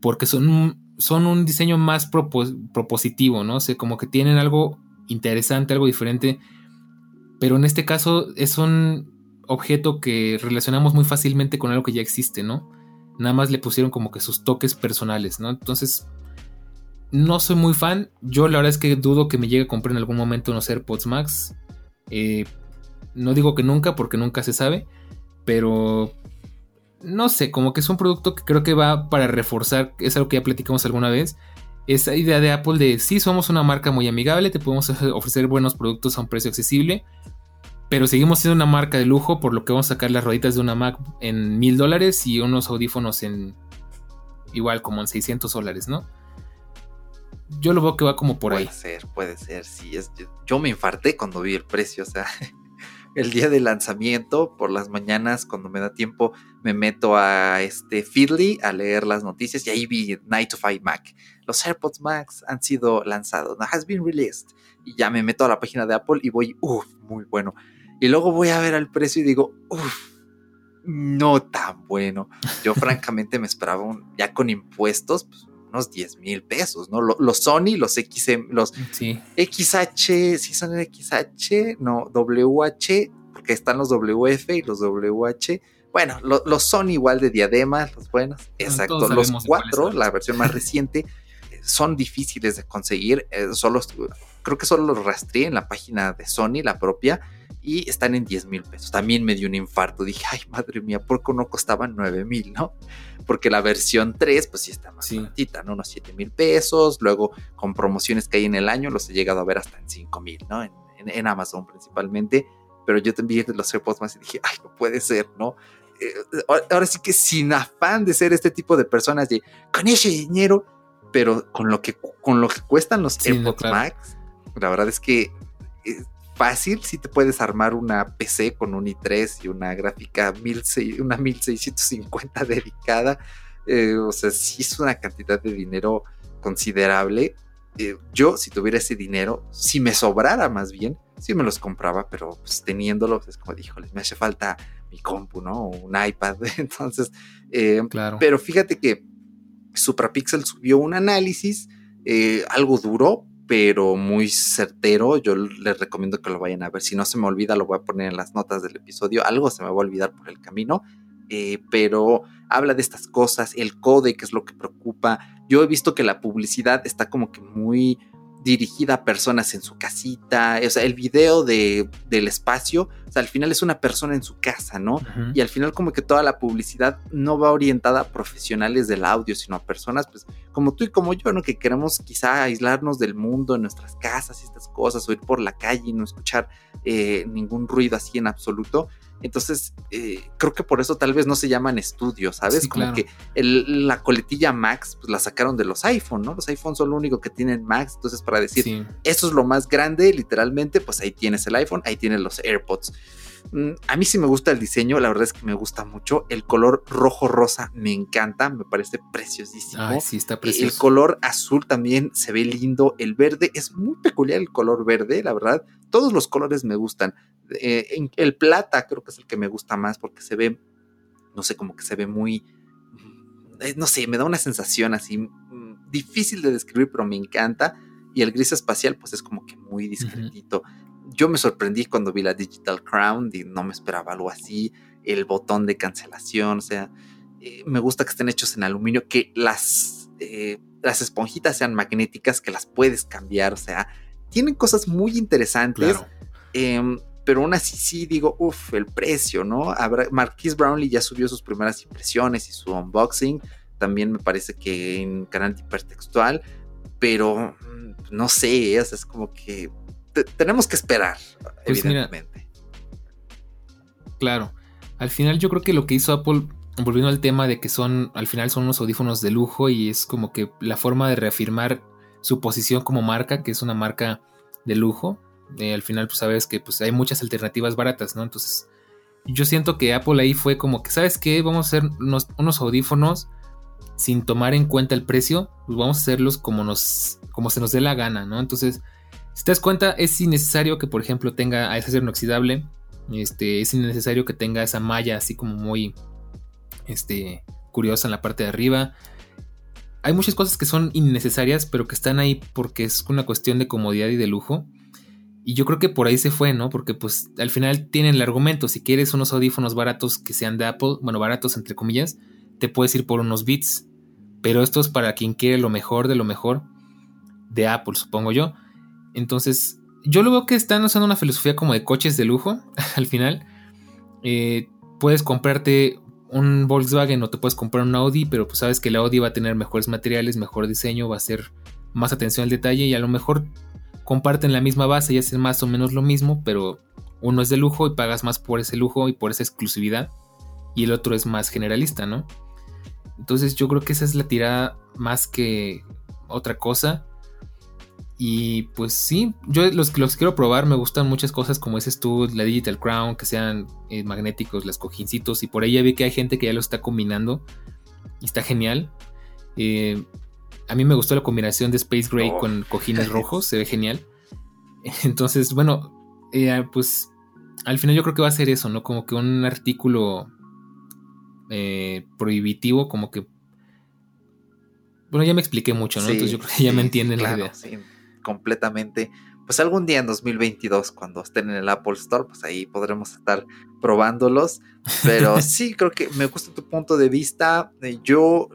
Porque son, son un diseño más propositivo, ¿no? O sea, como que tienen algo interesante, algo diferente. Pero en este caso es un objeto que relacionamos muy fácilmente con algo que ya existe, ¿no? Nada más le pusieron como que sus toques personales, ¿no? Entonces, no soy muy fan. Yo la verdad es que dudo que me llegue a comprar en algún momento unos AirPods Max. Eh, no digo que nunca, porque nunca se sabe. Pero no sé, como que es un producto que creo que va para reforzar, es algo que ya platicamos alguna vez. Esa idea de Apple de sí, somos una marca muy amigable, te podemos ofrecer buenos productos a un precio accesible. Pero seguimos siendo una marca de lujo, por lo que vamos a sacar las rueditas de una Mac en mil dólares y unos audífonos en igual como en 600 dólares, ¿no? Yo lo veo que va como por ahí. Puede ser, puede ser, sí. Es, yo me infarté cuando vi el precio, o sea, el día de lanzamiento, por las mañanas, cuando me da tiempo, me meto a este Feedly a leer las noticias y ahí vi Night Five Mac. Los AirPods Max han sido lanzados, has been released. Y ya me meto a la página de Apple y voy, uff, muy bueno. Y luego voy a ver el precio y digo, uff, no tan bueno. Yo francamente me esperaba un, ya con impuestos, pues unos 10 mil pesos, ¿no? Los, Sony, los XM, los XH, si son XH, no, WH, porque están los WF y los WH. Bueno, los Sony igual de diademas, los buenos, exacto. Los cuatro, la versión más reciente, son difíciles de conseguir. Eh, solo, creo que solo los rastreé en la página de Sony, la propia, y están en 10 mil pesos. También me dio un infarto. Dije, ay, madre mía, ¿por qué no costaban 9 mil, no? Porque la versión 3, pues sí está más sí. ¿no? Unos 7 mil pesos. Luego, con promociones que hay en el año, los he llegado a ver hasta en 5 mil, ¿no? En, Amazon principalmente. Pero yo también los AirPods más y dije, ay, no puede ser, ¿no? Eh, ahora sí que sin afán de ser este tipo de personas de con ese dinero, pero con lo que, con lo que cuestan los AirPods Max, la verdad es que eh, fácil si te puedes armar una PC con un i3 y una gráfica una 1650 dedicada. Eh, o sea, sí es una cantidad de dinero considerable. Eh, yo, si tuviera ese dinero, si me sobrara más bien, sí me los compraba, pero pues, teniéndolos es como, híjole, me hace falta mi compu, ¿no? O un iPad. Entonces, eh, claro. Pero fíjate que Suprapixel subió un análisis, algo duro, pero muy certero. Yo les recomiendo que lo vayan a ver. Si no se me olvida, lo voy a poner en las notas del episodio. Algo se me va a olvidar por el camino. Eh, pero habla de estas cosas, el codec es lo que preocupa. Yo he visto que la publicidad está como que muy dirigida a personas en su casita, o sea, el video de, del espacio, o sea, al final es una persona en su casa, ¿no? Y al final como que toda la publicidad no va orientada a profesionales del audio, sino a personas, pues, como tú y como yo, ¿no? Que queremos quizá aislarnos del mundo en nuestras casas y estas cosas, o ir por la calle y no escuchar eh, ningún ruido así en absoluto. Entonces, eh, creo que por eso tal vez no se llaman estudios, ¿sabes? Como que la coletilla Max, pues la sacaron de los iPhone, ¿no? Los iPhone son lo único que tienen Max. Entonces, para decir, eso es lo más grande, literalmente, pues ahí tienes el iPhone, ahí tienes los AirPods. Mm, a mí sí me gusta el diseño, la verdad es que me gusta mucho. El color rojo-rosa me encanta, me parece preciosísimo. Ay, sí, está precioso. El color azul también se ve lindo. El verde es muy peculiar, el color verde, la verdad. Todos los colores me gustan. Eh, el plata creo que es el que me gusta más porque se ve no sé, como que se ve muy, mm, eh, no sé, me da una sensación así mm, difícil de describir, pero me encanta. Y el gris espacial, pues es como que muy discretito. Yo me sorprendí cuando vi la Digital Crown y no me esperaba algo así. El botón de cancelación, o sea, eh, me gusta que estén hechos en aluminio, que las, eh, las esponjitas sean magnéticas, que las puedes cambiar, o sea, tienen cosas muy interesantes. Em, pero aún así sí digo, uff, el precio, ¿no? Marquis Brownlee ya subió sus primeras impresiones y su unboxing. También me parece que en canal hipertextual, pero mm, no sé, es, como que tenemos que esperar, pues evidentemente. claro, al final yo creo que lo que hizo Apple volviendo al tema de que son, al final son unos audífonos de lujo y es como que la forma de reafirmar su posición como marca, que es una marca de lujo. Eh, al final, pues sabes que pues, hay muchas alternativas baratas, ¿no? Entonces, yo siento que Apple ahí fue como que, ¿sabes qué? Vamos a hacer unos, unos audífonos sin tomar en cuenta el precio, pues vamos a hacerlos como, nos, como se nos dé la gana, ¿no? Entonces, si te das cuenta, es innecesario que, por ejemplo, tenga ese acero inoxidable. Este, es innecesario que tenga esa malla así como muy este, curiosa en la parte de arriba. Hay muchas cosas que son innecesarias, pero que están ahí porque es una cuestión de comodidad y de lujo. Y yo creo que por ahí se fue, ¿no? Porque pues al final tienen el argumento, si quieres unos audífonos baratos que sean de Apple, bueno, baratos entre comillas, te puedes ir por unos Beats. Pero esto es para quien quiere lo mejor de lo mejor de Apple, supongo yo. Entonces, yo lo veo que están usando una filosofía como de coches de lujo al final. Eh, puedes comprarte un Volkswagen o te puedes comprar un Audi, pero pues sabes que el Audi va a tener mejores materiales, mejor diseño, va a ser más atención al detalle y a lo mejor comparten la misma base y hacen más o menos lo mismo, pero uno es de lujo y pagas más por ese lujo y por esa exclusividad y el otro es más generalista, ¿no? Entonces yo creo que esa es la tirada más que otra cosa. Y pues sí, yo los, los quiero probar, me gustan muchas cosas como dices tú, la Digital Crown, que sean eh, magnéticos, las cojincitos, y por ahí ya vi que hay gente que ya lo está combinando y está genial. Eh, a mí me gustó la combinación de Space Gray oh. con cojines rojos, se ve genial. Entonces, bueno, eh, pues al final yo creo que va a ser eso, ¿no? Como que un artículo prohibitivo, como que... Bueno, ya me expliqué mucho, ¿no? Entonces yo creo que ya me entienden la idea completamente. Pues algún día en 2022, cuando estén en el Apple Store, pues ahí podremos estar probándolos. Pero sí, creo que me gusta tu punto de vista. Yo,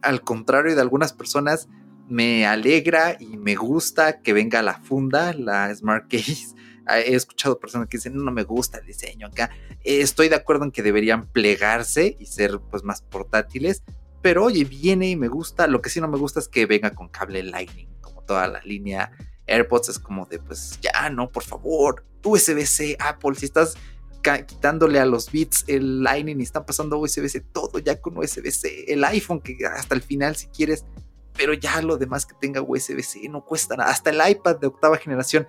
al contrario de algunas personas, me alegra y me gusta que venga la funda, la Smart Case. Ah, he escuchado personas que dicen, no, me gusta el diseño acá. Estoy de acuerdo en que deberían plegarse y ser pues más portátiles. Pero oye, viene y me gusta. Lo que sí no me gusta es que venga con cable Lightning toda la línea AirPods es como de, pues ya, no, por favor, USB-C, Apple, si estás quitándole a los bits el Lightning y están pasando USB-C, todo ya con USB-C, el iPhone que hasta el final si quieres, pero ya lo demás que tenga USB-C no cuesta nada, hasta el iPad de octava generación,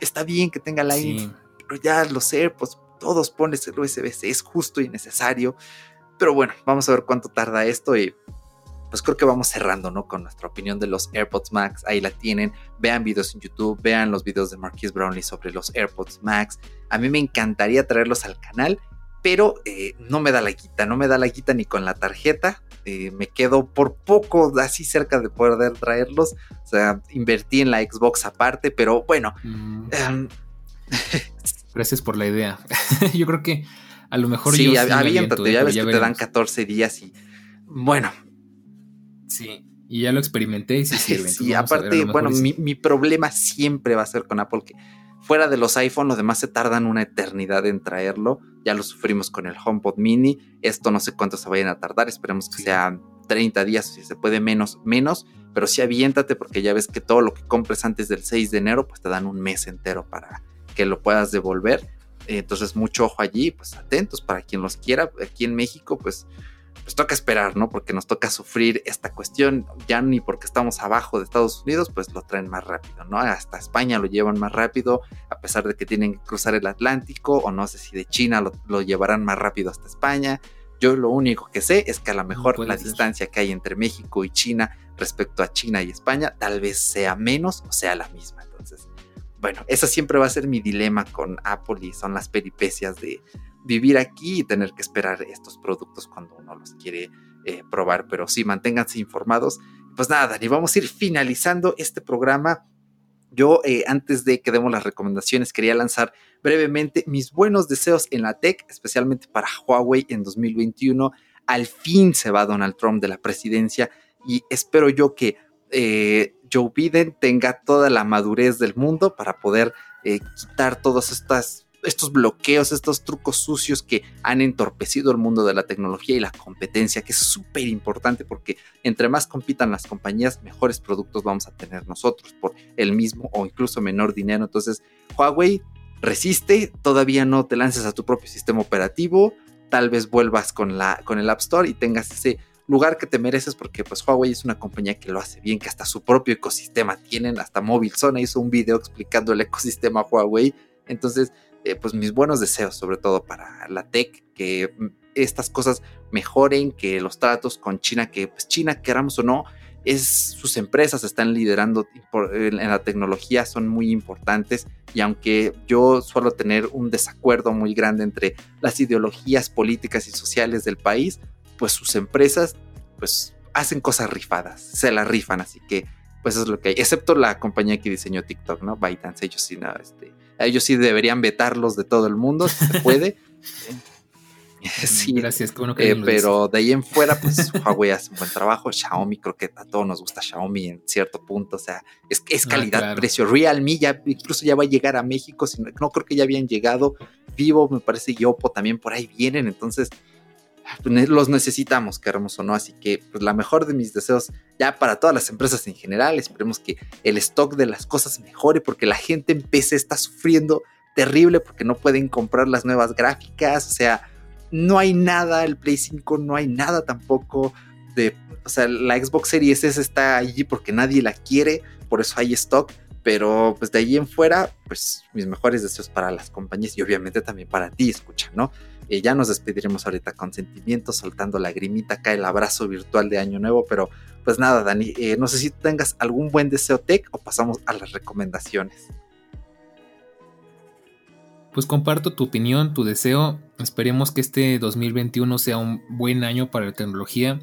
está bien que tenga Lightning, pero ya los AirPods, todos pones el USB-C, es justo y necesario, pero bueno, vamos a ver cuánto tarda esto y pues creo que vamos cerrando, ¿no? Con nuestra opinión de los AirPods Max. Ahí la tienen. Vean videos en YouTube, vean los videos de Marquis Brownlee sobre los AirPods Max. A mí me encantaría traerlos al canal, pero eh, no me da la guita, no me da la guita ni con la tarjeta. Eh, me quedo por poco así cerca de poder traerlos. O sea, invertí en la Xbox aparte, pero bueno. Mm. Em, Gracias por la idea. yo creo que a lo mejor sí, yo aviéntate, ya ves que te dan 14 días y bueno, Sí. Y ya lo experimenté y sí sirve. sí, aparte, bueno, mi, problema siempre va a ser con Apple que fuera de los iPhone, los demás se tardan una eternidad en traerlo. Ya lo sufrimos con el HomePod Mini. Esto no sé cuánto se vayan a tardar. Esperemos que sean 30 días, si se puede menos, menos. Pero sí aviéntate porque ya ves que todo lo que compres antes del 6 de enero, pues te dan un mes entero para que lo puedas devolver. Entonces, mucho ojo allí, pues atentos para quien los quiera. Aquí en México, pues pues toca esperar, ¿no? Porque nos toca sufrir esta cuestión, ya ni porque estamos abajo de Estados Unidos, pues lo traen más rápido, ¿no? Hasta España lo llevan más rápido, a pesar de que tienen que cruzar el Atlántico, o no sé si de China lo, llevarán más rápido hasta España. Yo lo único que sé es que a lo mejor la distancia que hay entre México y China respecto a China y España tal vez sea menos o sea la misma. Entonces, bueno, esa siempre va a ser mi dilema con Apple y son las peripecias de, vivir aquí y tener que esperar estos productos cuando uno los quiere eh, probar. Pero sí, manténganse informados. Pues nada, Dani, vamos a ir finalizando este programa. Yo, eh, antes de que demos las recomendaciones, quería lanzar brevemente mis buenos deseos en la tech, especialmente para Huawei en 2021. Al fin se va Donald Trump de la presidencia y espero yo que eh, Joe Biden tenga toda la madurez del mundo para poder quitar todos estas, estos bloqueos, estos trucos sucios que han entorpecido el mundo de la tecnología y la competencia, que es súper importante porque entre más compitan las compañías, mejores productos vamos a tener nosotros por el mismo o incluso menor dinero. Entonces, Huawei resiste, todavía no te lances a tu propio sistema operativo, tal vez vuelvas con, la, con el App Store y tengas ese lugar que te mereces porque pues Huawei es una compañía que lo hace bien, que hasta su propio ecosistema tienen, hasta Mobile Zone hizo un video explicando el ecosistema Huawei, entonces eh, pues mis buenos deseos sobre todo para la tech, que mm, estas cosas mejoren, que los tratos con China, que pues China queramos o no, es, sus empresas están liderando en la tecnología, son muy importantes y aunque yo suelo tener un desacuerdo muy grande entre las ideologías políticas y sociales del país, pues sus empresas pues hacen cosas rifadas, se la rifan, así que pues es lo que hay, excepto la compañía que diseñó TikTok, ¿no? ByteDance, ellos sí, este, ellos sí deberían vetarlos de todo el mundo, si se puede. sí, gracias, eh, pero de ahí en fuera, pues Huawei hace un buen trabajo. Xiaomi, creo que a todos nos gusta Xiaomi en cierto punto. O sea, es, es ah, calidad-precio. Realme ya incluso ya va a llegar a México. no, creo que ya habían llegado. Vivo, me parece, y Oppo también por ahí vienen. Entonces, los necesitamos, queremos o no. Así que, pues la mejor de mis deseos ya para todas las empresas en general. Esperemos que el stock de las cosas mejore porque la gente en PC está sufriendo terrible porque no pueden comprar las nuevas gráficas. O sea, no hay nada, el Play 5 no hay nada tampoco de, o sea, la Xbox Series S está allí porque nadie la quiere, por eso hay stock, pero pues de ahí en fuera, pues mis mejores deseos para las compañías y obviamente también para ti, escucha, ¿no? Eh, ya nos despediremos ahorita con sentimientos, soltando lagrimita acá el abrazo virtual de Año Nuevo, pero pues nada, Dani, eh, no sé si tengas algún buen deseo tech o pasamos a las recomendaciones pues comparto tu opinión, tu deseo. Esperemos que este 2021 sea un buen año para la tecnología.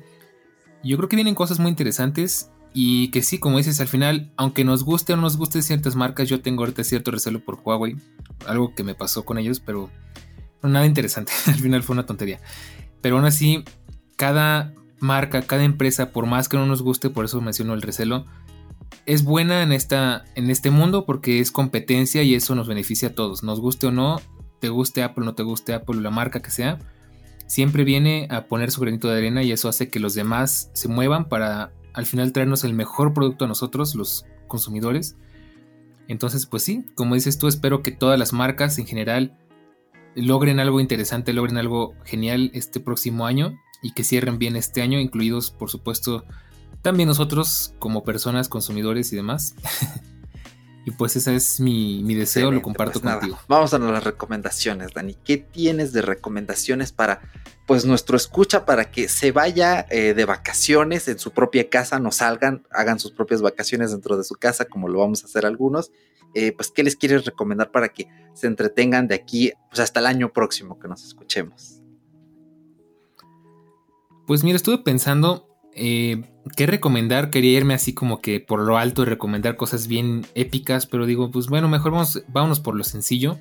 Yo creo que vienen cosas muy interesantes y que sí, como dices, al final, aunque nos guste o no nos guste ciertas marcas, yo tengo ahorita cierto recelo por Huawei. Algo que me pasó con ellos, pero nada interesante. al final fue una tontería. Pero aún así, cada marca, cada empresa, por más que no nos guste, por eso menciono el recelo, es buena en, esta, en este mundo porque es competencia y eso nos beneficia a todos. Nos guste o no, te guste Apple, no te guste Apple, la marca que sea, siempre viene a poner su granito de arena y eso hace que los demás se muevan para al final traernos el mejor producto a nosotros, los consumidores. Entonces, pues sí, como dices tú, espero que todas las marcas en general logren algo interesante, logren algo genial este próximo año y que cierren bien este año, incluidos por supuesto también nosotros como personas, consumidores y demás. y pues ese es mi, deseo, lo comparto pues contigo. Vamos a las recomendaciones, Dani. ¿Qué tienes de recomendaciones para pues nuestro escucha para que se vaya eh, de vacaciones en su propia casa, no salgan, hagan sus propias vacaciones dentro de su casa, como lo vamos a hacer algunos? Eh, pues, ¿qué les quieres recomendar para que se entretengan de aquí pues, hasta el año próximo que nos escuchemos? Pues mira, estuve pensando eh, ¿Qué recomendar? Quería irme así como que por lo alto y recomendar cosas bien épicas, pero digo, pues bueno, mejor vamos, vámonos por lo sencillo.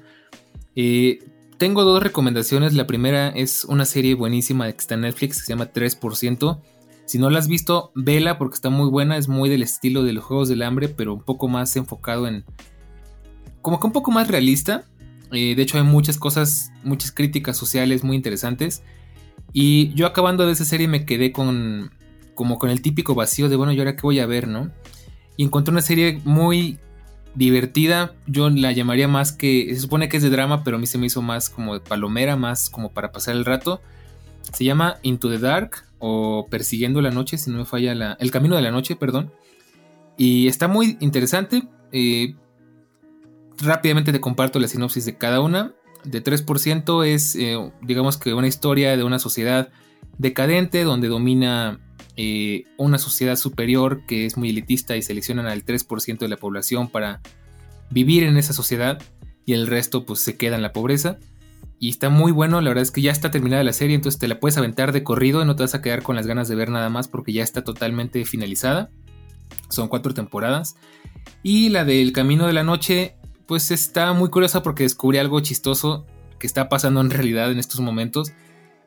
Eh, tengo dos recomendaciones. La primera es una serie buenísima que está en Netflix, que se llama 3%. Si no la has visto, vela porque está muy buena, es muy del estilo de los Juegos del Hambre, pero un poco más enfocado en... como que un poco más realista. Eh, de hecho hay muchas cosas, muchas críticas sociales muy interesantes. Y yo acabando de esa serie me quedé con como con el típico vacío de, bueno, ¿y ahora qué voy a ver, no? Y encontré una serie muy divertida, yo la llamaría más que, se supone que es de drama, pero a mí se me hizo más como de palomera, más como para pasar el rato. Se llama Into the Dark o Persiguiendo la Noche, si no me falla la, El Camino de la Noche, perdón. Y está muy interesante. Eh, rápidamente te comparto la sinopsis de cada una. De 3% es, eh, digamos que una historia de una sociedad decadente donde domina eh, una sociedad superior que es muy elitista y seleccionan al 3% de la población para vivir en esa sociedad y el resto pues se queda en la pobreza. y está muy bueno, la verdad es que ya está terminada la serie, entonces te la puedes aventar de corrido y no te vas a quedar con las ganas de ver nada más porque ya está totalmente finalizada. Son cuatro temporadas. Y la del Camino de la Noche, pues está muy curiosa porque descubrí algo chistoso que está pasando en realidad en estos momentos.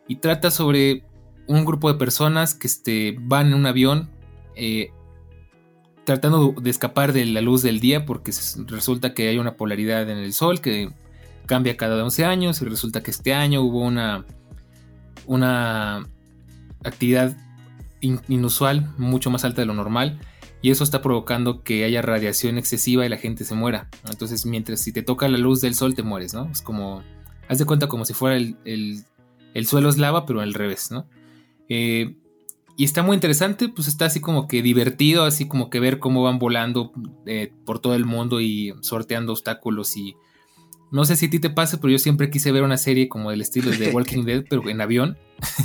Y trata sobre un grupo de personas que este, van en un avión eh, tratando de escapar de la luz del día porque resulta que hay una polaridad en el sol que cambia cada 11 años y resulta que este año hubo una, una actividad inusual, mucho más alta de lo normal, y eso está provocando que haya radiación excesiva y la gente se muera. Entonces, mientras si te toca la luz del sol, te mueres, ¿no? Es como, haz de cuenta como si fuera el, el, suelo es lava, pero al revés, ¿no? Eh, y está muy interesante, pues está así como que divertido, así como que ver cómo van volando eh, por todo el mundo y sorteando obstáculos y no sé si a ti te pasa, pero yo siempre quise ver una serie como del estilo de Walking Dead, pero en avión.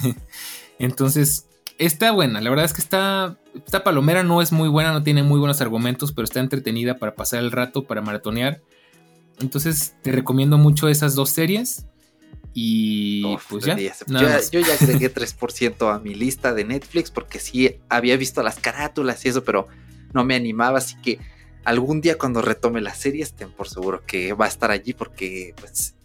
Entonces, está buena. La verdad es que está, esta palomera no es muy buena, no tiene muy buenos argumentos, pero está entretenida para pasar el rato, para maratonear. Entonces, te recomiendo mucho esas dos series. Y pues ya. Yo, ya agregué 3% a mi lista de Netflix porque sí había visto las carátulas y eso, pero no me animaba, así que algún día cuando retome la serie estén por seguro que va a estar allí porque pues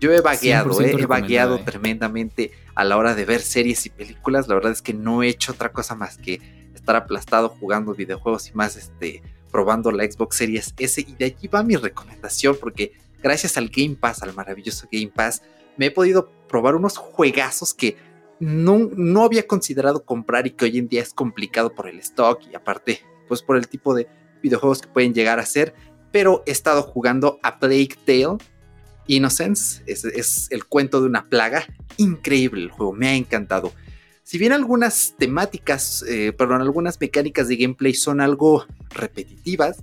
yo he vagueado, eh, he vagueado eh. tremendamente a la hora de ver series y películas. La verdad es que no he hecho otra cosa más que estar aplastado jugando videojuegos y más este probando la Xbox Series S y de allí va mi recomendación porque gracias al Game Pass, al maravilloso Game Pass, me he podido probar unos juegazos que no, no había considerado comprar y que hoy en día es complicado por el stock y aparte pues por el tipo de videojuegos que pueden llegar a ser, pero he estado jugando a Plague Tale Innocence, es, el cuento de una plaga, increíble el juego, me ha encantado. Si bien algunas temáticas, eh, perdón, algunas mecánicas de gameplay son algo repetitivas,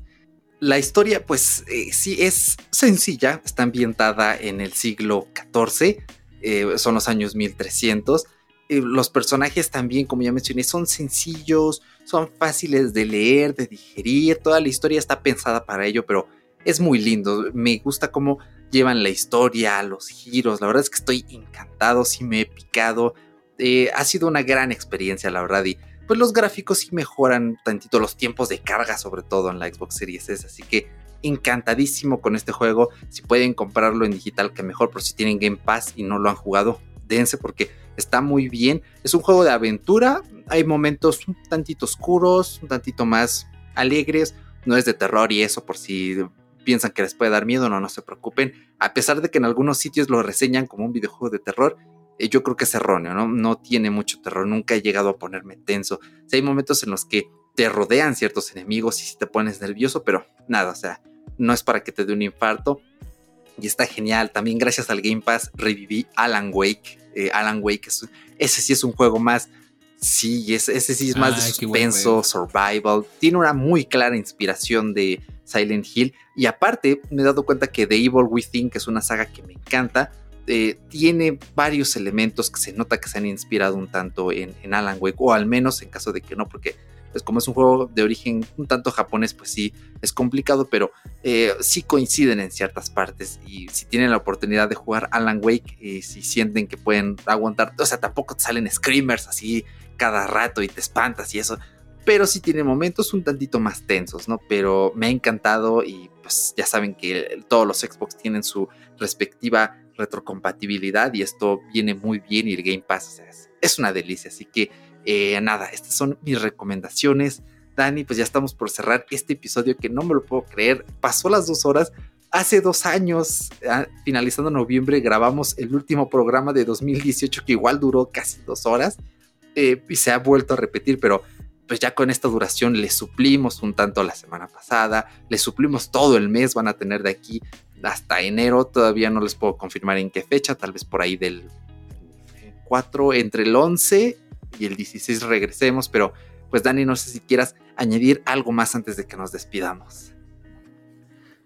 la historia pues eh, sí es sencilla, está ambientada en el siglo XIV, eh, son los años 1300, los personajes también, como ya mencioné, son sencillos, son fáciles de leer, de digerir, toda la historia está pensada para ello, pero es muy lindo, me gusta cómo llevan la historia, los giros, la verdad es que estoy encantado, sí me he picado, eh, ha sido una gran experiencia, la verdad, y pues los gráficos sí mejoran tantito los tiempos de carga, sobre todo en la Xbox Series S, así que encantadísimo con este juego, si pueden comprarlo en digital que mejor, pero si tienen Game Pass y no lo han jugado, dense porque está muy bien. Es un juego de aventura, hay momentos un tantito oscuros, un tantito más alegres, no es de terror y eso por si piensan que les puede dar miedo, no, no se preocupen. A pesar de que en algunos sitios lo reseñan como un videojuego de terror, eh, yo creo que es erróneo, ¿no? No tiene mucho terror, nunca he llegado a ponerme tenso. hay momentos en los que te rodean ciertos enemigos y si te pones nervioso, pero nada, o sea, no es para que te dé un infarto. Y está genial. También gracias al Game Pass reviví Alan Wake. Eh, Alan Wake, ese sí es un juego más. Sí, ese, sí es más de suspenso, survival. Tiene una muy clara inspiración de Silent Hill. Y aparte, me he dado cuenta que The Evil Within, que es una saga que me encanta, eh, tiene varios elementos que se nota que se han inspirado un tanto en, Alan Wake, o al menos en caso de que no, porque pues como es un juego de origen un tanto japonés, pues sí, es complicado, pero eh, sí coinciden en ciertas partes. Y si tienen la oportunidad de jugar Alan Wake, y si sienten que pueden aguantar, o sea, tampoco te salen screamers así cada rato y te espantas y eso. Pero sí tiene momentos un tantito más tensos, ¿no? Pero me ha encantado y pues ya saben que todos los Xbox tienen su respectiva retrocompatibilidad y esto viene muy bien y el Game Pass es, es una delicia. Así que eh, nada, estas son mis recomendaciones. Dani, pues ya estamos por cerrar este episodio que no me lo puedo creer. Pasó las dos horas. Hace dos años, ah, finalizando noviembre, grabamos el último programa de 2018 que igual duró casi dos horas eh, y se ha vuelto a repetir, pero pues ya con esta duración le suplimos un tanto la semana pasada, le suplimos todo el mes, van a tener de aquí hasta enero, todavía no les puedo confirmar en qué fecha, tal vez por ahí del 4, entre el 11 y el 16 regresemos, pero pues Dani, no sé si quieras añadir algo más antes de que nos despidamos.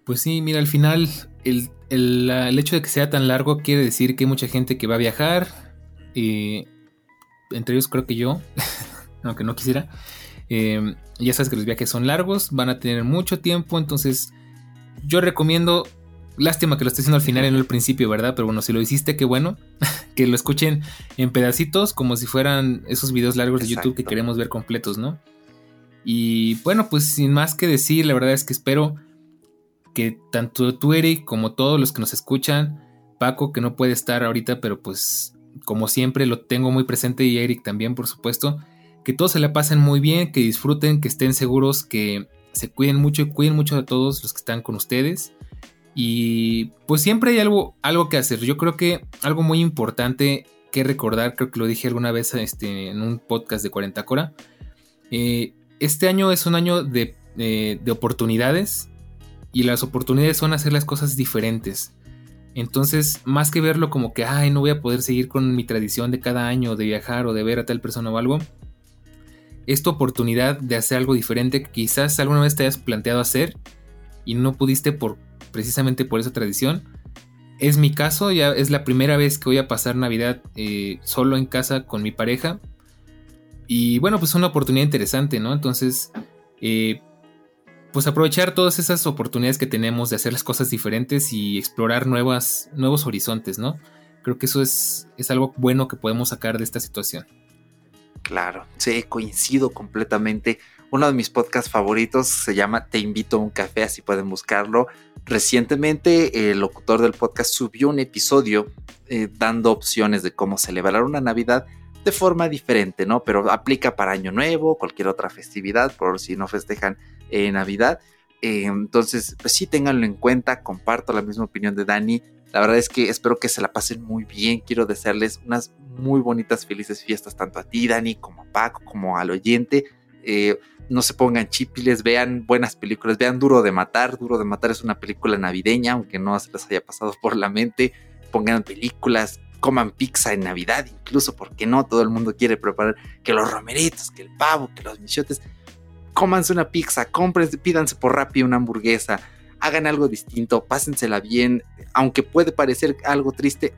Pues sí, mira, al final el, hecho de que sea tan largo quiere decir que hay mucha gente que va a viajar, y entre ellos creo que yo, aunque no quisiera. Em, ya sabes que los viajes son largos, van a tener mucho tiempo, entonces yo recomiendo Lástima que lo esté haciendo al final y no al principio, ¿verdad? Pero bueno, si lo hiciste, qué bueno. que lo escuchen en pedacitos, como si fueran esos videos largos de YouTube que queremos ver completos, ¿no? Y bueno, pues sin más que decir, la verdad es que espero que tanto tú, Eric, como todos los que nos escuchan, Paco, que no puede estar ahorita, pero pues como siempre lo tengo muy presente y Eric también, por supuesto, que todos se la pasen muy bien, que disfruten, que estén seguros, que se cuiden mucho y cuiden mucho de todos los que están con ustedes. Y pues siempre hay algo, algo que hacer. Yo creo que algo muy importante que recordar, creo que lo dije alguna vez este, en un podcast de 40 Cora. Eh, este año es un año de, eh, de oportunidades y las oportunidades son hacer las cosas diferentes. Entonces, más que verlo como que, ay, no voy a poder seguir con mi tradición de cada año de viajar o de ver a tal persona o algo, es tu oportunidad de hacer algo diferente que quizás alguna vez te hayas planteado hacer y no pudiste por precisamente por esa tradición. Es mi caso, ya es la primera vez que voy a pasar Navidad eh, solo en casa con mi pareja. Y bueno, pues es una oportunidad interesante, ¿no? Entonces, eh, pues aprovechar todas esas oportunidades que tenemos de hacer las cosas diferentes y explorar nuevas, nuevos horizontes, ¿no? Creo que eso es, es algo bueno que podemos sacar de esta situación. Claro, sí, coincido completamente. Uno de mis podcasts favoritos se llama Te invito a un café, así pueden buscarlo. Recientemente el locutor del podcast subió un episodio eh, dando opciones de cómo celebrar una Navidad de forma diferente, ¿no? Pero aplica para Año Nuevo, cualquier otra festividad, por si no festejan Navidad. Eh, entonces, pues sí, ténganlo en cuenta, comparto la misma opinión de Dani. La verdad es que espero que se la pasen muy bien. Quiero desearles unas muy bonitas, felices fiestas, tanto a ti, Dani, como a Paco, como al oyente. Eh, no se pongan chipiles, vean buenas películas, vean Duro de Matar. Duro de Matar es una película navideña, aunque no se les haya pasado por la mente. Pongan películas, coman pizza en Navidad, incluso, porque no? Todo el mundo quiere preparar que los romeritos, que el pavo, que los michotes. Cómanse una pizza, cómprense, pídanse por Rappi una hamburguesa, hagan algo distinto, pásensela bien, aunque puede parecer algo triste,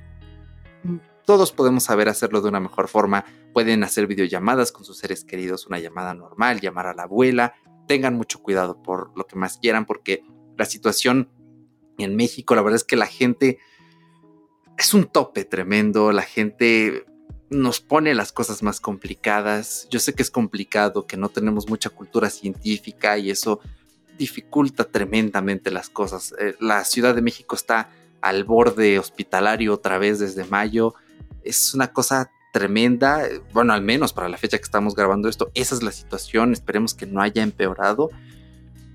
todos podemos saber hacerlo de una mejor forma. Pueden hacer videollamadas con sus seres queridos, una llamada normal, llamar a la abuela. Tengan mucho cuidado por lo que más quieran, porque la situación en México, la verdad es que la gente es un tope tremendo. La gente nos pone las cosas más complicadas. Yo sé que es complicado, que no tenemos mucha cultura científica y eso dificulta tremendamente las cosas. Eh, la Ciudad de México está al borde hospitalario otra vez desde mayo. Es una cosa tremenda, bueno, al menos para la fecha que estamos grabando esto, esa es la situación, esperemos que no haya empeorado.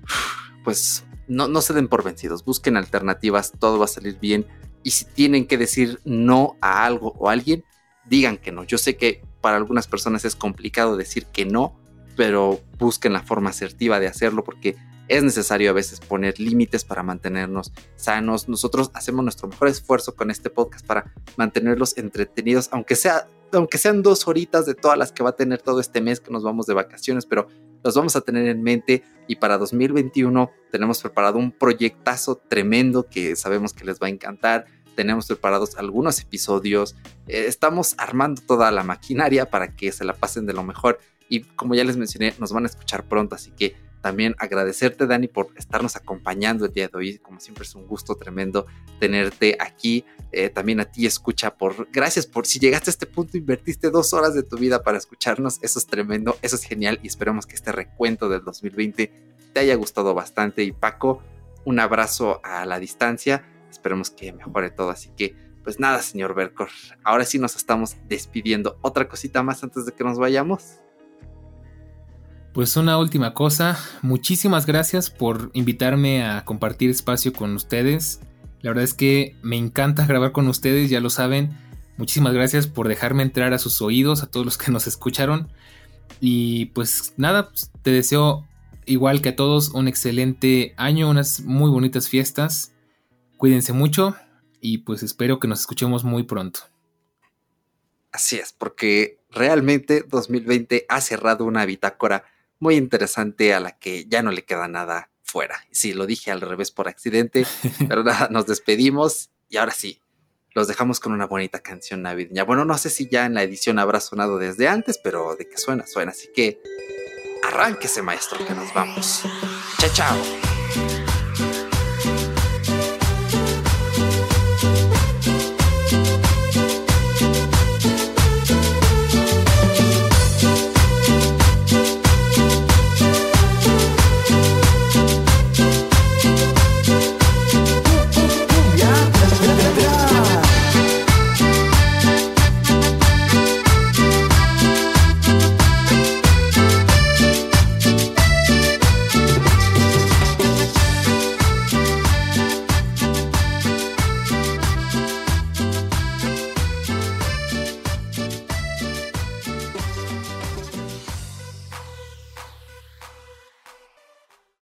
Pues no, no se den por vencidos, busquen alternativas, todo va a salir bien. Y si tienen que decir no a algo o a alguien, digan que no. Yo sé que para algunas personas es complicado decir que no, pero busquen la forma asertiva de hacerlo porque es necesario a veces poner límites para mantenernos sanos. Nosotros hacemos nuestro mejor esfuerzo con este podcast para mantenerlos entretenidos, aunque sea aunque sean dos horitas de todas las que va a tener todo este mes que nos vamos de vacaciones, pero los vamos a tener en mente y para 2021 tenemos preparado un proyectazo tremendo que sabemos que les va a encantar. Tenemos preparados algunos episodios, eh, estamos armando toda la maquinaria para que se la pasen de lo mejor y como ya les mencioné, nos van a escuchar pronto, así que también agradecerte, Dani, por estarnos acompañando el día de hoy. Como siempre es un gusto tremendo tenerte aquí. Eh, también a ti, escucha, por gracias por si llegaste a este punto, invertiste dos horas de tu vida para escucharnos. Eso es tremendo, eso es genial y esperemos que este recuento del 2020 te haya gustado bastante. Y Paco, un abrazo a la distancia. Esperemos que mejore todo. Así que, pues nada, señor Bercor. Ahora sí nos estamos despidiendo. Otra cosita más antes de que nos vayamos. Pues una última cosa, muchísimas gracias por invitarme a compartir espacio con ustedes. La verdad es que me encanta grabar con ustedes, ya lo saben. Muchísimas gracias por dejarme entrar a sus oídos, a todos los que nos escucharon. Y pues nada, pues, te deseo igual que a todos un excelente año, unas muy bonitas fiestas. Cuídense mucho y pues espero que nos escuchemos muy pronto. Así es, porque realmente 2020 ha cerrado una bitácora muy interesante a la que ya no le queda nada fuera. Sí, lo dije al revés por accidente, pero nada, nos despedimos y ahora sí, los dejamos con una bonita canción navideña. Bueno, no sé si ya en la edición habrá sonado desde antes, pero de que suena, suena. Así que arránquese, maestro, que nos vamos. Chao, chao.